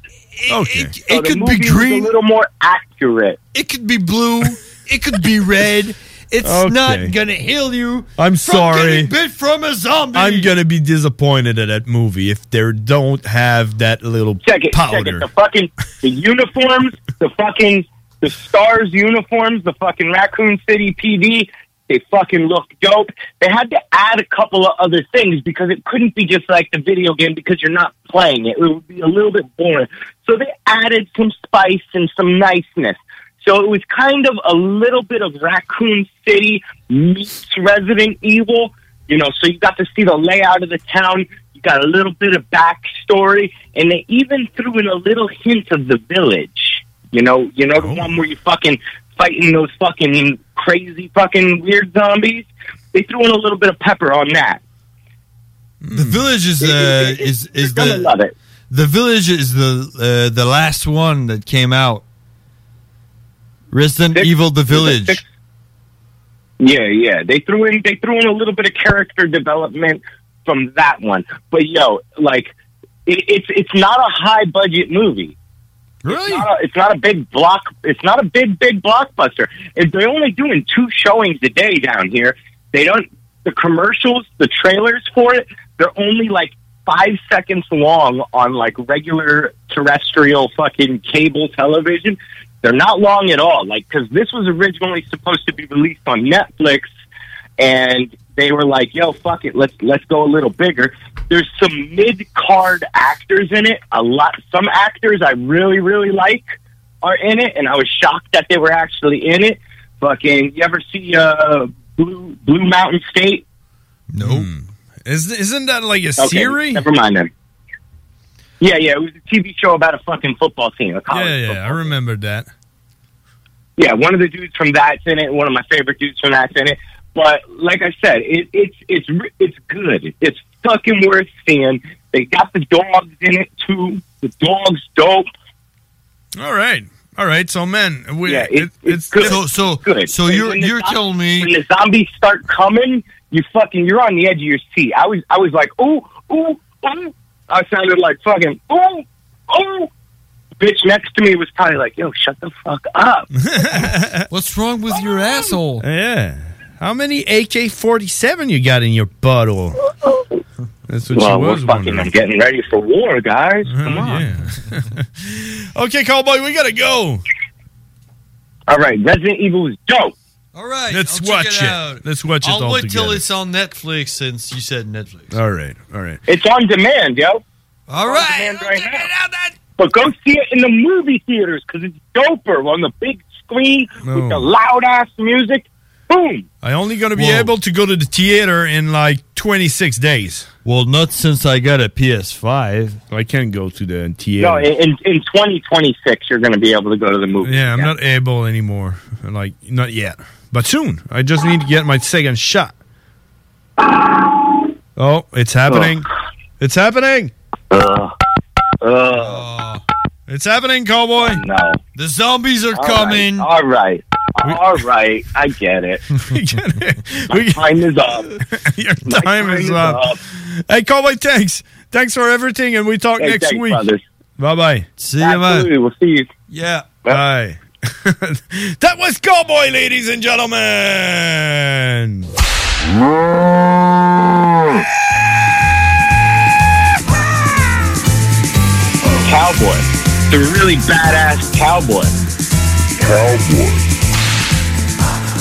Speaker 16: Okay.
Speaker 15: It,
Speaker 46: So the
Speaker 15: could be green.
Speaker 46: a little more accurate.
Speaker 15: It could be blue. it could be red. It's
Speaker 16: Okay.
Speaker 15: not gonna heal you.
Speaker 16: I'm
Speaker 15: from
Speaker 16: sorry.
Speaker 15: getting bit from a zombie.
Speaker 16: I'm gonna be disappointed at that movie if they don't have that little
Speaker 46: Check it. Check it.
Speaker 16: powder.
Speaker 46: The fucking the uniforms, the fucking the stars uniforms, the fucking Raccoon City PD. They fucking look dope. They had to add a couple of other things because it couldn't be just like the video game because you're not playing it. It would be a little bit boring. So they added some spice and some niceness. So it was kind of a little bit of Raccoon City meets Resident Evil. You know, so you got to see the layout of the town. You got a little bit of backstory, and they even threw in a little hint of the village. You know, you know the oh. one where you fucking fighting those fucking crazy fucking weird zombies. They threw in a little bit of pepper on that.
Speaker 15: The village is uh, is is
Speaker 46: gonna
Speaker 15: the
Speaker 46: love it.
Speaker 15: the village is the uh, the last one that came out. Resident Evil: The Village.
Speaker 46: Yeah, yeah. They threw in they threw in a little bit of character development from that one. But yo, like it, it's it's not a high budget movie.
Speaker 15: Really?
Speaker 46: It's not, a, it's not a big block. It's not a big big blockbuster. They're only doing two showings a day down here, they don't. The commercials, the trailers for it, they're only like five seconds long on like regular terrestrial fucking cable television. They're not long at all. Like because this was originally supposed to be released on Netflix, and they were like, "Yo, fuck it, let's let's go a little bigger." There's some mid card actors in it. A lot, some actors I really really like are in it, and I was shocked that they were actually in it. Fucking, you ever see uh Blue Blue Mountain State?
Speaker 15: No.
Speaker 16: Is, isn't that like a
Speaker 46: Okay,
Speaker 16: series?
Speaker 46: Never mind then. Yeah, yeah, it was a TV show about a fucking football team. A college
Speaker 16: Yeah, yeah, I remember that.
Speaker 46: yeah, one of the dudes from that's in it. One of my favorite dudes from that's in it. But like I said, it, it's it's it's good. It's fucking worth seeing. They got the dogs in it too. The dogs dope.
Speaker 16: All right, all right. So, man, we,
Speaker 46: Yeah, it- it's
Speaker 16: good.
Speaker 15: So, so,
Speaker 46: Good.
Speaker 15: so you're you're
Speaker 46: zom-
Speaker 15: telling me
Speaker 46: when the zombies start coming, you fucking you're on the edge of your seat. I was I was like, ooh, ooh, ooh. I sounded like fucking ooh, ooh. Bitch next to me was probably like, yo, shut the fuck up.
Speaker 15: What's wrong with your asshole?
Speaker 16: Yeah. How many AK forty seven you got in your bottle? That's what
Speaker 46: well,
Speaker 16: she
Speaker 46: we're fucking.
Speaker 16: wondering.
Speaker 46: I'm getting ready for war, guys. Uh-huh, Come on.
Speaker 16: Yeah. okay, cowboy, we gotta go.
Speaker 46: All right, Resident Evil is dope.
Speaker 15: All right,
Speaker 16: Let's
Speaker 15: I'll check
Speaker 16: watch
Speaker 15: it.
Speaker 16: it.
Speaker 15: out.
Speaker 16: Let's watch it
Speaker 15: I'll
Speaker 16: all
Speaker 15: wait till it's on Netflix since you said Netflix.
Speaker 16: All right, all right.
Speaker 46: It's on demand, yo.
Speaker 15: All right, On
Speaker 46: demand right now. But go see it in the movie theaters because it's doper on the big screen
Speaker 16: No.
Speaker 46: with the loud ass music. Boom.
Speaker 16: I only gonna be
Speaker 15: Whoa.
Speaker 16: able to go to the theater in like 26 days.
Speaker 15: Well, not since I got a PS5.
Speaker 16: I can't go to the theater.
Speaker 46: No, in, in in 2026, you're going to be able to go to the movie.
Speaker 16: Yeah, I'm not able anymore. Like, not yet. But soon. I just need to get my second shot. Oh, it's happening. It's happening.
Speaker 46: Uh,
Speaker 16: It's happening, cowboy.
Speaker 46: No.
Speaker 15: The zombies are
Speaker 46: All
Speaker 15: coming.
Speaker 46: right, All right. All right. I get it. My time is up.
Speaker 16: Your
Speaker 46: My
Speaker 16: time is up. Hey, cowboy, thanks. Thanks for everything, and we talk
Speaker 46: Hey,
Speaker 16: next
Speaker 46: thanks,
Speaker 16: week.
Speaker 46: brothers.
Speaker 16: Bye bye.
Speaker 15: See
Speaker 46: Absolutely. We'll see you.
Speaker 15: Yeah.
Speaker 16: Bye. that was Cowboy, ladies and gentlemen.
Speaker 46: Cowboy. The really badass cowboy. Cowboy.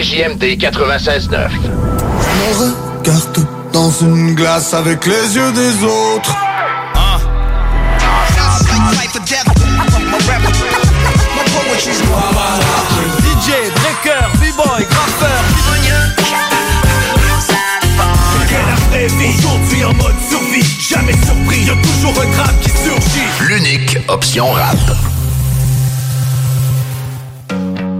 Speaker 47: CJMD 96.9.
Speaker 35: Je me regarde dans une glace avec les yeux des autres.
Speaker 48: DJ, breaker, b-boy, graffeur. Aujourd'hui en mode survie, jamais surpris, y'a toujours un crabe qui surgit.
Speaker 47: L'unique option rap.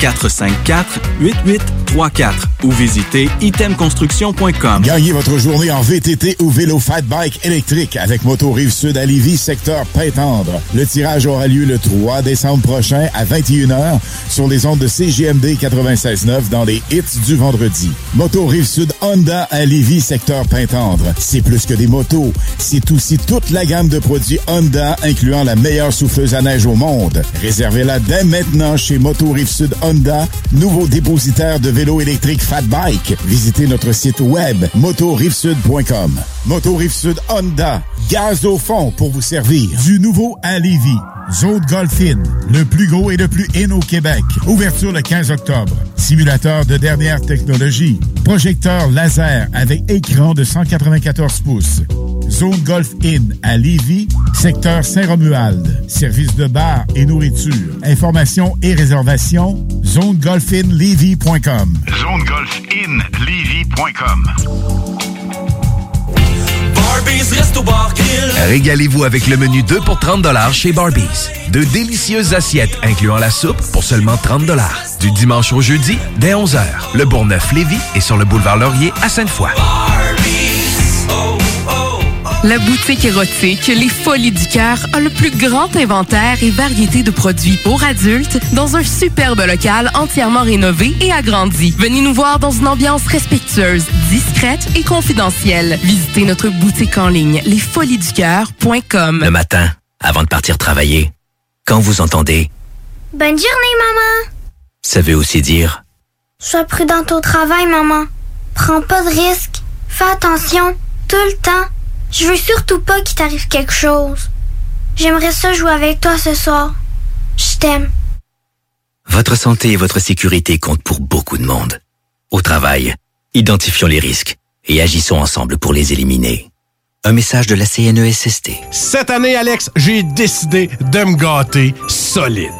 Speaker 49: 418-454-8834 ou visitez itemconstruction.com.
Speaker 36: Gagnez votre journée en VTT ou vélo fat bike électrique avec Moto Rive Sud à Lévis, secteur Pintendre. Le tirage aura lieu le 3 décembre prochain à 21h sur les ondes de CGMD 96.9 dans les hits du vendredi. Moto Rive Sud Honda à Lévis, secteur Pintendre. C'est plus que des motos, c'est aussi toute la gamme de produits Honda incluant la meilleure souffleuse à neige au monde. Réservez-la dès maintenant chez Moto Rive Sud Honda, nouveau dépositaire de vélos électriques Fat Bike. Visitez notre site web motorivesud.com. Moto Rive Sud Honda, gaz au fond pour vous servir. Du nouveau à Lévis. Zone Golf In, le plus gros et le plus in au Québec. Ouverture le 15 octobre. Simulateur de dernière technologie. Projecteur laser avec écran de 194 pouces. Zone Golf Inn à Lévis, secteur Saint-Romuald. Service de bar et nourriture. Informations et réservations, zonegolfinlevy.com.
Speaker 50: ZoneGolfInLevy.com.
Speaker 48: Barbies, resto bar, grill.
Speaker 51: Régalez-vous avec le menu 2 pour 30 chez Barbies. De délicieuses assiettes incluant la soupe pour seulement 30 Du dimanche au jeudi, dès 11h. Le Bourgneuf-Lévis est sur le boulevard Laurier à Sainte-Foy.
Speaker 52: La boutique érotique Les Folies du Cœur a le plus grand inventaire et variété de produits pour adultes dans un superbe local entièrement rénové et agrandi. Venez nous voir dans une ambiance respectueuse, discrète et confidentielle. Visitez notre boutique en ligne lesfoliesducoeur.com.
Speaker 53: Le matin, avant de partir travailler, quand vous entendez,
Speaker 22: Bonne journée, maman.
Speaker 53: ça veut aussi dire
Speaker 22: Sois prudente au travail, maman. Prends pas de risques. Fais attention. Tout le temps. Je veux surtout pas qu'il t'arrive quelque chose. J'aimerais ça jouer avec toi ce soir. Je t'aime.
Speaker 53: votre santé et votre sécurité comptent pour beaucoup de monde. Au travail, identifions les risques et agissons ensemble pour les éliminer. Un message de la CNESST.
Speaker 54: Cette année, Alex, j'ai décidé de me gâter solide.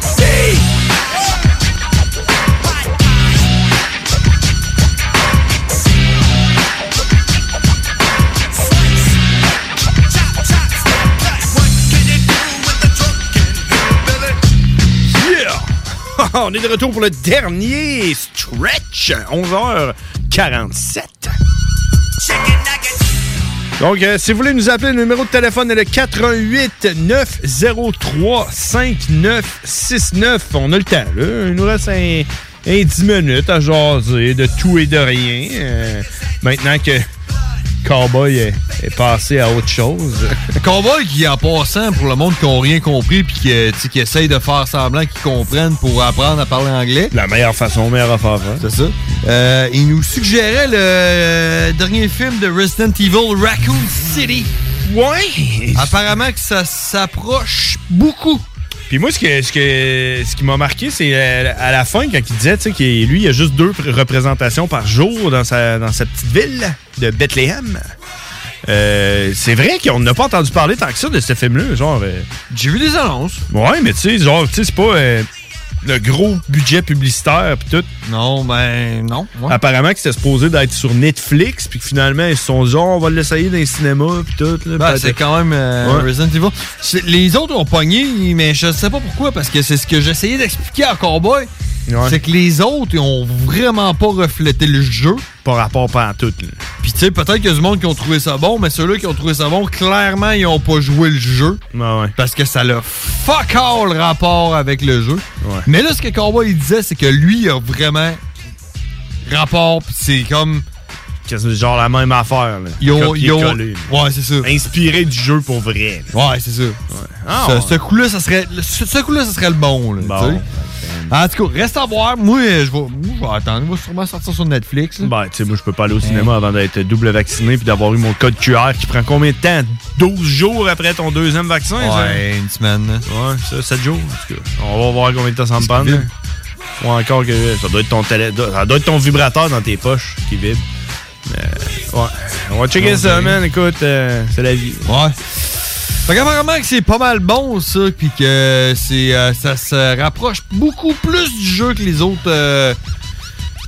Speaker 16: On est de retour pour le dernier stretch, 11h47. Donc, euh, si vous voulez nous appeler, le numéro de téléphone est le 88 903 5969. On a le temps. Il nous reste un, un 10 minutes à jaser de tout et de rien. Euh, maintenant que Cowboy est, est passé à autre chose.
Speaker 15: Cowboy qui, en passant, pour le monde qui n'a rien compris puis qui, euh, qui essaye de faire semblant qu'ils comprennent pour apprendre à parler anglais.
Speaker 16: La meilleure façon, meilleure affaire. hein.
Speaker 15: C'est ça. Euh, il nous suggérait le euh, dernier film de Resident Evil, Raccoon City.
Speaker 16: Ouais!
Speaker 15: Apparemment que ça s'approche beaucoup.
Speaker 16: Puis moi, ce, que, ce, que, ce qui m'a marqué, c'est euh, à la fin, quand il disait tu sais, qu'il lui, il a juste deux pr- représentations par jour dans sa, dans sa petite ville de Bethléem. Euh, c'est vrai qu'on n'a pas entendu parler tant que ça de ce film-là. Genre, euh,
Speaker 15: J'ai vu des annonces.
Speaker 16: Ouais, mais tu sais, genre, tu sais, c'est pas euh, le gros budget publicitaire pis tout.
Speaker 15: Non, ben non. ouais.
Speaker 16: Apparemment que c'était supposé d'être sur Netflix, puis que finalement, ils se sont dit, Oh, on va l'essayer dans les cinémas, puis tout. là.
Speaker 15: Ben,
Speaker 16: Puis,
Speaker 15: c'est quand même euh,
Speaker 16: Ouais.
Speaker 15: Resident Evil. Les autres ont pogné, mais je sais pas pourquoi, parce que c'est ce que j'essayais d'expliquer à Cowboy. C'est que les autres, ils ont vraiment pas reflété le jeu.
Speaker 16: Pas rapport pas à tout.
Speaker 15: Puis tu sais, peut-être qu'il y a du monde qui ont trouvé ça bon, mais ceux-là qui ont trouvé ça bon, clairement, ils ont pas joué le jeu. Parce que ça a fuck all rapport avec le jeu. Mais là, ce que Cowboy il disait, c'est que lui, il a vraiment rapport, pis c'est comme...
Speaker 16: C'est genre la même affaire. Là. Copier-coller, là.
Speaker 15: Ouais, c'est ça.
Speaker 16: Inspiré du jeu pour vrai. là.
Speaker 15: Ouais, c'est ça.
Speaker 16: Ah,
Speaker 15: ce,
Speaker 16: ouais.
Speaker 15: ce coup-là, ça serait, ce, ce coup-là, ça serait le bon. Là,
Speaker 16: Bon.
Speaker 15: En tout cas, reste à voir. Moi, je vais, moi, je vais attendre. Va sûrement sortir sur Netflix. là.
Speaker 16: Ben, tu sais, moi, je peux pas aller au cinéma avant d'être double vacciné puis d'avoir eu mon code QR qui prend combien de temps? 12 jours après ton deuxième vaccin? ça?
Speaker 15: Ouais, une semaine.
Speaker 16: Ouais, ça, 7 jours. en tout cas. On va voir combien de temps ça me prend. Ou encore que ça doit être ton télé... ça doit être ton vibrateur dans tes poches qui vibre. Mais, ouais. On va checker
Speaker 15: Ouais,
Speaker 16: ça,
Speaker 15: ben.
Speaker 16: man. Écoute, euh, c'est la vie.
Speaker 15: Ouais. Fait qu'apparemment que c'est pas mal bon, ça, puis que c'est, euh, ça se rapproche beaucoup plus du jeu que les autres euh,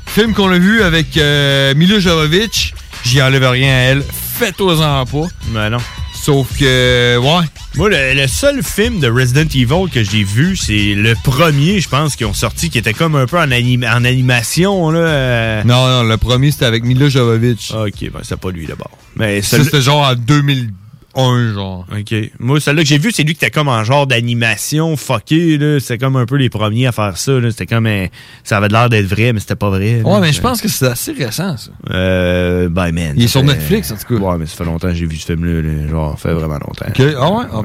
Speaker 15: films qu'on a vus avec euh, Mila Jovovich. J'y enlève rien à elle. Fais-toi-en pas.
Speaker 16: Ben non.
Speaker 15: Sauf que, ouais.
Speaker 16: Moi, le, le seul film de Resident Evil que j'ai vu, c'est le premier, je pense, qui ont sorti, qui était comme un peu en, en animation. Là, euh.
Speaker 15: Non, non, le premier c'était avec Mila Jovovich.
Speaker 16: Ok, ben c'est pas lui d'abord. Mais
Speaker 15: Ça, c'était genre en 2001, genre.
Speaker 16: Ok. Moi, celui-là que j'ai vu, c'est lui qui était comme en genre d'animation fucké. là. C'était comme un peu les premiers à faire ça. là. C'était comme. un- Ça avait l'air d'être vrai, mais c'était pas vrai. là.
Speaker 15: Ouais, mais je pense que c'est assez récent, ça.
Speaker 16: Euh. Ben, man.
Speaker 15: Il est sur Netflix, en tout cas.
Speaker 16: Ouais, mais ça fait longtemps que j'ai vu ce film-là. là. Genre, ça fait vraiment longtemps.
Speaker 15: Ok, ah ouais? Ah.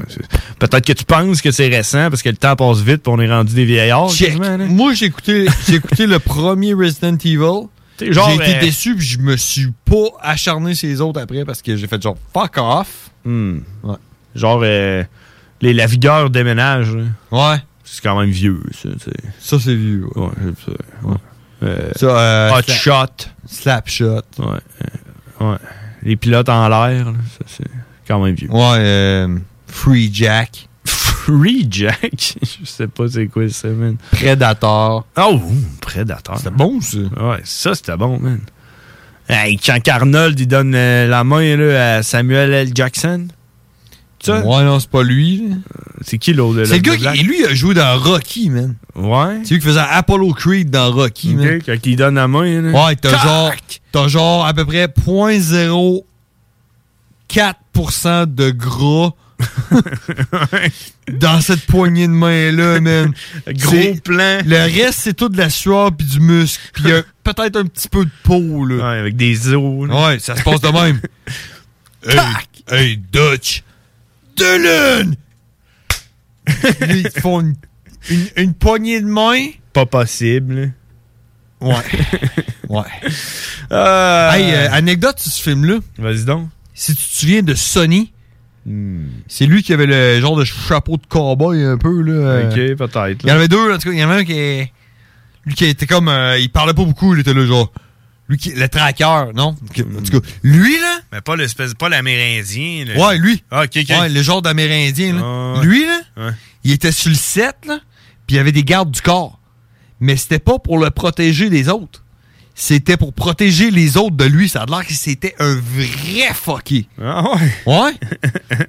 Speaker 16: Peut-être que tu penses que c'est récent parce que le temps passe vite puis on est rendu des vieillards.
Speaker 15: Check. Moi, j'ai écouté, j'ai écouté le premier Resident Evil. J'ai été
Speaker 16: euh,
Speaker 15: déçu puis je me suis pas acharné sur les autres après parce que j'ai fait genre fuck off.
Speaker 16: Hmm.
Speaker 15: Ouais.
Speaker 16: Genre, euh, les, la vigueur déménage. là.
Speaker 15: Ouais.
Speaker 16: C'est quand même vieux, ça.
Speaker 15: Ça, c'est vieux.
Speaker 16: Ouais. Euh,
Speaker 15: Ça, euh,
Speaker 16: hot shot.
Speaker 15: Slap shot.
Speaker 16: Ouais. ouais. Les pilotes en l'air, ça, c'est quand même vieux.
Speaker 15: Ouais, euh, Free Jack.
Speaker 16: Free Jack? Je sais pas c'est quoi ça, man.
Speaker 15: Predator.
Speaker 16: Oh, Predator.
Speaker 15: C'était bon, ça.
Speaker 16: Ouais, ça, c'était bon, man. Hey, quand Arnold, il donne euh, la main là, à Samuel L. Jackson. Ça?
Speaker 15: Ouais, non, c'est pas lui.
Speaker 16: C'est qui l'autre?
Speaker 15: C'est le gars qui, lui, il a joué dans Rocky, man.
Speaker 16: Ouais.
Speaker 15: C'est lui qui faisait Apollo Creed dans Rocky, man.
Speaker 16: quand il donne la main. là.
Speaker 15: Ouais, t'as genre, t'as genre à peu près 0.04% de gras Dans cette poignée de main-là, man.
Speaker 16: Gros plan.
Speaker 15: Le reste, c'est tout de la sueur puis du muscle. Puis peut-être un petit peu de peau, là.
Speaker 16: Ouais, avec des os. là.
Speaker 15: Ouais, ça se passe de même. hey, hey, Dutch. Dylan! Là, ils font une, une, une poignée de main.
Speaker 16: Pas possible.
Speaker 15: Ouais. ouais.
Speaker 16: Euh,
Speaker 15: Hey, euh, anecdote sur ce film-là.
Speaker 16: Vas-y donc.
Speaker 15: Si tu te souviens de Sonny, c'est lui qui avait le genre de chapeau de cowboy un peu, là. euh,
Speaker 16: Ok, peut-être.
Speaker 15: Il y en avait deux, en tout cas. Il y en avait un qui Lui qui était comme. euh, il parlait pas beaucoup, il était là, genre. Lui qui. Le traqueur, non? En tout cas, lui, là?
Speaker 16: Mais pas l'espèce, pas l'amérindien. là.
Speaker 15: Ouais, lui.
Speaker 16: Ah, ok, ok.
Speaker 15: Ouais, le genre d'Amérindien, là.
Speaker 16: Ah.
Speaker 15: Lui, là,
Speaker 16: Ouais.
Speaker 15: il était sur le set, là, puis il y avait des gardes du corps. Mais c'était pas pour le protéger des autres. C'était pour protéger les autres de lui. Ça a l'air que c'était un vrai fucké.
Speaker 16: Ah ouais?
Speaker 15: Ouais.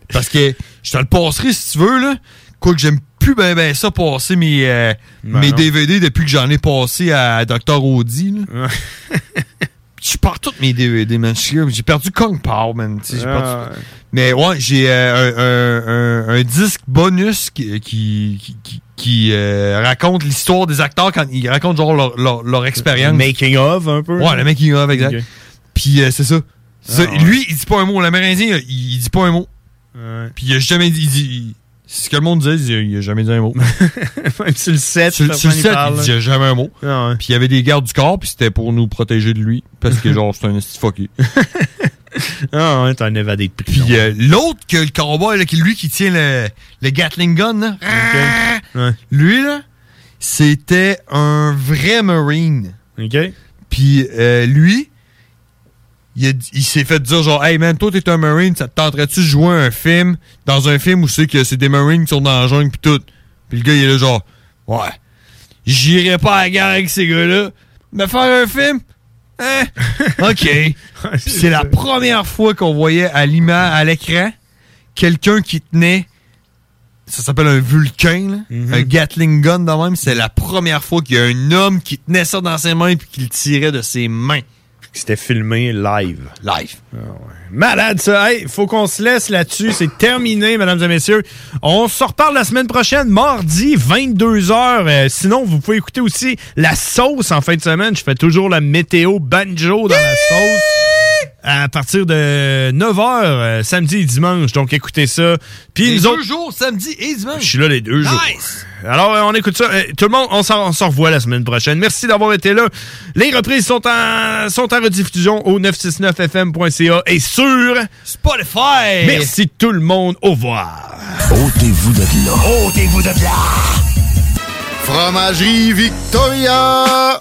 Speaker 15: Parce que je te le passerai si tu veux, là. Quoi que j'aime plus ben ben ça passer mes, euh,
Speaker 16: Ben
Speaker 15: mes
Speaker 16: non.
Speaker 15: DVD depuis que j'en ai passé à Dr. Audi, là. Je perds tous mes DVD, man. Je suis- J'ai perdu Kong Power, man.
Speaker 16: Ah,
Speaker 15: perdu- Mais ouais, j'ai euh, un, un- un disque bonus qui, qui, qui- euh, raconte l'histoire des acteurs quand ils racontent genre leur, leur, leur expérience.
Speaker 16: Le making of, un peu.
Speaker 15: Ouais, le making of, exact. Puis euh, c'est ça. Ça,
Speaker 16: Ah, ouais.
Speaker 15: Lui, il dit pas un mot. L'Amérindien, il, il dit pas un mot.
Speaker 16: Ouais.
Speaker 15: Puis il a jamais dit. il dit- ce que le monde disait, il, dit- il a jamais dit un mot.
Speaker 16: Même sur le set,
Speaker 15: sur, sur le set,
Speaker 16: parle,
Speaker 15: il disait jamais un mot.
Speaker 16: Ah ouais.
Speaker 15: Puis il y avait des gardes du corps, puis c'était pour nous protéger de lui. Parce que genre, c'est un fucké.
Speaker 16: Ah ouais, t'as un évadé de prison.
Speaker 15: Puis euh, l'autre que le cowboy, là, qui, lui qui tient le, le Gatling gun, là,
Speaker 16: Ouais.
Speaker 15: lui, là, c'était un vrai Marine.
Speaker 16: OK.
Speaker 15: Puis euh, lui, il, s'est fait dire genre, hey man, toi t'es un Marine, ça te tenterait-tu de jouer un film, dans un film où c'est que c'est des Marines qui sont dans la jungle pis tout. Puis le gars il est là genre, ouais, j'irai pas à la guerre avec ces gars-là, mais faire un film, hein, ok. C'est la première fois qu'on voyait à l'image, à l'écran, quelqu'un qui tenait ça s'appelle un Vulcain, là.
Speaker 16: Mhm.
Speaker 15: un Gatling gun de même. C'est la première fois qu'il y a un homme qui tenait ça dans ses mains puis qui le tirait de ses mains.
Speaker 16: C'était filmé live.
Speaker 15: Live.
Speaker 16: Malade ça. Hey, faut qu'on se laisse là-dessus. C'est terminé, mesdames et messieurs. On se reparle la semaine prochaine, mardi, 22h. sinon, vous pouvez écouter aussi la sauce en fin de semaine. Je fais toujours la météo banjo dans la sauce. À partir de 9h, samedi et dimanche. Donc, écoutez ça. Puis
Speaker 15: Les
Speaker 16: nous
Speaker 15: deux
Speaker 16: autres.
Speaker 15: jours, samedi et dimanche.
Speaker 16: Je suis là les deux jours.
Speaker 15: Nice!
Speaker 16: Alors, euh, on écoute ça. Euh, Tout le monde, on s'en on s'en revoit la semaine prochaine. Merci d'avoir été là. Les reprises sont en, sont en rediffusion au 969fm.ca et sur
Speaker 15: Spotify.
Speaker 16: Merci tout le monde. Au revoir.
Speaker 50: Ôtez-vous de là.
Speaker 35: Ôtez-vous de là! Fromagerie Victoria!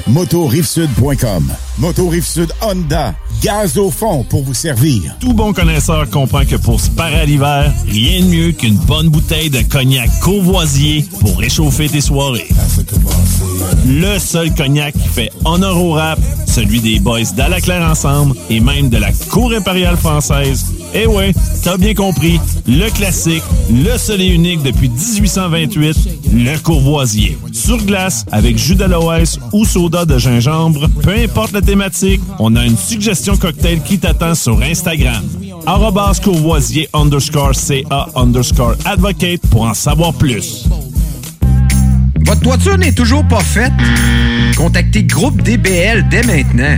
Speaker 36: motorivesud.com. Moto Rive Sud Honda, gaz au fond pour vous servir.
Speaker 28: Tout bon connaisseur comprend que pour se parer à l'hiver, rien de mieux qu'une bonne bouteille de cognac courvoisier pour réchauffer tes soirées. Le seul cognac qui fait honneur au rap, celui des boys d'Alaclaire Ensemble et même de la Cour impériale française. Eh ouais, t'as bien compris, le classique, le seul et unique depuis 1828, le courvoisier. Sur glace, avec jus d'aloès ou de gingembre, peu importe la thématique, on a une suggestion cocktail qui t'attend sur Instagram. Courvoisier underscore CA underscore advocate pour en savoir plus.
Speaker 55: Votre toiture n'est toujours pas faite? Contactez Groupe DBL dès maintenant.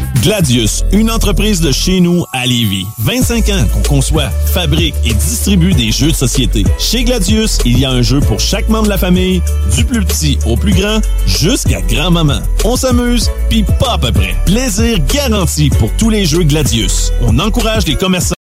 Speaker 28: Gladius, une entreprise de chez nous à Lévis. 25 ans qu'on conçoit, fabrique et distribue des jeux de société. Chez Gladius, il y a un jeu pour chaque membre de la famille, du plus petit au plus grand, jusqu'à grand-maman. On s'amuse, puis pas à peu près. Plaisir garanti pour tous les jeux Gladius. On encourage les commerçants